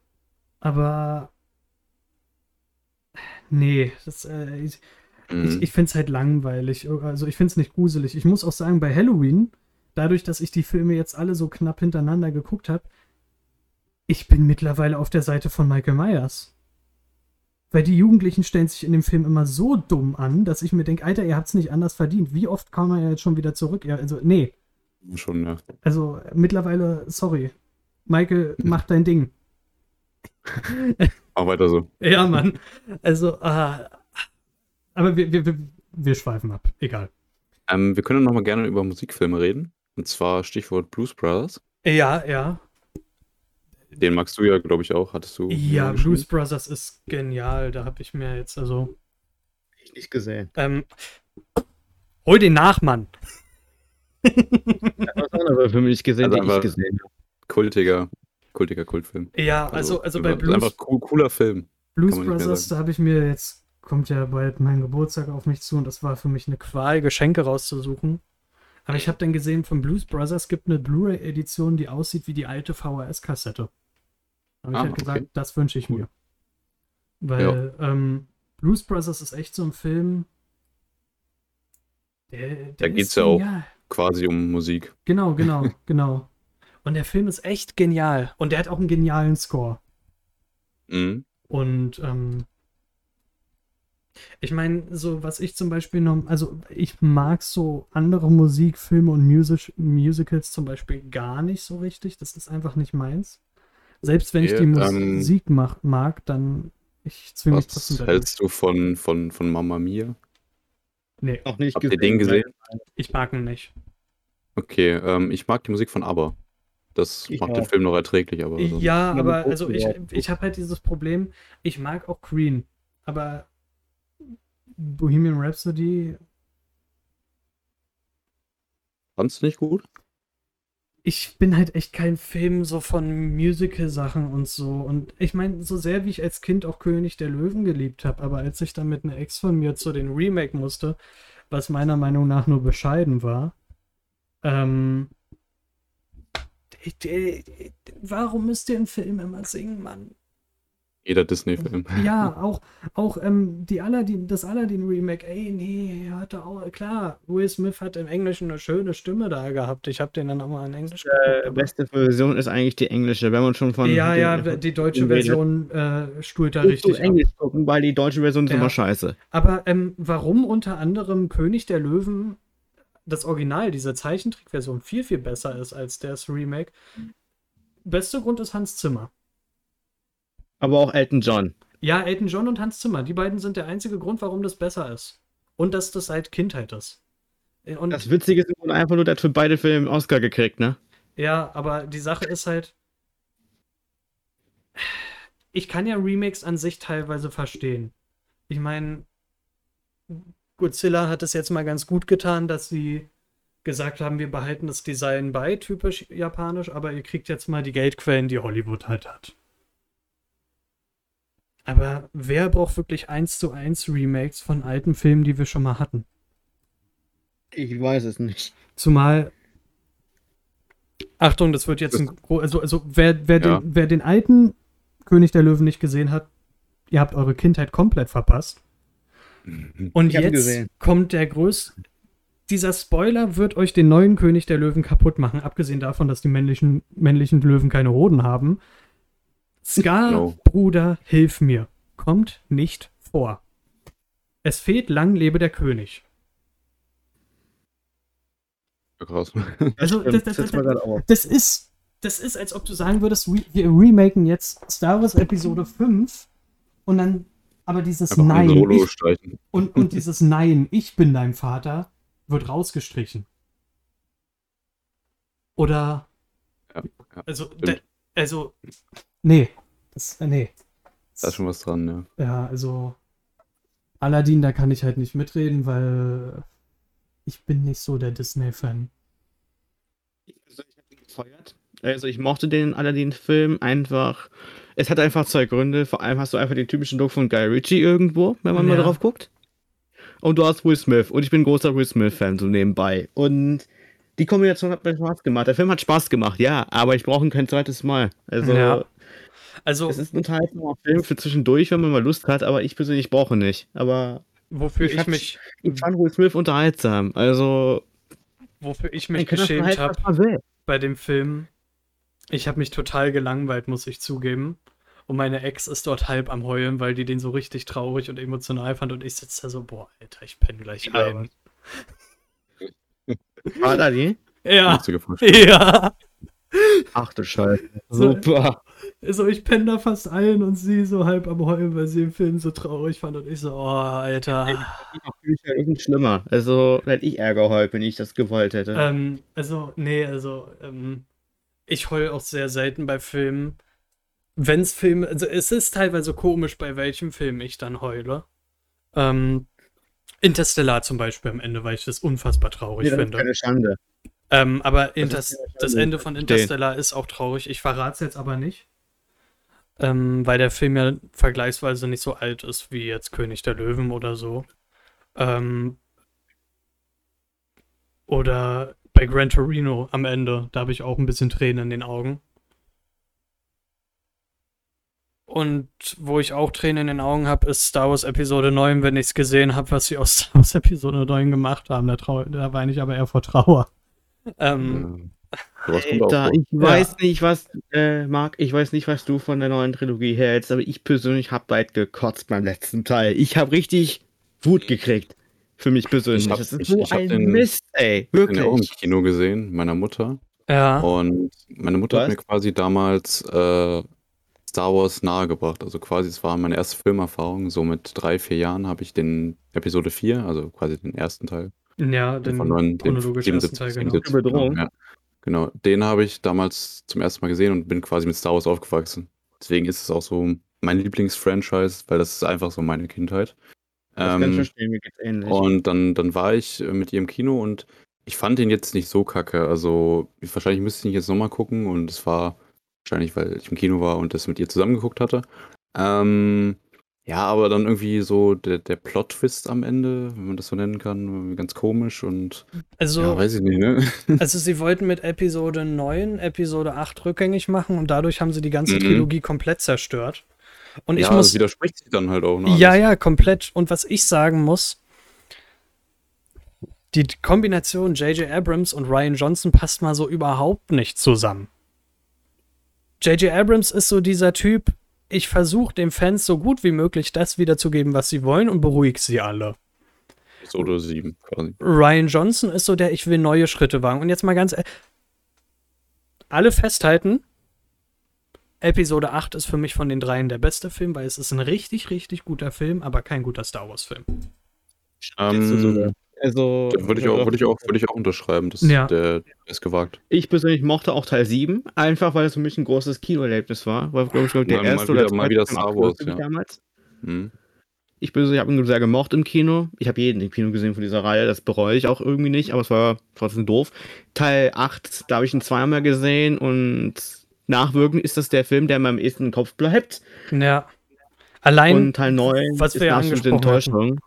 Speaker 1: aber nee, das, äh, ich,
Speaker 2: Mhm.
Speaker 1: ich, ich finde es halt langweilig. Also ich finde es nicht gruselig. Ich muss auch sagen, bei Halloween, dadurch, dass ich die Filme jetzt alle so knapp hintereinander geguckt habe, ich bin mittlerweile auf der Seite von Michael Myers. Weil die Jugendlichen stellen sich in dem Film immer so dumm an, dass ich mir denke, Alter, ihr habt es nicht anders verdient. Wie oft kam er jetzt schon wieder zurück? Ja, also, nee.
Speaker 2: Schon, ja.
Speaker 1: Also mittlerweile, sorry. Michael, mach dein Ding.
Speaker 2: Auch weiter so.
Speaker 1: Ja, Mann. Also, ah, aber wir, wir, wir, schweifen ab. Egal.
Speaker 2: Ähm, wir können noch mal gerne über Musikfilme reden. Und zwar Stichwort Blues Brothers.
Speaker 1: Ja, ja.
Speaker 2: Den magst du ja, glaube ich, auch. Hattest du.
Speaker 1: Ja. Blues Brothers ist genial. Da habe ich mir jetzt also.
Speaker 3: Ich nicht gesehen.
Speaker 1: Ähm, hol den nach, Mann.
Speaker 3: Was andere Filme nicht gesehen,
Speaker 2: Also
Speaker 3: die ich gesehen habe.
Speaker 2: Kultiger, kultiger Kultfilm.
Speaker 1: Ja, also, also bei
Speaker 2: einfach-
Speaker 1: Blues,
Speaker 2: Einfach cool, cooler Film.
Speaker 1: Blues Brothers, da habe ich mir jetzt, kommt ja bald mein Geburtstag auf mich zu und das war für mich eine Qual, Geschenke rauszusuchen. Aber ich habe dann gesehen, von Blues Brothers gibt eine Blu-ray-Edition, die aussieht wie die alte VHS-Kassette. habe ich
Speaker 2: Ah,
Speaker 1: halt gesagt,
Speaker 2: okay.
Speaker 1: das wünsche ich mir. Weil ähm, Blues Brothers ist echt so ein Film. Der, der
Speaker 2: Da
Speaker 1: ist
Speaker 2: geht's ja auch. Quasi um Musik.
Speaker 1: Genau, genau, genau. Und der Film ist echt genial. Und der hat auch einen genialen Score.
Speaker 2: Mhm.
Speaker 1: Und ähm, ich meine, so was ich zum Beispiel noch, also ich mag so andere Musikfilme und Music, Musicals zum Beispiel gar nicht so richtig. Das ist einfach nicht meins. Selbst wenn ich die
Speaker 2: ähm,
Speaker 1: Musik mach, mag, dann ich zwinge mich trotzdem
Speaker 2: Was hältst du von, von, von Mamma Mia?
Speaker 1: Nee,
Speaker 3: Noch nicht
Speaker 2: Habt ihr den gesehen?
Speaker 1: ich mag ihn nicht.
Speaker 2: Okay, ähm, ich mag die Musik von ABBA. Das
Speaker 3: Ich
Speaker 2: macht den
Speaker 3: auch.
Speaker 2: Film noch erträglich, aber
Speaker 1: Ja, aber
Speaker 3: aber
Speaker 1: also ich, ich habe halt dieses Problem, ich mag auch Queen, aber Bohemian Rhapsody,
Speaker 2: fandst du nicht gut?
Speaker 1: ich bin halt echt kein Film so von Musical-Sachen und so. Und ich meine, so sehr wie ich als Kind auch König der Löwen geliebt habe, aber als ich dann mit einer Ex von mir zu den Remake musste, was meiner Meinung nach nur bescheiden war, ähm, warum müsst ihr im Film immer singen, Mann?
Speaker 2: Jeder Disney-Film.
Speaker 1: Ja, auch, auch ähm, die Aladdin, das Aladdin-Remake, ey, nee, hatte auch, klar, Will Smith hat im Englischen eine schöne Stimme da gehabt. Ich habe den dann auch mal in Englisch
Speaker 3: Die
Speaker 1: aber-
Speaker 3: beste Version ist eigentlich die englische, wenn man schon von.
Speaker 1: ja, ja, die deutsche. Version äh, stuhlt da richtig ab.
Speaker 3: Englisch gucken, weil die deutsche Version ist
Speaker 1: Ja.
Speaker 3: immer scheiße.
Speaker 1: Aber ähm, warum unter anderem König der Löwen das Original, diese Zeichentrickversion, viel, viel besser ist als das Remake? Bester Grund ist Hans Zimmer.
Speaker 3: Aber auch Elton John.
Speaker 1: Ja, Elton John und Hans Zimmer, die beiden sind der einzige Grund, warum das besser ist. Und dass das seit Kindheit ist. Und
Speaker 3: Das Witzige ist einfach nur, der hat für beide Filme einen Oscar gekriegt, ne?
Speaker 1: Ja, aber die Sache ist halt, ich kann ja Remakes an sich teilweise verstehen. Ich meine, Godzilla hat es jetzt mal ganz gut getan, dass sie gesagt haben, wir behalten das Design bei, typisch japanisch, aber ihr kriegt jetzt mal die Geldquellen, die Hollywood halt hat. Aber wer braucht wirklich eins zu eins Remakes von alten Filmen, die wir schon mal hatten?
Speaker 3: Ich weiß es nicht.
Speaker 1: Zumal. Achtung, das wird jetzt ein. Also, also wer, wer,
Speaker 2: Ja.
Speaker 1: den, wer den alten König der Löwen nicht gesehen hat, ihr habt eure Kindheit komplett verpasst. Und
Speaker 3: Ich hab ihn
Speaker 1: jetzt
Speaker 3: gesehen.
Speaker 1: kommt der größte. Dieser Spoiler wird euch den neuen König der Löwen kaputt machen, abgesehen davon, dass die männlichen, männlichen Löwen keine Hoden haben. Scar,
Speaker 2: No.
Speaker 1: Bruder, hilf mir. Kommt nicht vor. Es fehlt lang lebe der König.
Speaker 2: Krass.
Speaker 1: Also, das, das, das, das ist, das ist, als ob du sagen würdest, wir remaken jetzt Star Wars Episode 5 und dann aber dieses
Speaker 2: Einfach
Speaker 1: Nein ich, und, und dieses Nein, ich bin dein Vater, wird rausgestrichen. Oder,
Speaker 2: Ja, ja,
Speaker 1: also, also, nee, das, äh, nee.
Speaker 2: Da ist schon was dran, ja.
Speaker 1: Ja, also, Aladdin, da kann ich halt nicht mitreden, weil ich bin nicht so der Disney-Fan.
Speaker 3: Also ich hab ihn gefeiert. Also ich mochte den Aladdin-Film einfach. Es hat einfach zwei Gründe. Vor allem hast du einfach den typischen Look von Guy Ritchie irgendwo, wenn man mal
Speaker 1: Ja.
Speaker 3: drauf guckt. Und du hast Will Smith. Und ich bin ein großer Will Smith-Fan, so nebenbei. Und die Kombination hat mir Spaß gemacht. Der Film hat Spaß gemacht, ja, aber ich brauche ihn kein zweites Mal. Also,
Speaker 1: Ja. Also,
Speaker 3: es ist ein unterhaltsamer Film für zwischendurch, wenn man mal Lust hat, aber ich persönlich brauche nicht. Aber
Speaker 1: wofür
Speaker 3: ich
Speaker 1: ich mich,
Speaker 3: ich fand Will Smith unterhaltsam. Also,
Speaker 1: wofür ich mich geschämt habe, bei dem Film. Ich habe mich total gelangweilt, muss ich zugeben. Und meine Ex ist dort halb am Heulen, weil die den so richtig traurig und emotional fand. Und ich sitze da so, boah, Alter, ich penne gleich
Speaker 3: Ja.
Speaker 1: ein.
Speaker 3: War da die?
Speaker 1: Ja, ja.
Speaker 3: Ach du Scheiße. Super.
Speaker 1: Also ich penne da fast ein und sie so halb am Heulen, weil sie den Film so traurig fand. Und ich so, oh, Alter.
Speaker 3: Ich ja nicht schlimmer. Also, hätte ich Ärger heult, wenn ich das gewollt hätte.
Speaker 1: Ähm, also, nee, also, ähm, ich heul auch sehr selten bei Filmen. Wenn's Filme, also es ist teilweise komisch, bei welchem Film ich dann heule. Ähm, Interstellar zum Beispiel am Ende, weil ich das unfassbar traurig
Speaker 3: Nee, das ist
Speaker 1: finde.
Speaker 3: keine Schande.
Speaker 1: Ähm, aber
Speaker 3: ist
Speaker 1: Inters
Speaker 3: keine
Speaker 1: das
Speaker 3: Schande.
Speaker 1: Ende von. Interstellar ist auch traurig. Ich verrate es jetzt aber nicht. Ähm, weil der Film ja vergleichsweise nicht so alt ist wie jetzt König der Löwen oder so. Ähm, oder bei Gran Torino am Ende. Da habe ich auch ein bisschen Tränen in den Augen. Und wo ich auch Tränen in den Augen habe, ist Star Wars Episode 9, wenn ich es gesehen habe, was sie aus Star Wars Episode 9 gemacht haben. Da, da weine ich aber eher vor Trauer. Ähm,
Speaker 2: auch
Speaker 3: Alter, ich weiß nicht, was, äh, Marc, ich weiß nicht, was du von der neuen Trilogie hältst, aber ich persönlich hab weit gekotzt beim letzten Teil. Ich habe richtig Wut gekriegt. Für mich persönlich.
Speaker 2: Ich hab-
Speaker 3: das ist
Speaker 2: ich-
Speaker 3: so
Speaker 2: ich
Speaker 3: ein
Speaker 2: den-
Speaker 3: Mist, ey.
Speaker 2: Ich habe den auch im
Speaker 3: Wirklich.
Speaker 2: Kino gesehen, meiner Mutter.
Speaker 1: ja.
Speaker 2: Und meine Mutter
Speaker 3: Was?
Speaker 2: hat mir quasi damals äh, Star Wars nahegebracht. Also quasi, es war meine erste Filmerfahrung. So mit drei, vier Jahren habe ich den Episode 4, also quasi den ersten Teil
Speaker 1: Ja, den
Speaker 2: von neun, den
Speaker 1: chronologisch ersten Teil, genau.
Speaker 2: 77,
Speaker 3: Bedrohung.
Speaker 2: Genau, ja. Genau, den habe ich damals zum ersten Mal gesehen und bin quasi mit Star Wars aufgewachsen. Deswegen ist es auch so mein Lieblingsfranchise, weil das ist einfach so meine Kindheit.
Speaker 3: Das kann ich
Speaker 2: Ähm,
Speaker 3: verstehen, mir geht's ähnlich.
Speaker 2: und dann, dann war ich äh, mit ihr im Kino und ich fand ihn jetzt nicht so kacke. Also ich, wahrscheinlich müsste ich ihn jetzt nochmal gucken und es war wahrscheinlich, weil ich im Kino war und das mit ihr zusammengeguckt hatte. Ähm, ja, aber dann irgendwie so der, der Plot-Twist am Ende, wenn man das so nennen kann, ganz komisch und
Speaker 1: Also,
Speaker 2: ja, weiß ich nicht, ne?
Speaker 1: also sie wollten mit Episode 9 Episode 8 rückgängig machen und dadurch haben sie die ganze
Speaker 2: Mhm.
Speaker 1: Trilogie komplett zerstört. Und ich
Speaker 2: ja,
Speaker 1: muss
Speaker 2: das widerspricht sich dann halt auch. Ne,
Speaker 1: Ja, ja, komplett. Und was ich sagen muss, die Kombination J.J. Abrams und Ryan Johnson passt mal so überhaupt nicht zusammen. J.J. Abrams ist so dieser Typ, ich versuche den Fans so gut wie möglich das wiederzugeben, was sie wollen und beruhige sie alle.
Speaker 2: Episode 7 quasi.
Speaker 1: Ryan Johnson ist so der, ich will neue Schritte wagen. Und jetzt mal ganz, e- alle festhalten, Episode 8 ist für mich von den dreien der beste Film, weil es ist ein richtig, richtig guter Film, aber kein guter Star Wars Film.
Speaker 3: Also,
Speaker 2: würde ich auch, würde ich auch, würde ich auch unterschreiben. Das,
Speaker 1: Ja.
Speaker 2: der, ist gewagt.
Speaker 3: Ich persönlich mochte auch Teil 7, einfach weil es für mich ein großes Kinoerlebnis war. War, glaube ich, glaub der
Speaker 2: Mal- mal
Speaker 3: erste
Speaker 2: wieder-
Speaker 3: oder
Speaker 2: mal
Speaker 3: zweite
Speaker 2: wieder Star Wars, ja.
Speaker 3: damals.
Speaker 2: Mhm.
Speaker 3: Ich persönlich habe ihn sehr gemocht im Kino. Ich habe jeden im Kino gesehen von dieser Reihe. Das bereue ich auch irgendwie nicht, aber es war trotzdem doof. Teil 8, da habe ich ihn zweimal gesehen und nachwirkend ist das der Film, der mir am ehesten im Kopf bleibt.
Speaker 1: Ja. Allein
Speaker 3: und Teil 9
Speaker 1: was wir ja
Speaker 3: eine absolute
Speaker 1: angesprochen
Speaker 3: Enttäuschung.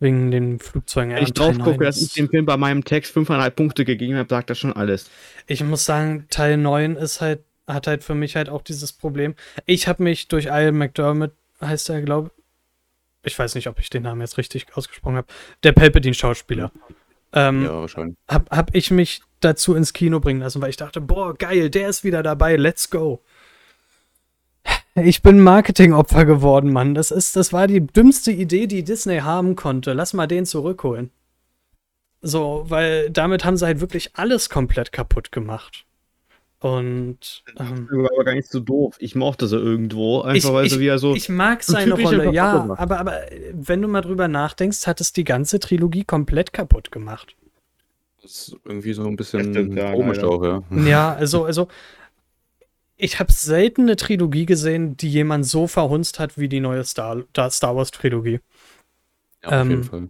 Speaker 1: Wegen den Flugzeugen.
Speaker 3: Wenn ich drauf gucke,
Speaker 1: 9
Speaker 3: dass ich
Speaker 1: ist-
Speaker 3: dem Film bei meinem Text 5,5 Punkte gegeben habe, sagt das schon alles.
Speaker 1: ich muss sagen, Teil 9 ist halt, hat halt für mich halt auch dieses Problem. Ich habe mich durch Ian McDermott, heißt er, glaube ich, weiß nicht, ob ich den Namen jetzt richtig ausgesprochen habe, der Palpatine-Schauspieler. Ähm,
Speaker 2: Ja, wahrscheinlich.
Speaker 1: hab, hab ich mich dazu ins Kino bringen lassen, weil ich dachte, boah, geil, der ist wieder dabei, let's go. Ich bin Marketingopfer geworden, Mann. Das ist, das war die dümmste Idee, die Disney haben konnte. Lass mal den zurückholen. So, weil damit haben sie halt wirklich alles komplett kaputt gemacht. Und ähm,
Speaker 3: Das war aber gar nicht so doof. Ich mochte sie irgendwo, einfach weil sie wieder so.
Speaker 1: ich mag seine Rolle, ja, aber, aber wenn du mal drüber nachdenkst, hat es die ganze Trilogie komplett kaputt gemacht.
Speaker 2: Das ist irgendwie so ein bisschen
Speaker 3: stimmt, ja,
Speaker 2: komisch
Speaker 3: leider.
Speaker 2: auch, ja.
Speaker 1: Ja, also, also ich habe selten eine Trilogie gesehen, die jemand so verhunzt hat wie die neue Star, Star Wars Trilogie.
Speaker 2: Ja, auf
Speaker 1: Ähm,
Speaker 2: jeden Fall.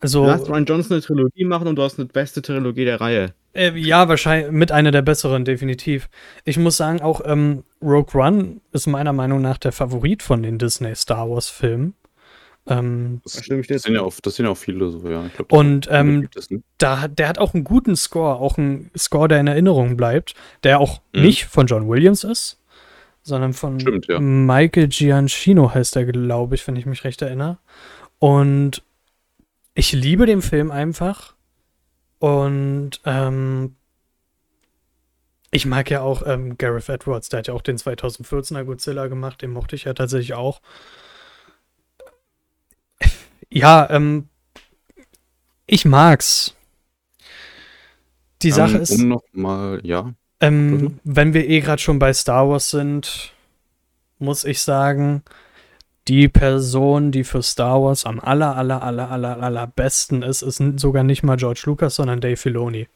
Speaker 1: Also,
Speaker 3: Du hast Ryan Johnson eine Trilogie machen und du hast eine beste Trilogie der Reihe.
Speaker 1: äh, ja, wahrscheinlich mit einer der besseren, definitiv. Ich muss sagen, auch ähm, Rogue One ist meiner Meinung nach der Favorit von den Disney Star Wars Filmen. Ähm,
Speaker 2: Das, sind ja auch, das sind ja auch viele so, ja. Ich glaub,
Speaker 1: Und, ähm, da, hat- der hat auch einen guten Score, auch einen Score, der in Erinnerung bleibt, der auch
Speaker 2: Mhm.
Speaker 1: nicht von John Williams ist, sondern von
Speaker 2: Stimmt, ja.
Speaker 1: Michael Giancino heißt er, glaube ich, wenn ich mich recht erinnere. Und ich liebe den Film einfach. Und ähm, ich mag ja auch ähm, Gareth Edwards, der hat ja auch den 2014er Godzilla gemacht, den mochte ich ja tatsächlich auch. Ja, ähm, ich mag's. Die Sache
Speaker 2: ähm,
Speaker 1: ist,
Speaker 2: Um nochmal, ja.
Speaker 1: ähm, wenn wir eh gerade schon bei Star Wars sind, muss ich sagen, die Person, die für Star Wars am aller, aller, aller, aller, aller besten ist, ist sogar nicht mal George Lucas, sondern Dave Filoni.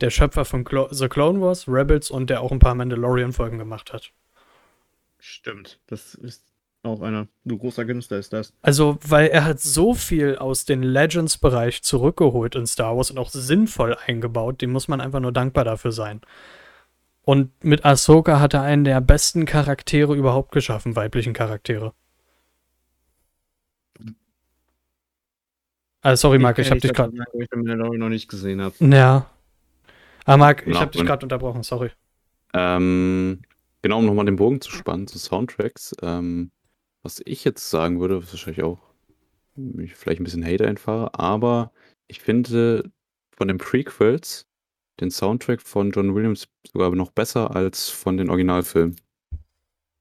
Speaker 1: Der Schöpfer von Clo The Clone Wars, Rebels und der auch ein paar Mandalorian-Folgen gemacht hat.
Speaker 3: Stimmt. Das ist auch einer. Du großer Künstler ist das.
Speaker 1: Also, weil er hat so viel aus dem Legends-Bereich zurückgeholt in Star Wars und auch sinnvoll eingebaut, dem muss man einfach nur dankbar dafür sein. Und mit Ahsoka hat er einen der besten Charaktere überhaupt geschaffen, weiblichen Charaktere. Ah, sorry, Marc, ich, hab dich gerade.
Speaker 3: Ich den Mandalorian noch nicht gesehen habe.
Speaker 1: Ja. Ah, Marc, ich
Speaker 2: Ja,
Speaker 1: hab dich gerade unterbrochen, sorry.
Speaker 2: Ähm, Genau, um nochmal den Bogen zu spannen zu Soundtracks. Ähm, was ich jetzt sagen würde, was wahrscheinlich auch mich vielleicht ein bisschen Hate einfahre, aber ich finde von den Prequels den Soundtrack von John Williams sogar noch besser als von den Originalfilmen.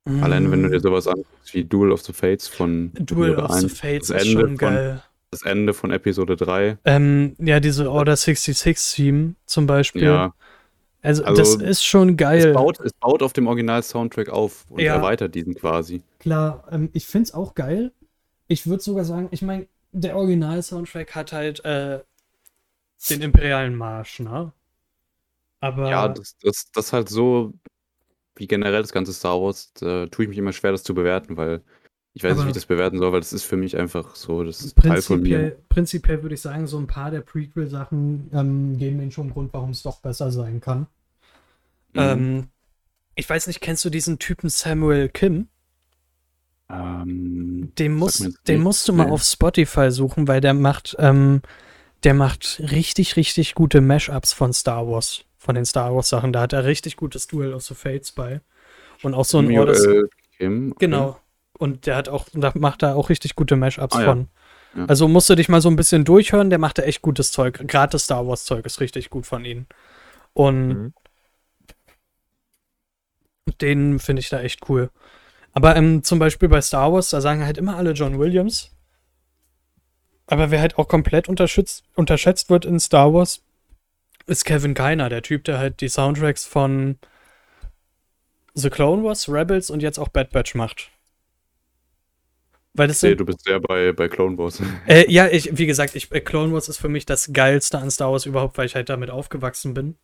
Speaker 2: Mm. Allein wenn du dir sowas anguckst wie Duel of the Fates von
Speaker 1: Duel of 1, the Fates ist schon geil. Von,
Speaker 2: das Ende von Episode 3.
Speaker 1: Ähm, ja, diese Order 66 Theme zum Beispiel. Ja. Also, also, das ist schon geil.
Speaker 2: Es baut, es baut auf dem Original-Soundtrack auf und ja. erweitert diesen quasi.
Speaker 1: Klar, ähm, ich finde es auch geil. Ich würde sogar sagen, ich meine, der Original-Soundtrack hat halt äh, den imperialen Marsch, ne?
Speaker 2: Aber. Ja, das, das, das halt so, wie generell das ganze Star Wars, da tue ich mich immer schwer, das zu bewerten, weil ich weiß nicht, wie ich das bewerten soll, weil das ist für mich einfach so das ist Teil von mir.
Speaker 1: Prinzipiell würde ich sagen, so ein paar der Prequel-Sachen ähm, geben mir schon einen Grund, warum es doch besser sein kann. Mhm. Ähm, ich weiß nicht, kennst du diesen Typen Samuel Kim?
Speaker 2: Ähm,
Speaker 1: den, muss, den musst du mal nee. auf Spotify suchen, weil der macht, ähm, der macht richtig, richtig gute Mashups von Star Wars, von den Star Wars Sachen. Da hat er richtig gutes Duel of the Fates bei. Und auch so ein Orders. Kim, okay. Genau. Und der hat auch, da macht da auch richtig gute Mashups ah, von. Ja. Ja. Also musst du dich mal so ein bisschen durchhören, der macht da echt gutes Zeug. Gerade das Star Wars Zeug ist richtig gut von ihnen. Und mhm. den finde ich da echt cool. Aber ähm, zum Beispiel bei Star Wars, da sagen halt immer alle John Williams. Aber wer halt auch komplett unterschätzt, unterschätzt wird in Star Wars, ist Kevin Keiner, der Typ, der halt die Soundtracks von The Clone Wars, Rebels und jetzt auch Bad Batch macht.
Speaker 2: Weil das sind, nee, du bist sehr bei, bei Clone Wars.
Speaker 1: Äh, ja, ich, wie gesagt, ich, äh, Clone Wars ist für mich das geilste an Star Wars überhaupt, weil ich halt damit aufgewachsen bin.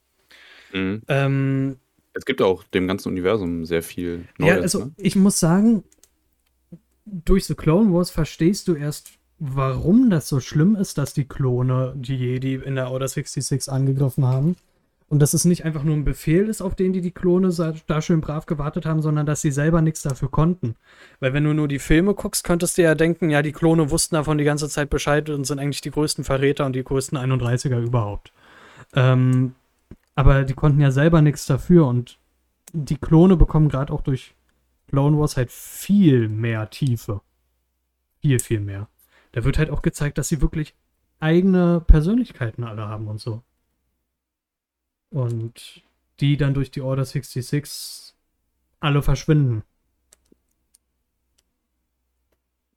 Speaker 2: Mhm. Ähm, es gibt auch dem ganzen Universum sehr viel
Speaker 1: Neues. Ja, also ne? ich muss sagen, durch The Clone Wars verstehst du erst, warum das so schlimm ist, dass die Klone die Jedi in der Order 66 angegriffen haben. Und dass es nicht einfach nur ein Befehl ist, auf den die die Klone da schön brav gewartet haben, sondern dass sie selber nichts dafür konnten. Weil wenn du nur die Filme guckst, könntest du ja denken, ja, die Klone wussten davon die ganze Zeit Bescheid und sind eigentlich die größten Verräter und die größten 31er überhaupt. Ähm, aber die konnten ja selber nichts dafür und die Klone bekommen gerade auch durch Clone Wars halt viel mehr Tiefe. Viel, viel mehr. Da wird halt auch gezeigt, dass sie wirklich eigene Persönlichkeiten alle haben und so. Und die dann durch die Order 66 alle verschwinden.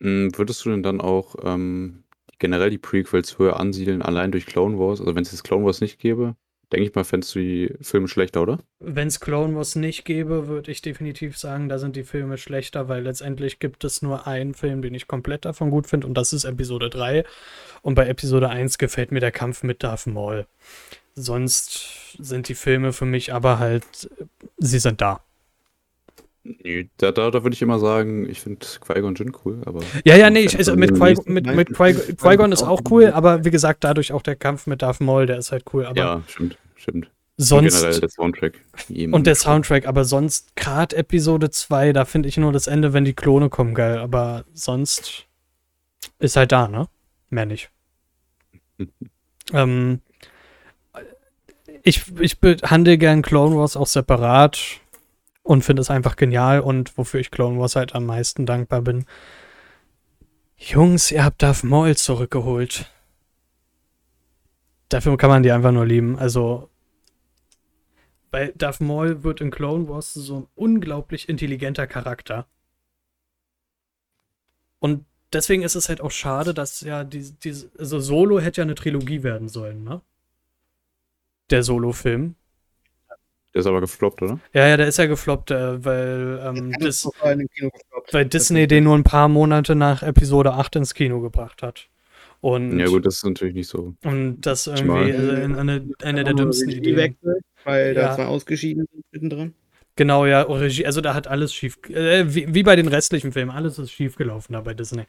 Speaker 2: Hm, würdest du denn dann auch ähm, generell die Prequels höher ansiedeln, allein durch Clone Wars? Also wenn es jetzt Clone Wars nicht gäbe, denke ich mal, fändest du die Filme schlechter, oder?
Speaker 1: Wenn es Clone Wars nicht gäbe, würde ich definitiv sagen, da sind die Filme schlechter, weil letztendlich gibt es nur einen Film, den ich komplett davon gut finde, und das ist Episode 3. Und bei Episode 1 gefällt mir der Kampf mit Darth Maul. Sonst sind die Filme für mich aber halt, sie sind da.
Speaker 2: Nee, da, da, da würde ich immer sagen, ich finde Qui-Gon Jinn cool, aber.
Speaker 1: Ja, ja, nee, ich, also mit, Qui, mit, mit Qui, Qui-Gon ist auch cool, aber wie gesagt, dadurch auch der Kampf mit Darth Maul, der ist halt cool. Aber
Speaker 2: ja, stimmt, stimmt.
Speaker 1: Sonst, und generell der Soundtrack. Und der Soundtrack, aber sonst, gerade Episode 2, da finde ich nur das Ende, wenn die Klone kommen, geil. Aber sonst ist halt da, ne? Mehr nicht. ähm, ich, ich behandle gern Clone Wars auch separat und finde es einfach genial und wofür ich Clone Wars halt am meisten dankbar bin. Jungs, ihr habt Darth Maul zurückgeholt. Dafür kann man die einfach nur lieben. Also, bei Darth Maul wird in Clone Wars so ein unglaublich intelligenter Charakter. Und deswegen ist es halt auch schade, dass ja die, die also Solo hätte ja eine Trilogie werden sollen, ne? Der Solo-Film.
Speaker 2: Der ist aber gefloppt, oder?
Speaker 1: Ja, ja, der ist ja gefloppt, äh, weil, ähm, Dis weil Disney den nur ein paar Monate nach Episode 8 ins Kino gebracht hat. Und,
Speaker 2: ja, gut, das ist natürlich nicht so.
Speaker 1: Und das irgendwie äh, eine, eine der dümmsten Ideen. Wechsel,
Speaker 3: weil ja. da zwei ausgeschieden sind mittendrin.
Speaker 1: Genau, ja, Regie, also da hat alles schief, äh, wie, wie, bei den restlichen Filmen, alles ist schief gelaufen da bei Disney.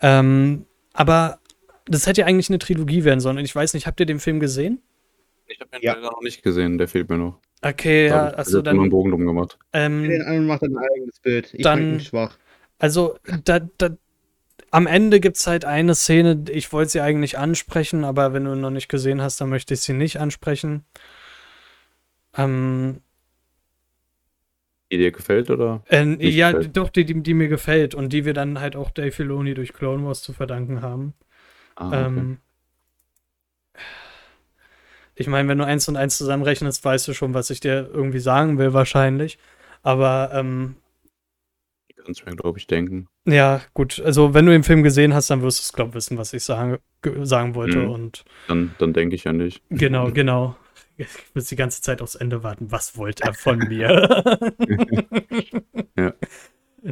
Speaker 1: Ähm, aber das hätte ja eigentlich eine Trilogie werden sollen. Und ich weiß nicht, habt ihr den Film gesehen?
Speaker 2: Ich habe den ja. leider noch nicht gesehen, der fehlt mir noch.
Speaker 1: Okay, ja,
Speaker 2: also dann. einen Bogen drum gemacht.
Speaker 3: Ähm, den anderen macht ein eigenes Bild.
Speaker 1: Ich dann, bin schwach. Also, da, da, am Ende gibt es halt eine Szene, ich wollte sie eigentlich ansprechen, aber wenn du noch nicht gesehen hast, dann möchte ich sie nicht ansprechen. Ähm,
Speaker 2: Die dir gefällt, oder?
Speaker 1: Äh, ja,
Speaker 2: gefällt.
Speaker 1: doch, die, die, die mir gefällt und die wir dann halt auch Dave Filoni durch Clone Wars zu verdanken haben.
Speaker 2: Ah, okay.
Speaker 1: Ähm, ich meine, wenn du eins und eins zusammenrechnest, weißt du schon, was ich dir irgendwie sagen will, wahrscheinlich. Aber ähm,
Speaker 2: Kannst du mir, glaube ich, denken.
Speaker 1: ja, gut, also wenn du den Film gesehen hast, dann wirst du es, glaube ich, wissen, was ich sagen, ge- sagen wollte.
Speaker 2: Mhm.
Speaker 1: Und
Speaker 2: Dann, dann denke ich an dich.
Speaker 1: genau, genau. Ich muss die ganze Zeit aufs Ende warten. Was wollte er von mir?
Speaker 2: Ja.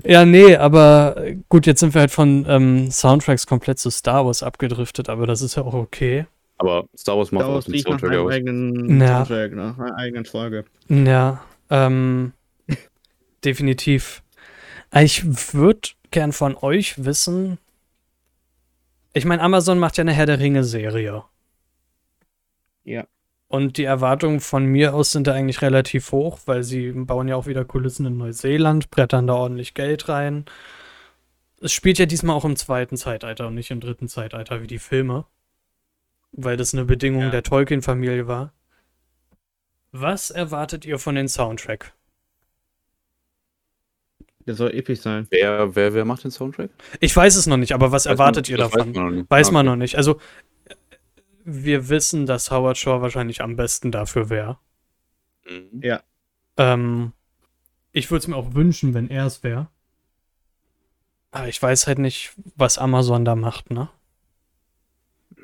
Speaker 1: Ja, nee, aber äh, gut, jetzt sind wir halt von ähm, Soundtracks komplett zu Star Wars abgedriftet, aber das ist ja auch okay.
Speaker 2: Aber Star Wars macht auch
Speaker 3: nach
Speaker 2: Soundtrack aus.
Speaker 3: eigenen
Speaker 1: Ja.
Speaker 3: Soundtrack, nach einer eigenen Folge.
Speaker 1: Ja, ähm, definitiv. Ich würde gern von euch wissen. Ich meine, Amazon macht ja eine Herr der Ringe-Serie.
Speaker 3: Ja.
Speaker 1: Und die Erwartungen von mir aus sind da eigentlich relativ hoch, weil sie bauen ja auch wieder Kulissen in Neuseeland, brettern da ordentlich Geld rein. Es spielt ja diesmal auch im zweiten Zeitalter und nicht im dritten Zeitalter wie die Filme. Weil das eine Bedingung
Speaker 3: Ja.
Speaker 1: der Tolkien-Familie war. Was erwartet ihr von den Soundtrack?
Speaker 3: Der soll episch sein.
Speaker 2: Wer, wer, wer macht den Soundtrack?
Speaker 1: Ich weiß es noch nicht, aber was
Speaker 2: Weiß
Speaker 1: erwartet
Speaker 2: man-
Speaker 1: ihr davon?
Speaker 2: Weiß man noch nicht.
Speaker 1: Weiß
Speaker 2: Ah,
Speaker 1: man
Speaker 2: okay.
Speaker 1: noch nicht. Also, wir wissen, dass Howard Shaw wahrscheinlich am besten dafür wäre.
Speaker 2: Mhm.
Speaker 1: Ähm, ich würde es mir auch wünschen, wenn er es wäre. Aber ich weiß halt nicht, was Amazon da macht, ne?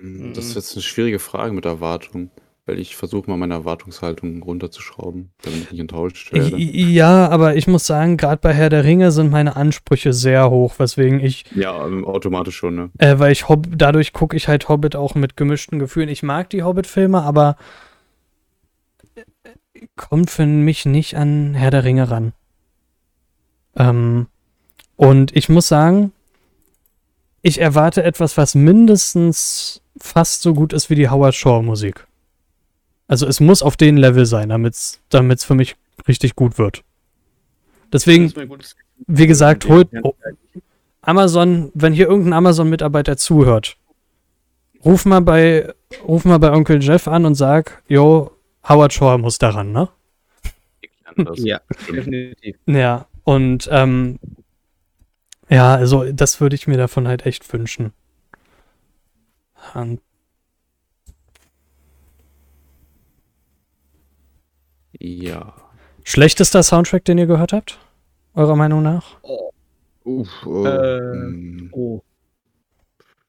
Speaker 2: Mhm. Das ist jetzt eine schwierige Frage mit Erwartung, weil ich versuche mal meine Erwartungshaltung runterzuschrauben, damit ich nicht enttäuscht werde.
Speaker 1: Ja, aber ich muss sagen, gerade bei Herr der Ringe sind meine Ansprüche sehr hoch, weswegen ich,
Speaker 2: Ja, ähm, automatisch schon, ne?
Speaker 1: äh, weil ich Hob dadurch gucke ich halt Hobbit auch mit gemischten Gefühlen. Ich mag die Hobbit-Filme, aber äh, kommt für mich nicht an Herr der Ringe ran. Ähm, und ich muss sagen, ich erwarte etwas, was mindestens fast so gut ist wie die Howard Shaw Musik. Also es muss auf den Level sein, damit es für mich richtig gut wird. Deswegen, wie gesagt, holt oh, Amazon, wenn hier irgendein Amazon-Mitarbeiter zuhört, ruf mal bei, ruf mal bei Onkel Jeff an und sag, yo, Howard Shaw muss daran, ne?
Speaker 2: Ich lerne das.
Speaker 3: Ja, definitiv.
Speaker 1: Ja, und ähm, ja, also das würde ich mir davon halt echt wünschen. Und
Speaker 2: Ja.
Speaker 1: schlechtester Soundtrack, den ihr gehört habt? Eurer Meinung nach?
Speaker 2: Uff, oh,
Speaker 3: Äh,
Speaker 2: hm,
Speaker 3: Oh.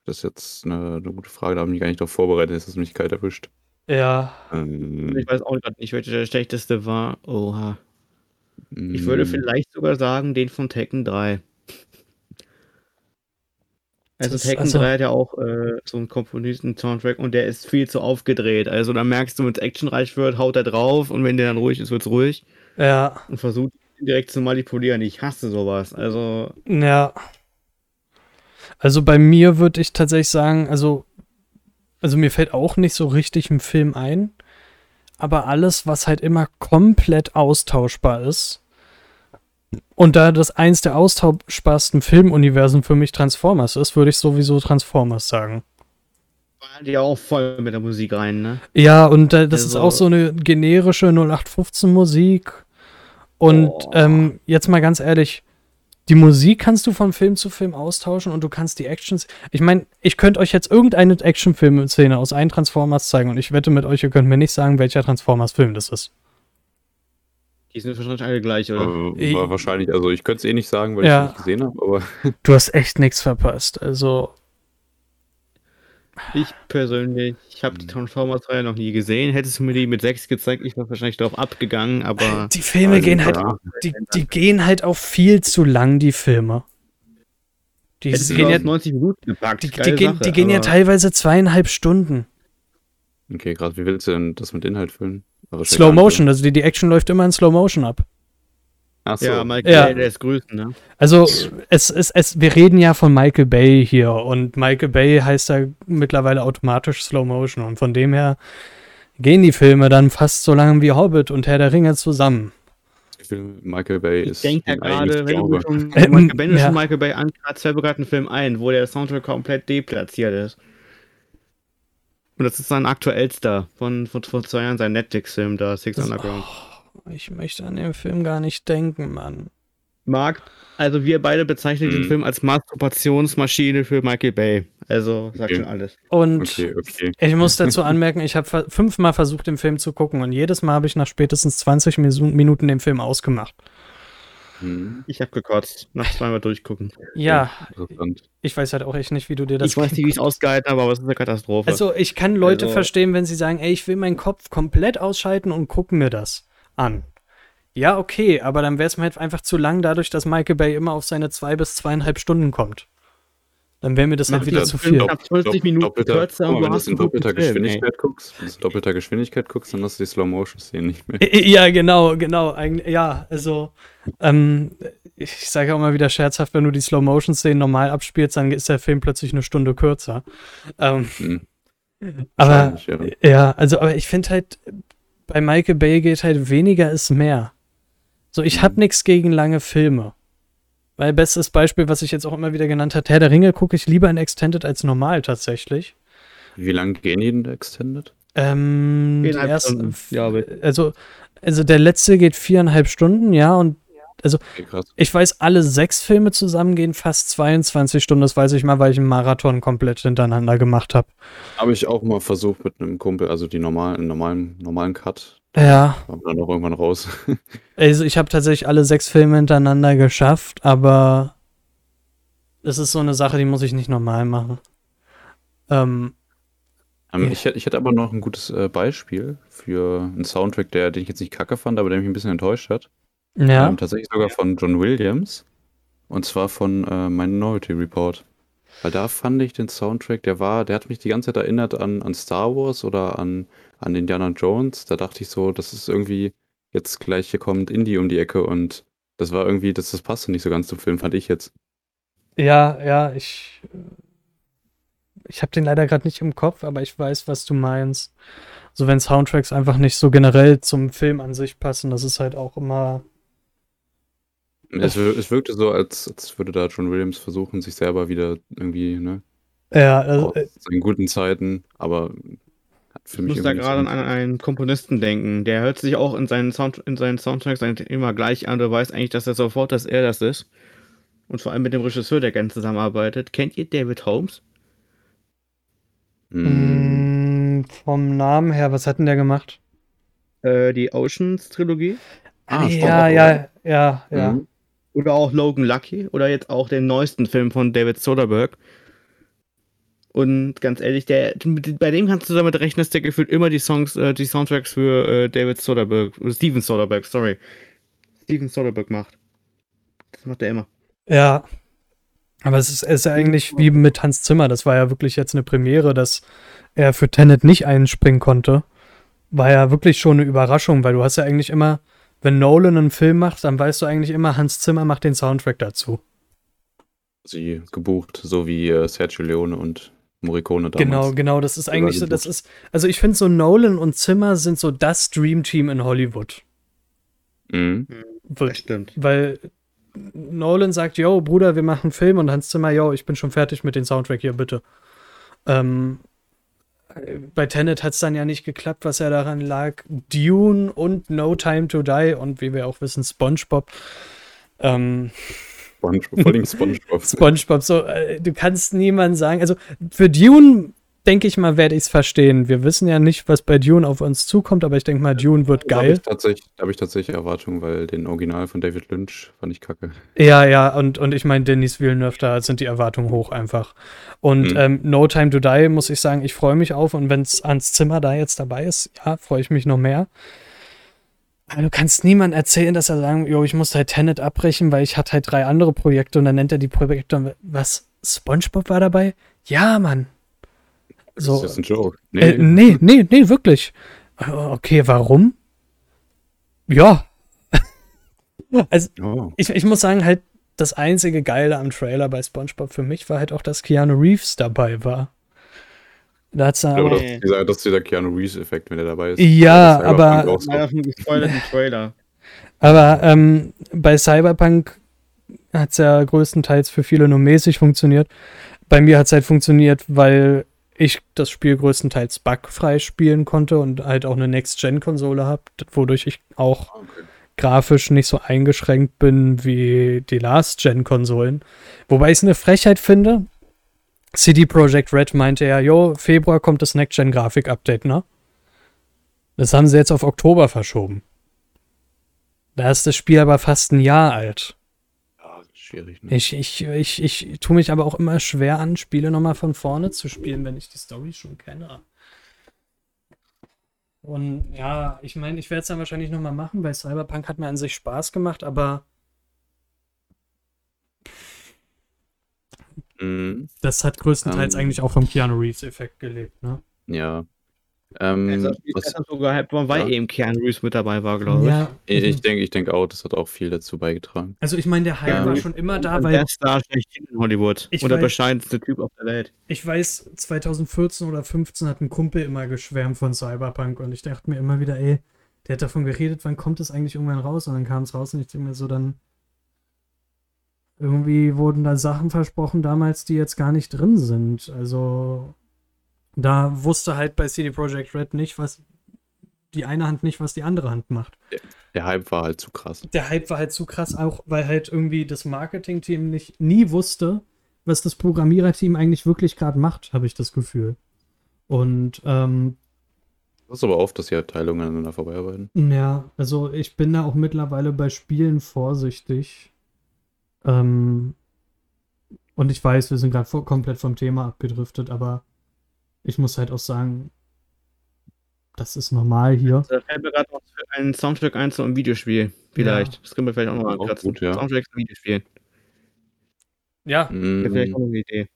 Speaker 2: das ist jetzt eine, eine gute Frage, da habe ich mich gar nicht darauf vorbereitet, jetzt du mich kalt erwischt.
Speaker 1: Ja.
Speaker 2: Ähm,
Speaker 3: Ich weiß auch gerade nicht, welcher der schlechteste war. Oha. Ich
Speaker 2: hm,
Speaker 3: würde vielleicht sogar sagen, den von Tekken 3. Also
Speaker 1: Das-
Speaker 3: Tekken
Speaker 1: also-
Speaker 3: 3 hat ja auch äh, so einen Komponisten-Soundtrack und der ist viel zu aufgedreht. Also da merkst du, wenn es actionreich wird, haut er drauf und wenn der dann ruhig ist, wird es ruhig
Speaker 1: Ja.
Speaker 3: und versucht direkt zu manipulieren. Ich hasse sowas. Also
Speaker 1: Ja. Also bei mir würde ich tatsächlich sagen, also, also mir fällt auch nicht so richtig ein Film ein, aber alles, was halt immer komplett austauschbar ist. Und da das eins der austauschbarsten Filmuniversen für mich Transformers ist, würde ich sowieso Transformers sagen.
Speaker 3: die auch voll mit der Musik rein, ne?
Speaker 1: Ja, und äh, das ist
Speaker 3: Also-
Speaker 1: auch so eine generische 0815 Musik. Und
Speaker 3: Oh.
Speaker 1: ähm, jetzt mal ganz ehrlich, die Musik kannst du von Film zu Film austauschen und du kannst die Actions. Ich meine, ich könnte euch jetzt irgendeine Actionfilm-Szene aus einem Transformers zeigen und ich wette mit euch, ihr könnt mir nicht sagen, welcher Transformers-Film das ist.
Speaker 3: Die sind wahrscheinlich alle gleich, oder?
Speaker 2: äh, war wahrscheinlich, also ich könnte es eh nicht sagen, weil
Speaker 1: Ja.
Speaker 2: ich es nicht gesehen habe, aber
Speaker 1: Du hast echt nichts verpasst. Also,
Speaker 3: Ich persönlich, ich habe die
Speaker 2: Mhm.
Speaker 3: Transformers-Reihe noch nie gesehen. Hättest du mir die mit 6 gezeigt, ich wäre wahrscheinlich darauf abgegangen, aber
Speaker 1: die Filme
Speaker 2: Also,
Speaker 1: gehen halt,
Speaker 2: ja.
Speaker 1: die, die gehen halt auch viel zu lang, die Filme. Die,
Speaker 3: hättest
Speaker 1: gehen ja,
Speaker 3: 90 Minuten gepackt.
Speaker 1: die, die, gehen,
Speaker 3: Sache,
Speaker 1: die gehen ja teilweise zweieinhalb Stunden.
Speaker 2: okay, gerade wie willst du denn das mit Inhalt füllen?
Speaker 1: Slow Motion, also die, die Action läuft immer in Slow Motion ab.
Speaker 2: Ach so.
Speaker 3: Ja, Michael
Speaker 1: Ja.
Speaker 3: Bay, der ist grüßen, ne?
Speaker 1: Also es ist es, wir reden ja von Michael Bay hier und Michael Bay heißt ja mittlerweile automatisch Slow Motion und von dem her gehen die Filme dann fast so lange wie Hobbit und Herr der Ringe zusammen.
Speaker 2: Ich finde, Michael Bay
Speaker 3: Ich
Speaker 2: ist
Speaker 3: denke ja gerade, wenn du schon
Speaker 1: Ähm,
Speaker 3: Michael, wenn du
Speaker 1: ja.
Speaker 3: schon Michael Bay ankratzt, fällt gerade ein Film ein, wo der Soundtrack komplett deplatziert ist. Und das ist sein aktuellster von, vor zwei Jahren, sein Netflix-Film da, Six Underground.
Speaker 1: ich möchte an den Film gar nicht denken, Mann.
Speaker 3: Marc, also wir beide bezeichnen den
Speaker 2: Hm.
Speaker 3: Film als Masturbationsmaschine für Michael Bay. Also sagt
Speaker 2: Okay.
Speaker 3: schon alles.
Speaker 1: Und
Speaker 2: Okay, okay.
Speaker 1: ich muss dazu anmerken, ich habe fünfmal versucht, den Film zu gucken und jedes Mal habe ich nach spätestens 20 Misu- Minuten den Film ausgemacht.
Speaker 2: Hm,
Speaker 3: Ich habe gekotzt, nach zweimal durchgucken.
Speaker 1: Ja, ich weiß halt auch echt nicht, wie du dir das
Speaker 3: ich weiß nicht, wie ich es ausgehalten habe, aber es ist eine Katastrophe.
Speaker 1: Also ich kann Leute
Speaker 3: Also-
Speaker 1: verstehen, wenn sie sagen, ey, ich will meinen Kopf komplett ausschalten und gucken mir das an. Ja, okay, aber dann wäre es mir halt einfach zu lang, dadurch, dass Michael Bay immer auf seine zwei bis zweieinhalb Stunden kommt. Dann wäre mir das halt wieder
Speaker 3: der
Speaker 1: zu viel.
Speaker 3: knapp 20 Minuten
Speaker 2: doppelter,
Speaker 3: kürzer und
Speaker 2: wenn
Speaker 3: du
Speaker 2: es in doppelter
Speaker 3: Film, ey.
Speaker 2: Geschwindigkeit guckst, wenn du in doppelter Geschwindigkeit guckst, dann hast du die Slow-Motion-Szenen nicht mehr.
Speaker 1: Ja, genau, genau. Ja, also, ähm, ich sage auch mal wieder scherzhaft, wenn du die Slow-Motion-Szenen normal abspielst, dann ist der Film plötzlich eine Stunde kürzer. Ähm,
Speaker 2: Hm,
Speaker 1: aber
Speaker 2: ja.
Speaker 1: Ja, also, aber ich finde halt, bei Michael Bay geht halt weniger ist mehr. So, ich hab
Speaker 2: Mhm.
Speaker 1: nichts gegen lange Filme. Weil bestes Beispiel, was ich jetzt auch immer wieder genannt habe, Herr der Ringe gucke ich lieber in Extended als normal tatsächlich.
Speaker 2: Wie lange gehen die in der Extended?
Speaker 1: Ähm, die ersten,
Speaker 3: ich.
Speaker 1: also, also der letzte geht viereinhalb Stunden, ja, und
Speaker 2: Okay, krass.
Speaker 1: ich weiß, alle sechs Filme zusammen gehen fast 22 Stunden, das weiß ich mal, weil ich einen Marathon komplett hintereinander gemacht habe.
Speaker 2: Habe ich auch mal versucht mit einem Kumpel, also die normalen, normalen, normalen Cut.
Speaker 1: Ja,
Speaker 2: wir dann auch irgendwann raus.
Speaker 1: Also ich habe tatsächlich alle sechs Filme hintereinander geschafft, aber es ist so eine Sache, die muss ich nicht normal machen. Ähm,
Speaker 2: Ähm, ich, hätte, ich hätte aber noch ein gutes äh, Beispiel für einen Soundtrack, der, den ich jetzt nicht kacke fand, aber der mich ein bisschen enttäuscht hat.
Speaker 1: ja.
Speaker 2: Ähm, tatsächlich sogar von John Williams. Und zwar von äh, Minority Report. Weil da fand ich den Soundtrack, der war, der hat mich die ganze Zeit erinnert an, an Star Wars oder an, an Indiana Jones. Da dachte ich so, das ist irgendwie, jetzt gleich hier kommt Indie um die Ecke und das war irgendwie, das, das passte nicht so ganz zum Film, fand ich jetzt.
Speaker 1: ja, ja, ich ich habe den leider gerade nicht im Kopf, aber ich weiß, was du meinst. So wenn Soundtracks einfach nicht so generell zum Film an sich passen, das ist halt auch immer
Speaker 2: Es, es wirkte so, als, als würde da John Williams versuchen, sich selber wieder irgendwie, ne,
Speaker 1: ja, also,
Speaker 2: aus
Speaker 1: äh,
Speaker 2: seinen guten Zeiten, aber hat für
Speaker 3: Ich
Speaker 2: mich
Speaker 3: muss da gerade an einen Komponisten denken. Der hört sich auch in seinen, Sound in seinen Soundtracks immer gleich an. Du weißt eigentlich, dass er sofort, dass er das ist. Und vor allem mit dem Regisseur, der gerne zusammenarbeitet. Kennt ihr David Holmes?
Speaker 1: mh, vom Namen her, was hat denn der gemacht?
Speaker 3: Äh, die Oceans-Trilogie?
Speaker 2: Ah,
Speaker 1: ja,
Speaker 2: Stormbringer.
Speaker 1: ja, ja, ja.
Speaker 2: Mhm.
Speaker 3: Oder auch Logan Lucky? Oder jetzt auch den neuesten Film von David Soderbergh? Und ganz ehrlich, der, bei dem kannst du damit rechnen, dass der gefühlt immer die Songs, äh, die Soundtracks für äh, David Soderbergh, oder Steven Soderbergh, sorry. Steven Soderbergh macht. Das macht er immer.
Speaker 1: Ja. Aber es ist, es ist eigentlich wie mit Hans Zimmer. Das war ja wirklich jetzt eine Premiere, dass er für Tenet nicht einspringen konnte. War ja wirklich schon eine Überraschung, weil du hast ja eigentlich immer, wenn Nolan einen Film macht, dann weißt du eigentlich immer, Hans Zimmer macht den Soundtrack dazu.
Speaker 2: Sie gebucht, so wie äh, Sergio Leone und Morricone damals.
Speaker 1: Genau, genau. Das ist eigentlich so, das ist, also ich finde so Nolan und Zimmer sind so das Dream Team in Hollywood.
Speaker 2: Mhm.
Speaker 1: Weil-
Speaker 3: Das stimmt.
Speaker 1: Weil Nolan sagt, yo, Bruder, wir machen einen Film und Hans Zimmer, yo, ich bin schon fertig mit dem Soundtrack hier, bitte. Ähm, bei Tenet hat es dann ja nicht geklappt, was ja daran lag. Dune und No Time to Die und wie wir auch wissen, SpongeBob. Ähm,
Speaker 2: Spongebob, vor allem Spongebob.
Speaker 1: SpongeBob, so, äh, du kannst niemand sagen, also für Dune, denke ich mal, werde ich es verstehen. Wir wissen ja nicht, was bei Dune auf uns zukommt, aber ich denke mal, Dune wird
Speaker 2: Da habe
Speaker 1: geil.
Speaker 2: ich, tatsächlich- da hab ich tatsächlich Erwartungen, weil den Original von David Lynch fand ich kacke.
Speaker 1: Ja, ja, und, und ich meine, Denis Villeneuve, da sind die Erwartungen hoch einfach. Und
Speaker 2: Mhm.
Speaker 1: ähm, No Time to Die, muss ich sagen, ich freue mich auf. Und wenn es Hans Zimmer da jetzt dabei ist, ja, freue ich mich noch mehr. Aber du kannst niemand erzählen, dass er sagen, jo, ich muss halt Tenet abbrechen, weil ich hatte halt drei andere Projekte und dann nennt er die Projekte und was? SpongeBob war dabei? Ja, Mann. So,
Speaker 2: Ist das ein Joke?
Speaker 1: äh, nee, nee, nee, wirklich. Äh, Okay, warum? Ja. also,
Speaker 2: Oh.
Speaker 1: ich, ich muss sagen, halt, das einzige Geile am Trailer bei SpongeBob für mich war halt auch, dass Keanu Reeves dabei war. Da hat's dann
Speaker 2: Aber
Speaker 1: aber,
Speaker 2: das, das ist dieser Keanu Reeves-Effekt, wenn der dabei ist.
Speaker 1: Ja, aber-
Speaker 2: so.
Speaker 3: Trailer.
Speaker 1: aber ähm, bei Cyberpunk hat es ja größtenteils für viele nur mäßig funktioniert. Bei mir hat es halt funktioniert, weil ich das Spiel größtenteils bugfrei spielen konnte und halt auch eine Next-Gen-Konsole habe, wodurch ich auch
Speaker 2: Okay.
Speaker 1: grafisch nicht so eingeschränkt bin wie die Last-Gen-Konsolen. Wobei ich es eine Frechheit finde. CD Projekt Red meinte ja, jo, Februar kommt das Next-Gen-Grafik-Update, ne? Das haben sie jetzt auf Oktober verschoben. Da ist das Spiel aber fast ein Jahr alt.
Speaker 2: Schwierig. Ne?
Speaker 1: Ich, ich, ich, ich tue mich aber auch immer schwer an, Spiele nochmal von vorne zu spielen, wenn ich die Story schon kenne. Und ja, ich meine, ich werde es dann wahrscheinlich nochmal machen, weil Cyberpunk hat mir an sich Spaß gemacht, aber
Speaker 2: Mhm.
Speaker 1: das hat größtenteils
Speaker 2: Ähm.
Speaker 1: eigentlich auch vom Keanu Reeves-Effekt gelebt, ne?
Speaker 2: Ja. Ähm,
Speaker 3: Also, ich
Speaker 2: was,
Speaker 3: deshalb sogar halt, weil
Speaker 2: Ja.
Speaker 3: eben Keanu Reeves mit dabei war, glaube ich.
Speaker 1: Ja,
Speaker 2: ich ich denke ich denk auch, das hat auch viel dazu beigetragen.
Speaker 1: also ich meine, der Hype
Speaker 2: Ja.
Speaker 1: war schon immer da, weil
Speaker 3: der Star schlechthin in Hollywood.
Speaker 1: Ich
Speaker 3: und der
Speaker 1: weiß-
Speaker 3: bescheidenste Typ auf der Welt.
Speaker 1: ich weiß, 2014 oder 15 hat ein Kumpel immer geschwärmt von Cyberpunk und ich dachte mir immer wieder, ey, der hat davon geredet, wann kommt es eigentlich irgendwann raus? Und dann kam es raus und ich denke mir so, dann irgendwie wurden da Sachen versprochen damals, die jetzt gar nicht drin sind. Also da wusste halt bei CD Projekt Red nicht, was die eine Hand nicht, was die andere Hand macht.
Speaker 2: Der Hype war halt zu krass.
Speaker 1: Der Hype war halt zu krass, auch weil halt irgendwie das Marketing-Team nicht nie wusste, was das Programmiererteam eigentlich wirklich gerade macht, habe ich das Gefühl. Und ähm,
Speaker 2: Das ist aber oft, dass die Abteilungen aneinander vorbeiarbeiten.
Speaker 1: ja, also ich bin da auch mittlerweile bei Spielen vorsichtig. Ähm, und ich weiß, wir sind gerade komplett vom Thema abgedriftet, aber ich muss halt auch sagen, das ist normal hier.
Speaker 3: Da fällt mir gerade noch für einen Soundtrack ein zu einem Videospiel. Vielleicht. Das können wir vielleicht auch noch mal ankratzen.
Speaker 2: ja.
Speaker 3: Soundtrack zu Videospielen.
Speaker 1: Ja,
Speaker 3: Das wäre vielleicht auch
Speaker 2: Mhm.
Speaker 3: noch eine Idee.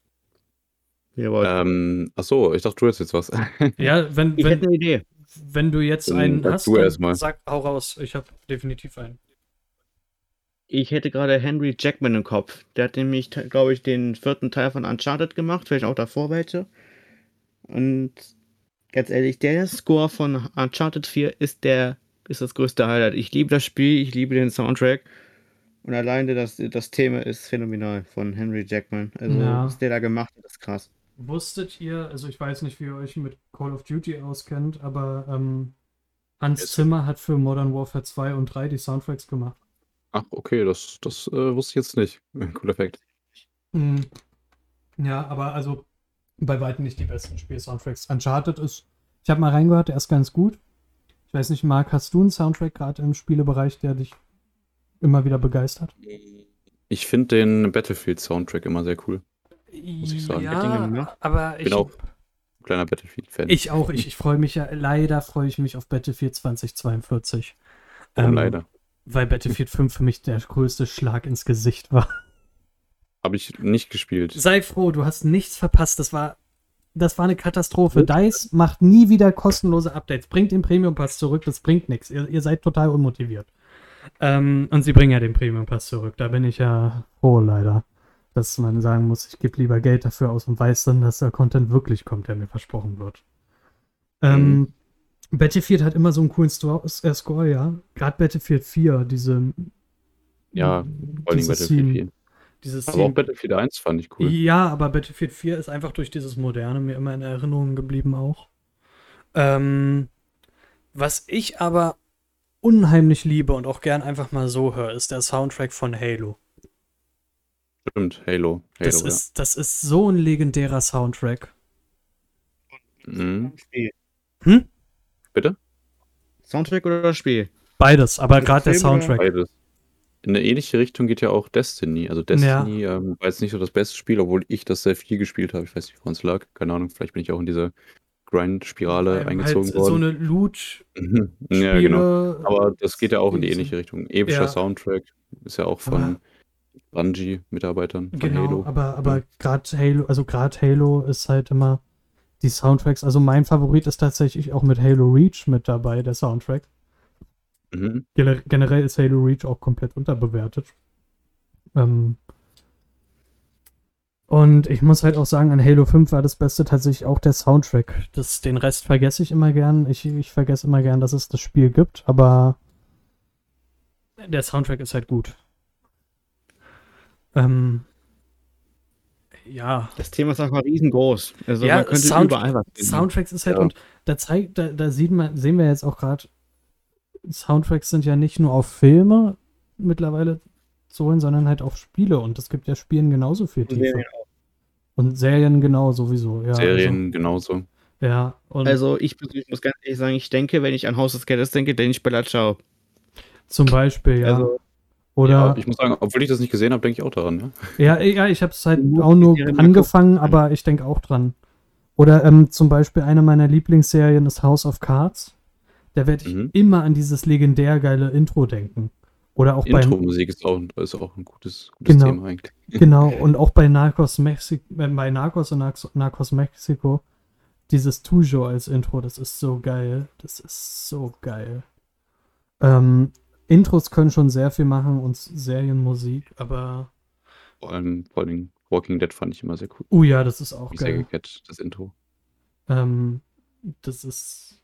Speaker 3: Wollt.
Speaker 2: Ähm, achso, ich dachte, du hättest jetzt was.
Speaker 1: ja, wenn,
Speaker 3: ich
Speaker 1: wenn,
Speaker 3: hätte eine Idee.
Speaker 1: wenn du jetzt einen
Speaker 2: sag
Speaker 1: hast,
Speaker 2: du
Speaker 1: dann sag, hau raus. Ich habe definitiv einen.
Speaker 3: Ich hätte gerade Henry Jackman im Kopf. Der hat nämlich, glaube ich, den vierten Teil von Uncharted gemacht, vielleicht auch davor welche. Und ganz ehrlich, der Score von Uncharted 4 ist der ist das größte Highlight. Ich liebe das Spiel, ich liebe den Soundtrack. Und alleine das, das Thema ist phänomenal von Henry Jackman. Also,
Speaker 1: Ja.
Speaker 3: was der da gemacht hat, ist krass.
Speaker 1: Wusstet ihr, also ich weiß nicht, wie ihr euch mit Call of Duty auskennt, aber ähm, Hans
Speaker 2: Yes.
Speaker 1: Zimmer hat für Modern Warfare 2 und 3 die Soundtracks gemacht.
Speaker 2: Ach, okay, das, das äh, wusste ich jetzt nicht. Cooler Effekt.
Speaker 1: Mhm. Ja, aber also bei weitem nicht die besten Spiel-Soundtracks. Uncharted ist, ich habe mal reingehört, der ist ganz gut. Ich weiß nicht, Marc, hast du einen Soundtrack gerade im Spielebereich, der dich immer wieder begeistert?
Speaker 2: Ich finde den Battlefield-Soundtrack immer sehr cool. Muss ich sagen.
Speaker 1: Ja,
Speaker 3: gemacht?
Speaker 1: aber ich,
Speaker 2: Bin auch kleiner Battlefield-Fan.
Speaker 1: ich auch, ich, ich freue mich ja, leider freue ich mich auf Battlefield 2042.
Speaker 2: Oh,
Speaker 1: Ähm,
Speaker 2: leider.
Speaker 1: Weil Battlefield 5 für mich der größte Schlag ins Gesicht war.
Speaker 2: Habe ich nicht gespielt.
Speaker 1: Sei froh, du hast nichts verpasst. Das war, das war eine Katastrophe. DICE macht nie wieder kostenlose Updates. Bringt den Premium Pass zurück, das bringt nichts. Ihr, ihr seid total unmotiviert. Ähm, und sie bringen ja den Premium Pass zurück. Da bin ich ja froh, leider. Dass man sagen muss, ich gebe lieber Geld dafür aus und weiß dann, dass der Content wirklich kommt, der mir versprochen wird. Ähm,
Speaker 2: Mhm.
Speaker 1: Battlefield hat immer so einen coolen Sto äh, Score, ja. Gerade Battlefield 4, diese.
Speaker 2: Ja, Vor allem Battlefield
Speaker 1: Theme-
Speaker 2: 4.
Speaker 1: Dieses
Speaker 2: Aber auch
Speaker 1: Theme-
Speaker 2: Battlefield 1 fand ich cool.
Speaker 1: ja, aber Battlefield 4 ist einfach durch dieses Moderne mir immer in Erinnerung geblieben auch. Ähm, was ich aber unheimlich liebe und auch gern einfach mal so höre, ist der Soundtrack von Halo.
Speaker 2: Stimmt, Halo. Halo
Speaker 1: Das, ist, das ist so ein legendärer Soundtrack.
Speaker 2: ja. Mhm.
Speaker 3: Spiel.
Speaker 1: Hm?
Speaker 2: Bitte?
Speaker 3: Soundtrack oder Spiel?
Speaker 1: Beides, aber
Speaker 3: Also
Speaker 1: gerade der Soundtrack.
Speaker 2: Beides. In eine ähnliche Richtung geht ja auch Destiny. Also Destiny ähm, war jetzt nicht so das beste Spiel, obwohl ich das sehr viel gespielt habe. Ich weiß nicht, woran es lag. Keine Ahnung, vielleicht bin ich auch in diese Grind-Spirale
Speaker 1: Ähm,
Speaker 2: eingezogen
Speaker 1: halt so
Speaker 2: worden.
Speaker 1: eine Loot.
Speaker 2: Mhm. Ja, genau. Aber das geht ja auch in die ähnliche Richtung. Epischer
Speaker 1: Ja.
Speaker 2: Soundtrack ist ja auch von
Speaker 1: Aber-
Speaker 2: Bungie-Mitarbeitern von
Speaker 1: Genau,
Speaker 2: Halo.
Speaker 1: aber, aber gerade Halo, also gerade Halo ist halt immer die Soundtracks. Also mein Favorit ist tatsächlich auch mit Halo Reach mit dabei, der Soundtrack.
Speaker 2: Mhm.
Speaker 1: Gener- Generell ist Halo Reach auch komplett unterbewertet. Ähm und ich muss halt auch sagen, an Halo 5 war das Beste tatsächlich auch der Soundtrack. Das, den Rest vergesse ich immer gern. Ich, ich vergesse immer gern, dass es das Spiel gibt, aber der Soundtrack ist halt gut. Ähm Ja.
Speaker 3: Das Thema ist einfach riesengroß. Also
Speaker 1: Ja,
Speaker 3: man könnte
Speaker 1: Sound-
Speaker 3: überall was finden.
Speaker 1: Soundtracks ist halt,
Speaker 2: Ja.
Speaker 1: und da zeigt, da, da sehen wir jetzt auch gerade, Soundtracks sind ja nicht nur auf Filme mittlerweile zu holen, sondern halt auf Spiele und es gibt ja Spielen genauso viel
Speaker 3: Und
Speaker 1: Tiefe.
Speaker 3: Serien
Speaker 1: Und Serien genau sowieso, ja.
Speaker 2: Serien genauso.
Speaker 1: Also, ja, und
Speaker 3: Also ich persönlich muss ganz ehrlich sagen, ich denke, wenn ich an Haus des Geldes denke, denke ich Bella Ciao.
Speaker 1: zum Beispiel, ja.
Speaker 3: Also
Speaker 1: Oder,
Speaker 2: Ja, ich muss sagen, obwohl ich das nicht gesehen habe, denke ich auch daran. Ja?
Speaker 1: ja, ja, ich habe es halt auch nur
Speaker 3: Serien
Speaker 1: angefangen, aber ich denke auch dran. Oder ähm, zum Beispiel eine meiner Lieblingsserien ist House of Cards. Da werde ich
Speaker 2: Mhm.
Speaker 1: immer an dieses legendär geile Intro denken. Oder auch bei
Speaker 2: Intro-Musik ist auch, ist auch ein gutes, gutes
Speaker 1: Genau.
Speaker 2: Thema eigentlich.
Speaker 1: Genau, und auch bei Narcos, Mexi äh, bei Narcos und Narcos, Narcos Mexiko, dieses Tujo als Intro, das ist so geil. Das ist so geil. Ähm, Intros können schon sehr viel machen und Serienmusik, aber.
Speaker 2: Vor allem, vor allem Walking Dead fand ich immer sehr cool.
Speaker 1: Oh ja, das ist auch
Speaker 2: ich sehr
Speaker 1: geil.
Speaker 2: gecatcht, das Intro.
Speaker 1: Ähm, das ist.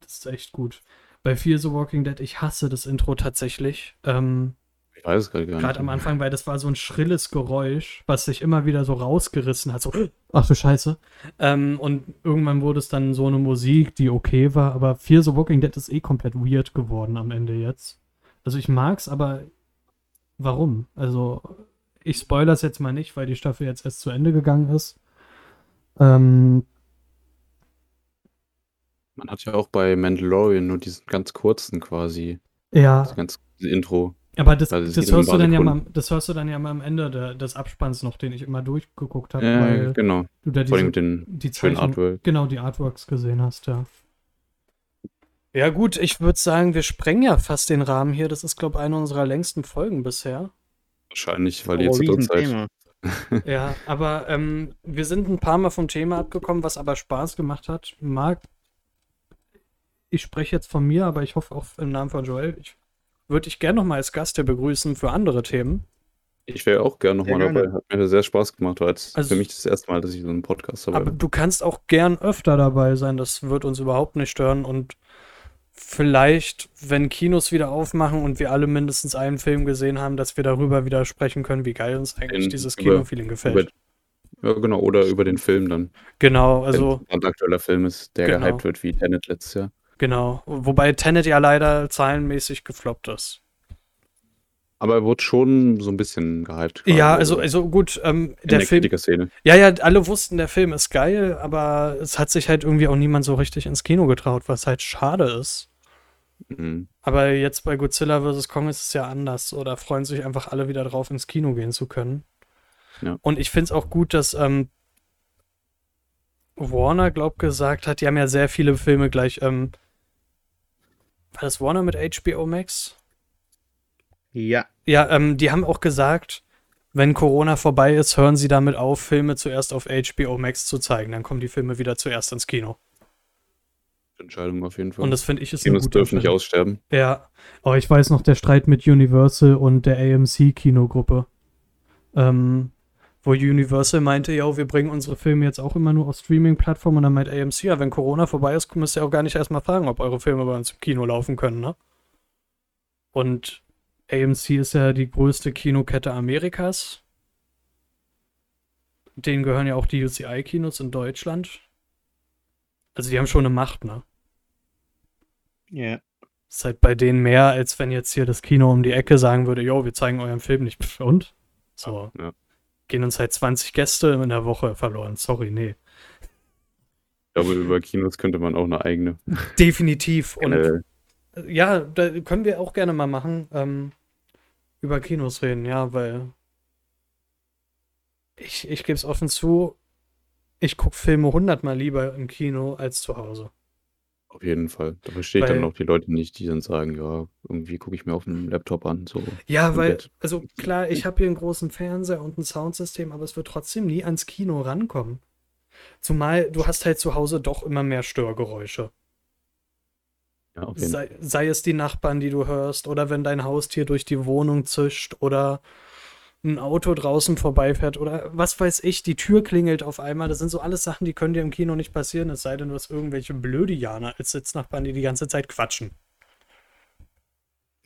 Speaker 1: Das ist echt gut. Bei Fear the Walking Dead, ich hasse das Intro tatsächlich. Ähm,
Speaker 2: Ich weiß es gerade gar nicht.
Speaker 1: Gerade am Anfang, weil das war so ein schrilles Geräusch, was sich immer wieder so rausgerissen hat. So, ach du Scheiße. Ähm, und irgendwann wurde es dann so eine Musik, die okay war. Aber Fear the Walking Dead ist eh komplett weird geworden am Ende jetzt. Also ich mag's, aber warum? Also ich spoilere es jetzt mal nicht, weil die Staffel jetzt erst zu Ende gegangen ist. Ähm,
Speaker 2: Man hat ja auch bei Mandalorian nur diesen ganz kurzen quasi,
Speaker 1: ja,
Speaker 2: das ganz diese Intro.
Speaker 1: aber das,
Speaker 2: Also
Speaker 1: das
Speaker 2: um
Speaker 1: hörst du dann ja mal, das hörst du dann ja mal am Ende der, des Abspanns noch, den ich immer durchgeguckt habe,
Speaker 2: Ja,
Speaker 1: weil
Speaker 2: genau.
Speaker 1: du da
Speaker 2: Vor allem
Speaker 1: diese
Speaker 2: mit den
Speaker 1: die
Speaker 2: schönen
Speaker 1: Zeichnung,
Speaker 2: Artwork.
Speaker 1: genau, die Artworks gesehen hast, ja. Ja, gut, ich würde sagen, wir sprengen ja fast den Rahmen hier. Das ist, glaube ich, eine unserer längsten Folgen bisher.
Speaker 2: Wahrscheinlich, weil die
Speaker 3: oh,
Speaker 2: jetzt zur Zeit.
Speaker 1: Ja, aber ähm, wir sind ein paar Mal vom Thema abgekommen, was aber Spaß gemacht hat. Marc, ich spreche jetzt von mir, aber ich hoffe auch im Namen von Joel. Ich würde dich gerne nochmal als Gast hier begrüßen für andere Themen.
Speaker 2: Ich wäre auch gerne
Speaker 3: Sehr
Speaker 2: nochmal
Speaker 3: gerne.
Speaker 2: dabei. Hat mir sehr Spaß gemacht. War jetzt
Speaker 1: Also-
Speaker 2: für mich das erste Mal, dass ich so einen Podcast dabei
Speaker 1: Aber du kannst auch gern öfter dabei sein, das wird uns überhaupt nicht stören. Und vielleicht, wenn Kinos wieder aufmachen und wir alle mindestens einen Film gesehen haben, dass wir darüber wieder sprechen können, wie geil uns eigentlich
Speaker 2: In-
Speaker 1: dieses Kinofeeling gefällt.
Speaker 2: Über, ja, genau. Oder über den Film dann.
Speaker 1: genau,
Speaker 2: Also, Wenn ein aktueller Film ist, der
Speaker 1: Genau.
Speaker 2: gehypt wird wie Tenet letztes Jahr.
Speaker 1: Genau. Wobei Tenet ja leider zahlenmäßig gefloppt ist.
Speaker 2: Aber er wurde schon so ein bisschen gehypt.
Speaker 1: Ja,
Speaker 2: quasi,
Speaker 1: also, also gut, ähm, der
Speaker 2: der
Speaker 1: Film. Ja, ja, alle wussten, der Film ist geil, aber es hat sich halt irgendwie auch niemand so richtig ins Kino getraut, was halt schade ist.
Speaker 2: Mhm.
Speaker 1: Aber jetzt bei Godzilla vs. Kong ist es ja anders. Oder freuen sich einfach alle wieder drauf, ins Kino gehen zu können.
Speaker 2: Ja.
Speaker 1: Und ich finde es auch gut, dass ähm, Warner, glaub gesagt hat, die haben ja sehr viele Filme gleich. Ähm, war das Warner mit HBO Max?
Speaker 3: Ja,
Speaker 1: Ja, ähm, die haben auch gesagt, wenn Corona vorbei ist, hören sie damit auf, Filme zuerst auf HBO Max zu zeigen. Dann kommen die Filme wieder zuerst ins Kino.
Speaker 2: Entscheidung auf jeden Fall.
Speaker 1: Und das finde ich ist eine
Speaker 2: Kinos
Speaker 1: gute
Speaker 2: dürfen nicht aussterben.
Speaker 1: Ja, aber ich weiß noch, der Streit mit Universal und der AMC-Kinogruppe. Ähm, wo Universal meinte, ja, wir bringen unsere Filme jetzt auch immer nur auf Streaming-Plattformen und dann meint AMC, ja, wenn Corona vorbei ist, müsst ihr auch gar nicht erstmal fragen, ob eure Filme bei uns im Kino laufen können, ne? Und AMC ist ja die größte Kinokette Amerikas. Denen gehören ja auch die UCI-Kinos in Deutschland. Also die haben schon eine Macht, ne?
Speaker 3: ja.
Speaker 1: Ist halt bei denen mehr, als wenn jetzt hier das Kino um die Ecke sagen würde, jo, wir zeigen euren Film nicht. Und? So.
Speaker 2: Ja.
Speaker 1: Gehen uns halt 20 Gäste in der Woche verloren. Sorry, nee.
Speaker 2: Ich glaube, über Kinos könnte man auch eine eigene.
Speaker 1: Definitiv. Und
Speaker 2: Äh,
Speaker 1: ja, da können wir auch gerne mal machen. Ähm, über Kinos reden, ja, weil ich, ich gebe es offen zu, ich gucke Filme hundertmal lieber im Kino als zu Hause.
Speaker 2: Auf jeden Fall. Da verstehe ich
Speaker 1: Weil-
Speaker 2: dann auch die Leute nicht, die dann sagen, ja, irgendwie gucke ich mir auf dem Laptop an. So.
Speaker 1: Ja, weil,
Speaker 2: Bett.
Speaker 1: also klar, ich habe hier einen großen Fernseher und ein Soundsystem, aber es wird trotzdem nie ans Kino rankommen. Zumal du hast halt zu Hause doch immer mehr Störgeräusche.
Speaker 2: Ja.
Speaker 1: Sei, sei es die Nachbarn, die du hörst, oder wenn dein Haustier durch die Wohnung zischt, oder ein Auto draußen vorbeifährt, oder was weiß ich, die Tür klingelt auf einmal. Das sind so alles Sachen, die können dir im Kino nicht passieren, es sei denn, du hast irgendwelche Blödianer als Sitznachbarn, die die ganze Zeit quatschen.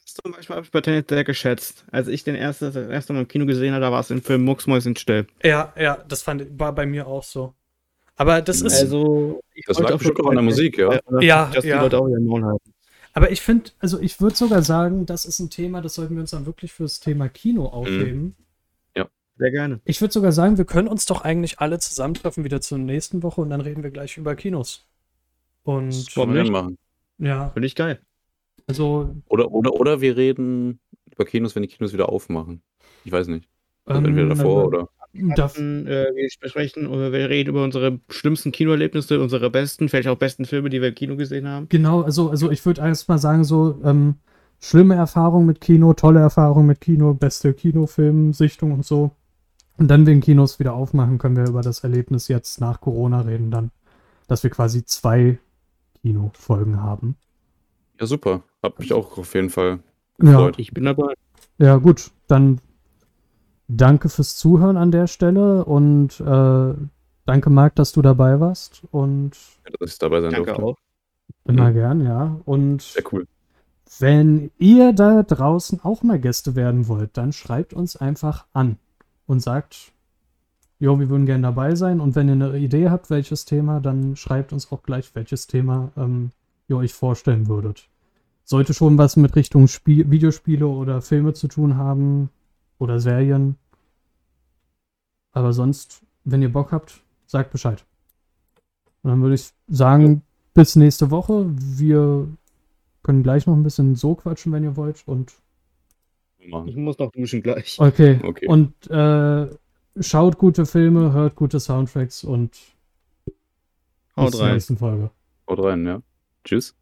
Speaker 3: zum Beispiel habe ich bei Tenet sehr geschätzt. Als ich den ersten, das erste Mal im Kino gesehen habe, da war es im Film Mucksmäuschen still.
Speaker 1: Ja, ja, das fand, war bei mir auch so. Aber das ist.
Speaker 3: Also, ich
Speaker 2: Das lag bestimmt auch an der Musik, ja.
Speaker 1: Ja,
Speaker 3: dass die
Speaker 1: ja.
Speaker 3: Leute auch ihren Maul halten.
Speaker 1: Aber ich finde, also ich würde sogar sagen, das ist ein Thema, das sollten wir uns dann wirklich fürs Thema Kino aufheben.
Speaker 3: Sehr gerne.
Speaker 1: Ich würde sogar sagen, wir können uns doch eigentlich alle zusammentreffen wieder zur nächsten Woche und dann reden wir gleich über Kinos. Und
Speaker 2: Das können wir machen.
Speaker 1: ja,
Speaker 3: Finde ich geil.
Speaker 1: also
Speaker 2: Oder, oder, oder wir reden über Kinos, wenn die Kinos wieder aufmachen. Ich weiß nicht. Also
Speaker 1: ähm,
Speaker 2: entweder davor oder.
Speaker 1: da,
Speaker 3: Dann, äh, wir besprechen oder wir reden über unsere schlimmsten Kinoerlebnisse, unsere besten, vielleicht auch besten Filme, die wir im Kino gesehen haben.
Speaker 1: Genau, also, also ich würde erst mal sagen, so ähm, schlimme Erfahrung mit Kino, tolle Erfahrung mit Kino, beste Kinofilmsichtung und so. Und dann, wenn Kinos wieder aufmachen, können wir über das Erlebnis jetzt nach Corona reden, dann, dass wir quasi zwei Kinofolgen haben.
Speaker 2: Ja, super. Hab mich auch auf jeden Fall
Speaker 1: Ja,
Speaker 2: gefreut.
Speaker 3: Ich bin dabei.
Speaker 1: ja, gut, dann danke fürs Zuhören an der Stelle und äh, danke, Marc, dass du dabei warst und
Speaker 2: Ja, dass ich dabei sein
Speaker 3: Danke
Speaker 2: durfte.
Speaker 3: auch.
Speaker 1: immer
Speaker 2: Mhm.
Speaker 1: gern, ja. Und
Speaker 2: Sehr cool.
Speaker 1: Wenn ihr da draußen auch mal Gäste werden wollt, dann schreibt uns einfach an und sagt, jo, wir würden gerne dabei sein. Und wenn ihr eine Idee habt, welches Thema, dann schreibt uns auch gleich, welches Thema ähm, ihr euch vorstellen würdet. Sollte schon was mit Richtung Spiel Videospiele oder Filme zu tun haben oder Serien. Aber sonst, wenn ihr Bock habt, sagt Bescheid. Und dann würde ich sagen, bis nächste Woche. Wir können gleich noch ein bisschen so quatschen, wenn ihr wollt. Und
Speaker 3: Ich muss noch duschen gleich.
Speaker 1: okay.
Speaker 2: Okay.
Speaker 1: Und äh, schaut gute Filme, hört gute Soundtracks und
Speaker 3: Haut
Speaker 1: bis zur
Speaker 3: rein.
Speaker 1: nächsten Folge.
Speaker 2: Haut rein, ja. Tschüss.